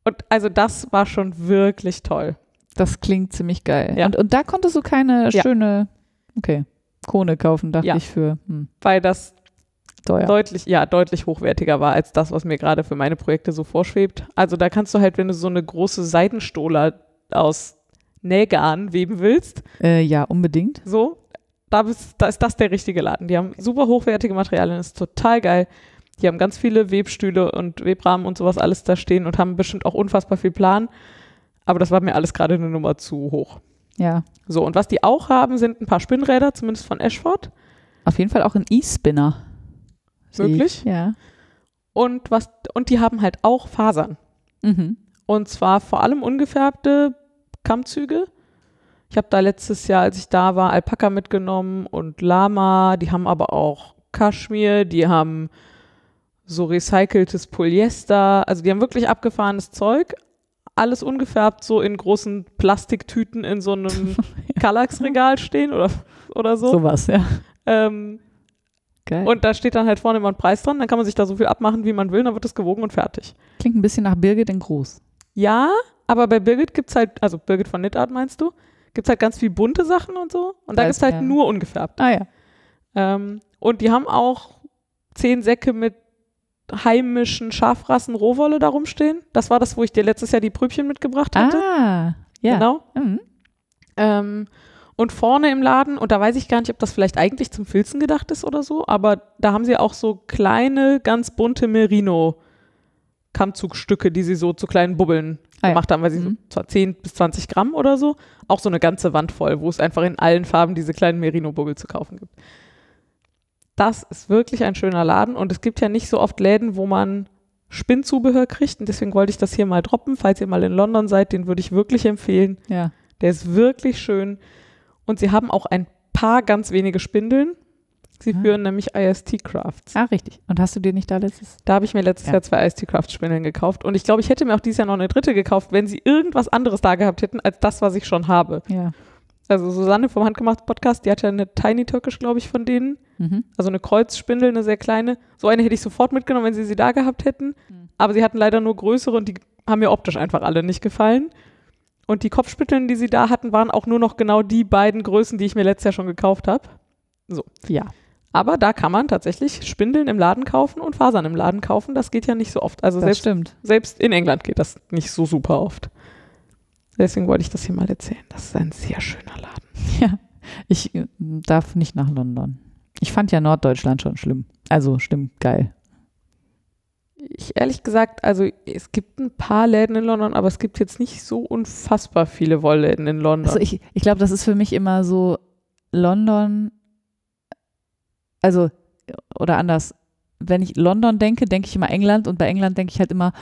Und also das war schon wirklich toll. Das klingt ziemlich geil. Ja. Und, und da konntest du keine Ja. schöne, okay, Krone kaufen, dachte Ja. ich für hm, Weil das teuer. deutlich, ja, deutlich hochwertiger war als das, was mir gerade für meine Projekte so vorschwebt. Also da kannst du halt, wenn du so eine große Seidenstola aus Nähgarn weben willst, Äh, ja, unbedingt. so, da, bist, da ist das der richtige Laden. Die haben super hochwertige Materialien, ist total geil. Die haben ganz viele Webstühle und Webrahmen und sowas alles da stehen und haben bestimmt auch unfassbar viel Plan. Aber das war mir alles gerade eine Nummer zu hoch. Ja. So, und was die auch haben, sind ein paar Spinnräder, zumindest von Ashford. Auf jeden Fall auch ein E-Spinner. Wirklich? Ja. Und, was, und die haben halt auch Fasern. Mhm. Und zwar vor allem ungefärbte Kammzüge. Ich habe da letztes Jahr, als ich da war, Alpaka mitgenommen und Lama. Die haben aber auch Kaschmir, die haben so recyceltes Polyester. Also die haben wirklich abgefahrenes Zeug. Alles ungefärbt, so in großen Plastiktüten in so einem Kallax-Regal stehen oder, oder so. Sowas, ja. Ähm, Geil. und da steht dann halt vorne immer ein Preis dran. Dann kann man sich da so viel abmachen, wie man will. Dann wird es gewogen und fertig. Klingt ein bisschen nach Birgit in groß. Ja, aber bei Birgit gibt es halt, also Birgit von Knitart meinst du, gibt es halt ganz viel bunte Sachen und so. Und da gibt es ist halt mehr- nur ungefärbt. Ah ja. Ähm, und die haben auch zehn Säcke mit heimischen Schafrassen Rohwolle da rumstehen. Das war das, wo ich dir letztes Jahr die Prübchen mitgebracht hatte. Ah, ja. Genau. Mhm. Ähm, und vorne im Laden, und da weiß ich gar nicht, ob das vielleicht eigentlich zum Filzen gedacht ist oder so, aber da haben sie auch so kleine, ganz bunte Merino-Kammzugstücke, die sie so zu kleinen Bubbeln Ah gemacht haben, weil sie so Mhm. zwar 10 bis 20 Gramm oder so, auch so eine ganze Wand voll, wo es einfach in allen Farben diese kleinen Merino-Bubbel zu kaufen gibt. Das ist wirklich ein schöner Laden und es gibt ja nicht so oft Läden, wo man Spinnzubehör kriegt und deswegen wollte ich das hier mal droppen. Falls ihr mal in London seid, den würde ich wirklich empfehlen. Ja. Der ist wirklich schön. Und sie haben auch ein paar ganz wenige Spindeln. Sie Ah. führen nämlich IST Crafts. Ah, richtig. Und hast du dir nicht da letztes? Da habe ich mir letztes Ja. Jahr zwei IST Crafts Spindeln gekauft. Und ich glaube, ich hätte mir auch dieses Jahr noch eine dritte gekauft, wenn sie irgendwas anderes da gehabt hätten, als das, was ich schon habe. Ja. Also Susanne vom Handgemacht Podcast, die hat ja eine Tiny Türkisch, glaube ich, von denen. Mhm. Also eine Kreuzspindel, eine sehr kleine. So eine hätte ich sofort mitgenommen, wenn sie sie da gehabt hätten. Mhm. Aber sie hatten leider nur größere und die haben mir optisch einfach alle nicht gefallen. Und die Kopfspitteln, die sie da hatten, waren auch nur noch genau die beiden Größen, die ich mir letztes Jahr schon gekauft habe. Ja. Aber da kann man tatsächlich Spindeln im Laden kaufen und Fasern im Laden kaufen. Das geht ja nicht so oft. Also Das selbst, stimmt. selbst in England geht das nicht so super oft. Deswegen wollte ich das hier mal erzählen. Das ist ein sehr schöner Laden. Ja. Ich äh, darf nicht nach London. Ich fand ja Norddeutschland schon schlimm. Also schlimm, geil. Ich ehrlich gesagt, also es gibt ein paar Läden in London, aber es gibt jetzt nicht so unfassbar viele Wollläden in London. Also ich, ich glaube, das ist für mich immer so London, also, oder anders. Wenn ich London denke, denke ich immer England und bei England denke ich halt immer,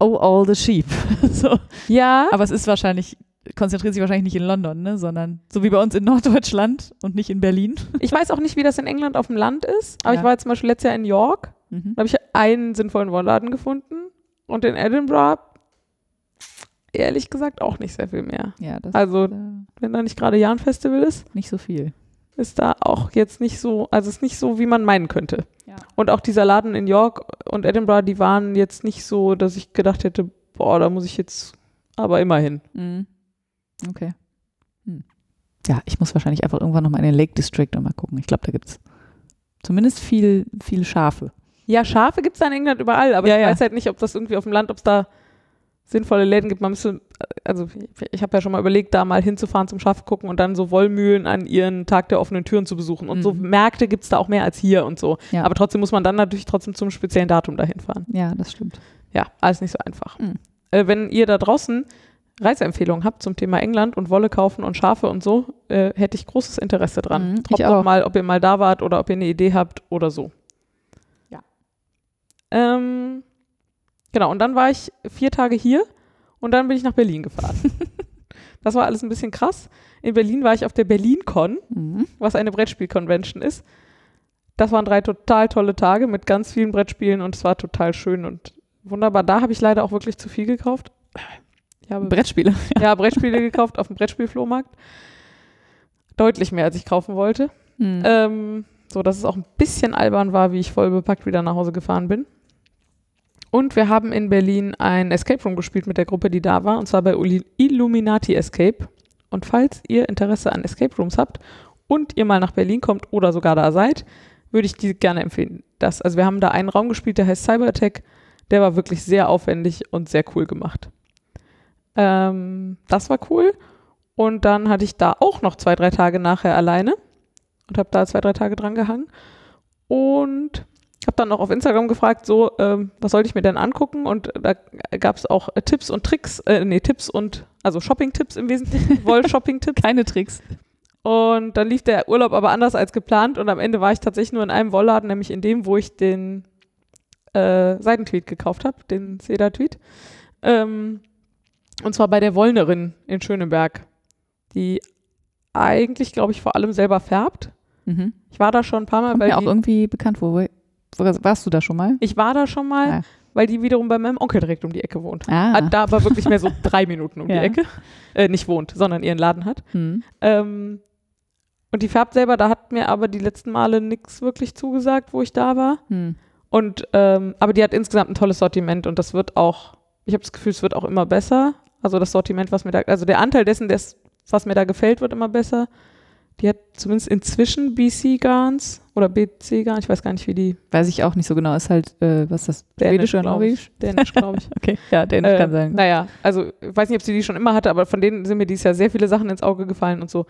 oh, all the sheep. so. ja, Aber es ist wahrscheinlich, konzentriert sich wahrscheinlich nicht in London, ne, sondern so wie bei uns in Norddeutschland und nicht in Berlin. ich weiß auch nicht, wie das in England auf dem Land ist, aber Ja. ich war jetzt zum Beispiel letztes Jahr in York, Mhm. da habe ich einen sinnvollen Wollladen gefunden und in Edinburgh ehrlich gesagt auch nicht sehr viel mehr. Ja, das Also, ist äh, wenn da nicht gerade Jahnfestival ist, nicht so viel. ist da auch jetzt nicht so, also es ist nicht so, wie man meinen könnte. Ja. Und auch dieser Laden in York und Edinburgh, die waren jetzt nicht so, dass ich gedacht hätte, boah, da muss ich jetzt aber immerhin. Mhm. Okay. Hm. Ja, ich muss wahrscheinlich einfach irgendwann nochmal in den Lake District und mal gucken. Ich glaube, da gibt es zumindest viel, viel Schafe. Ja, Schafe gibt es da in England überall, aber Ja, ich ja. weiß halt nicht, ob das irgendwie auf dem Land, ob es da sinnvolle Läden gibt. Man müsste, also ich, habe ja schon mal überlegt, da mal hinzufahren zum Schaf gucken und dann so Wollmühlen an ihren Tag der offenen Türen zu besuchen. Und so Mhm. Märkte gibt es da auch mehr als hier und so. Ja. Aber trotzdem muss man dann natürlich trotzdem zum speziellen Datum dahin fahren. Ja, das stimmt. Ja, alles nicht so einfach. Mhm. Äh, wenn ihr da draußen Reiseempfehlungen habt zum Thema England und Wolle kaufen und Schafe und so, äh, hätte ich großes Interesse dran. Mhm, ich Droppt auch. doch mal, ob ihr mal da wart oder ob ihr eine Idee habt oder so. Ja. Ähm, genau, und dann war ich vier Tage hier und dann bin ich nach Berlin gefahren. das war alles ein bisschen krass. In Berlin war ich auf der BerlinCon, Mhm. was eine Brettspiel-Convention ist. Das waren drei total tolle Tage mit ganz vielen Brettspielen und es war total schön und wunderbar. Da habe ich leider auch wirklich zu viel gekauft. Ich habe Brettspiele. ja, Brettspiele gekauft auf dem Brettspielflohmarkt. Deutlich mehr, als ich kaufen wollte. Mhm. Ähm, so dass es auch ein bisschen albern war, wie ich voll bepackt wieder nach Hause gefahren bin. Und wir haben in Berlin ein Escape Room gespielt mit der Gruppe, die da war, und zwar bei Illuminati Escape. Und falls ihr Interesse an Escape Rooms habt und ihr mal nach Berlin kommt oder sogar da seid, würde ich die gerne empfehlen. Das, also wir haben da einen Raum gespielt, der heißt Cyber Attack. Der war wirklich sehr aufwendig und sehr cool gemacht. Ähm, das war cool. Und dann hatte ich da auch noch zwei, drei Tage nachher alleine und habe da zwei, drei Tage dran gehangen. Und habe dann noch auf Instagram gefragt, so, ähm, was sollte ich mir denn angucken? Und da gab es auch äh, Tipps und Tricks, äh, nee, Tipps und, also Shopping-Tipps im Wesentlichen, Woll-Shopping-Tipps. Keine Tricks. Und dann lief der Urlaub aber anders als geplant und am Ende war ich tatsächlich nur in einem Wollladen, nämlich in dem, wo ich den äh, Seidentweet gekauft habe, den Seda-Tweet. Ähm, und zwar bei der Wollnerin in Schöneberg, die eigentlich, glaube ich, vor allem selber färbt. Mhm. Ich war da schon ein paar Mal, Kommt weil mir auch irgendwie bekannt vor. Warst du da schon mal? ich war da schon mal, Ah. weil die wiederum bei meinem Onkel direkt um die Ecke wohnt. Ah. Da aber wirklich mehr so drei Minuten um Ja. die Ecke. Äh, nicht wohnt, sondern ihren Laden hat. Hm. Ähm, und die färbt selber, da hat mir aber die letzten Male nichts wirklich zugesagt, wo ich da war. Hm. Und ähm, aber die hat insgesamt ein tolles Sortiment und das wird auch, ich habe das Gefühl, es wird auch immer besser. Also das Sortiment, was mir da, also der Anteil dessen, des, was mir da gefällt, wird immer besser. Die hat zumindest inzwischen BC Garns oder BC Garns, ich weiß gar nicht, wie die Weiß ich auch nicht so genau. Ist halt, äh, was ist das? Dänisch, Schwedisch oder Norwegisch? ich. Dänisch, glaube ich. Okay, ja, Dänisch Äh, kann sein. Naja, also ich weiß nicht, ob sie die schon immer hatte, aber von denen sind mir dieses Jahr sehr viele Sachen ins Auge gefallen und so.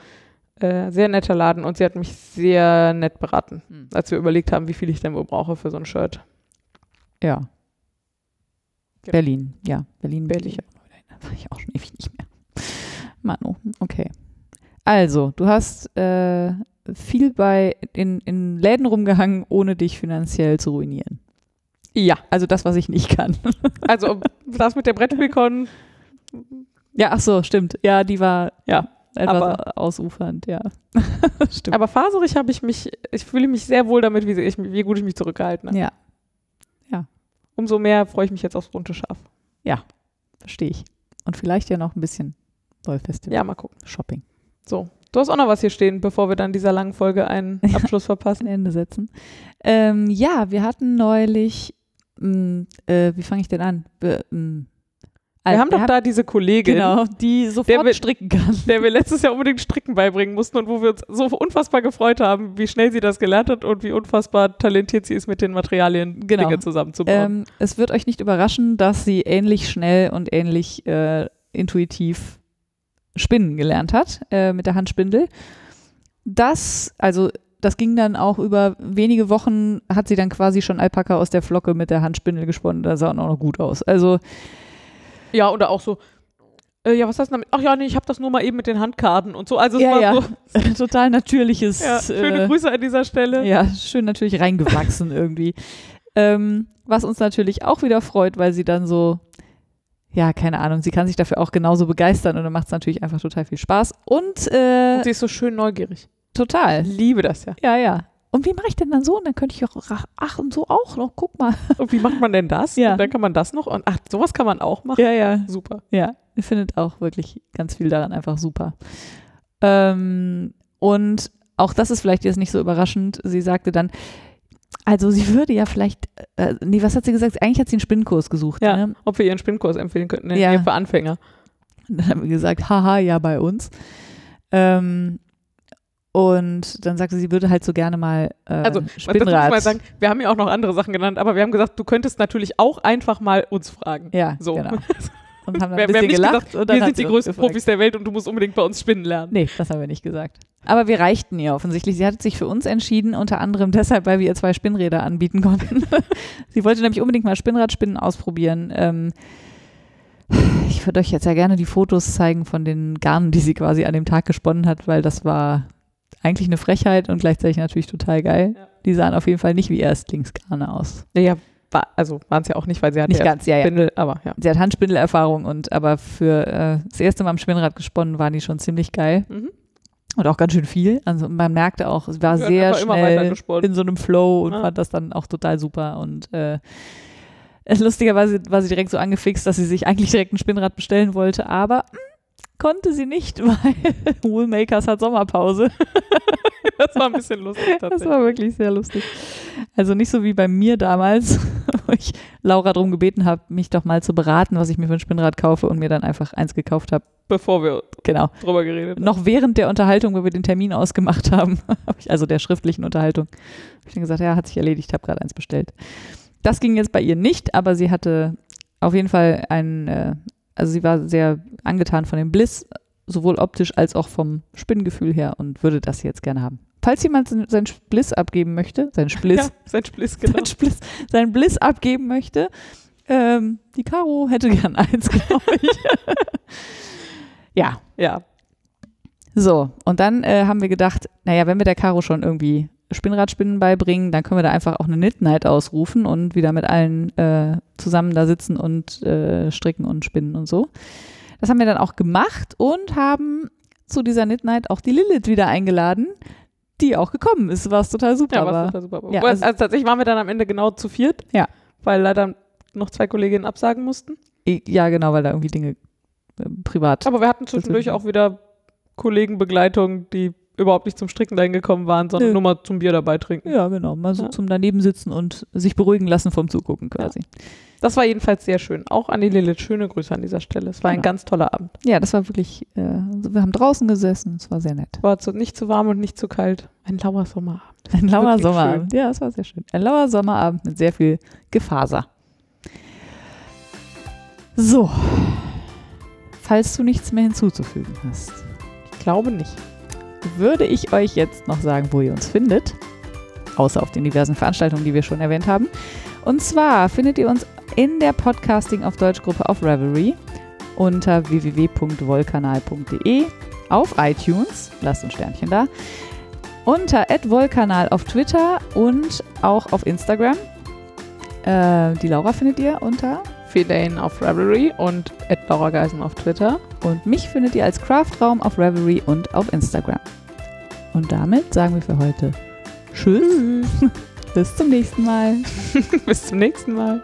Äh, sehr netter Laden und sie hat mich sehr nett beraten, Hm. als wir überlegt haben, wie viel ich denn wohl brauche für so ein Shirt. Ja. Genau. Berlin, ja. Berlin. Berlin. Ich, ich auch schon ewig nicht mehr. Manu, okay. Also, du hast äh, viel bei in, in Läden rumgehangen, ohne dich finanziell zu ruinieren. Ja, Also das, was ich nicht kann. also das mit der Brettspielcon, ja, ach so, stimmt. Ja, die war Ja, etwas aber- ausufernd, ja. stimmt. aber faserig habe ich mich, ich fühle mich sehr wohl damit, wie, ich, wie gut ich mich zurückgehalten habe. ja, Umso mehr freue ich mich jetzt aufs bunte Schaf. verstehe ich. Und vielleicht ja noch ein bisschen Wollfestival. Ja, mal gucken. Shopping. So, du hast auch noch was hier stehen, bevor wir dann dieser langen Folge einen Abschluss verpassen. ein Ende setzen. Ähm, ja, wir hatten neulich, mh, äh, wie fange ich denn an? Be, mh, Wir haben wir doch da diese Kollegin, genau, die sofort will- stricken kann. der wir letztes Jahr unbedingt Stricken beibringen mussten und wo wir uns so unfassbar gefreut haben, wie schnell sie das gelernt hat und wie unfassbar talentiert sie ist, mit den Materialien Genau. Dinge zusammenzubauen. Ähm, es wird euch nicht überraschen, dass sie ähnlich schnell und ähnlich äh, intuitiv spinnen gelernt hat äh, mit der Handspindel. Das, also das ging dann auch über wenige Wochen, hat sie dann quasi schon Alpaka aus der Flocke mit der Handspindel gesponnen. Da sah auch noch gut aus. Also ja, oder auch so, äh, ja, was hast du damit? Ach ja, nee, ich habe das nur mal eben mit den Handkarten und so. Also es ja, war ja, so, total natürliches. ja, schöne äh, Grüße an dieser Stelle. Ja, schön natürlich reingewachsen irgendwie. Ähm, was uns natürlich auch wieder freut, weil sie dann so, ja, keine Ahnung, sie kann sich dafür auch genauso begeistern und dann macht es natürlich einfach total viel Spaß. Und, äh, Und sie ist so schön neugierig. total. Ich liebe das ja. Ja, ja. Und wie mache ich denn dann so? Und dann könnte ich auch, ach, und so auch noch, guck mal. Und wie macht man denn das? Ja. Und dann kann man das noch. Und ach, sowas kann man auch machen. Ja, ja. Super. Ja, ihr findet auch wirklich ganz viel daran einfach super. Ähm, und auch das ist vielleicht jetzt nicht so überraschend. Sie sagte dann, also sie würde ja vielleicht, äh, nee, was hat sie gesagt? Eigentlich hat sie einen Spinnkurs gesucht. Ja. Ne? Ob wir ihren Spinnkurs empfehlen könnten. Nee, Ja. für Anfänger. Und dann haben wir gesagt, haha, ja, bei uns. Ähm, und dann sagte sie, sie würde halt so gerne mal äh, Also, das muss Spinnrad. man sagen, wir haben ja auch noch andere Sachen genannt, aber wir haben gesagt, du könntest natürlich auch einfach mal uns fragen. ja, So. genau. Und haben dann Wir, ein bisschen gelacht. gesagt, und dann wir sind die größten gefragt. Profis der Welt und du musst unbedingt bei uns spinnen lernen. Nee, das haben wir nicht gesagt. Aber wir reichten ihr offensichtlich. Sie hat sich für uns entschieden, unter anderem deshalb, weil wir ihr zwei Spinnräder anbieten konnten. sie wollte nämlich unbedingt mal Spinnradspinnen ausprobieren. Ähm, ich würde euch jetzt ja gerne die Fotos zeigen von den Garnen, die sie quasi an dem Tag gesponnen hat, weil das war eigentlich eine Frechheit und gleichzeitig natürlich total geil. Ja. Die sahen auf jeden Fall nicht wie Erstlingsgarne aus. Naja, war, also waren es ja auch nicht, weil sie hatte Nicht ja ganz, ja, ja. Spindel, aber ja. Sie hat Handspindelerfahrung und aber für äh, das erste Mal am Spinnrad gesponnen waren die schon ziemlich geil. Mhm. Und auch ganz schön viel. Also man merkte auch, es war haben sehr schnell in so einem Flow und Ja. fand das dann auch total super. Und äh, lustigerweise war sie direkt so angefixt, dass sie sich eigentlich direkt ein Spinnrad bestellen wollte, aber mh, konnte sie nicht, weil Woolmakers hat Sommerpause. Das war ein bisschen lustig Das tatsächlich. war wirklich sehr lustig. Also nicht so wie bei mir damals, wo ich Laura darum gebeten habe, mich doch mal zu beraten, was ich mir für ein Spinnrad kaufe und mir dann einfach eins gekauft habe. Bevor wir Genau. drüber geredet haben. noch während der Unterhaltung, wo wir den Termin ausgemacht haben, also der schriftlichen Unterhaltung, habe ich dann gesagt, ja, hat sich erledigt, habe gerade eins bestellt. Das ging jetzt bei ihr nicht, aber sie hatte auf jeden Fall einen, äh, also sie war sehr angetan von dem Bliss, sowohl optisch als auch vom Spinngefühl her und würde das jetzt gerne haben. Falls jemand seinen Bliss abgeben möchte, seinen Spliss, Ja, sein Spliss, genau. seinen, Spliss seinen Bliss abgeben möchte, ähm, die Caro hätte gern eins, glaube ich. ja, Ja, so, und dann äh, haben wir gedacht, naja, wenn wir der Caro schon irgendwie Spinnradspinnen beibringen, dann können wir da einfach auch eine Knit Night ausrufen und wieder mit allen äh, zusammen da sitzen und äh, stricken und spinnen und so. Das haben wir dann auch gemacht und haben zu dieser Knit Night auch die Lilith wieder eingeladen, die auch gekommen ist, was total super ja war war. total super. Ja, also- also, tatsächlich waren wir dann am Ende genau zu viert. Ja. Weil leider noch zwei Kolleginnen absagen mussten. Ja, genau, weil da irgendwie Dinge äh, privat. Aber wir hatten zwischendurch auch wieder Kollegenbegleitung, die überhaupt nicht zum Stricken dahin gekommen waren, sondern Nö. nur mal zum Bier dabei trinken. Ja, genau, mal so Ja. zum daneben sitzen und sich beruhigen lassen vom Zugucken quasi. Das war jedenfalls sehr schön. Auch an die Lilith. Schöne Grüße an dieser Stelle. Es war ein Genau. ganz toller Abend. Ja, das war wirklich, äh, wir haben draußen gesessen, es war sehr nett. War zu, nicht zu warm und nicht zu kalt. Ein lauer Sommerabend. Ein lauer Sommerabend. Ja, es war sehr schön. Ein lauer Sommerabend mit sehr viel Gefaser. So. Falls du nichts mehr hinzuzufügen hast, Ich glaube nicht. Würde ich euch jetzt noch sagen, wo ihr uns findet. Außer auf den diversen Veranstaltungen, die wir schon erwähnt haben. Und zwar findet ihr uns in der Podcasting auf Deutsch Gruppe auf Reverie unter www.volkanal.de auf iTunes, lasst ein Sternchen da, unter @volkanal auf Twitter und auch auf Instagram. Äh, die Laura findet ihr unter Fedain auf Ravelry und Laura Geisen auf Twitter. Und mich findet ihr als Craftraum auf Reverie und auf Instagram. Und damit sagen wir für heute Tschüss. Bis zum nächsten Mal. Bis zum nächsten Mal.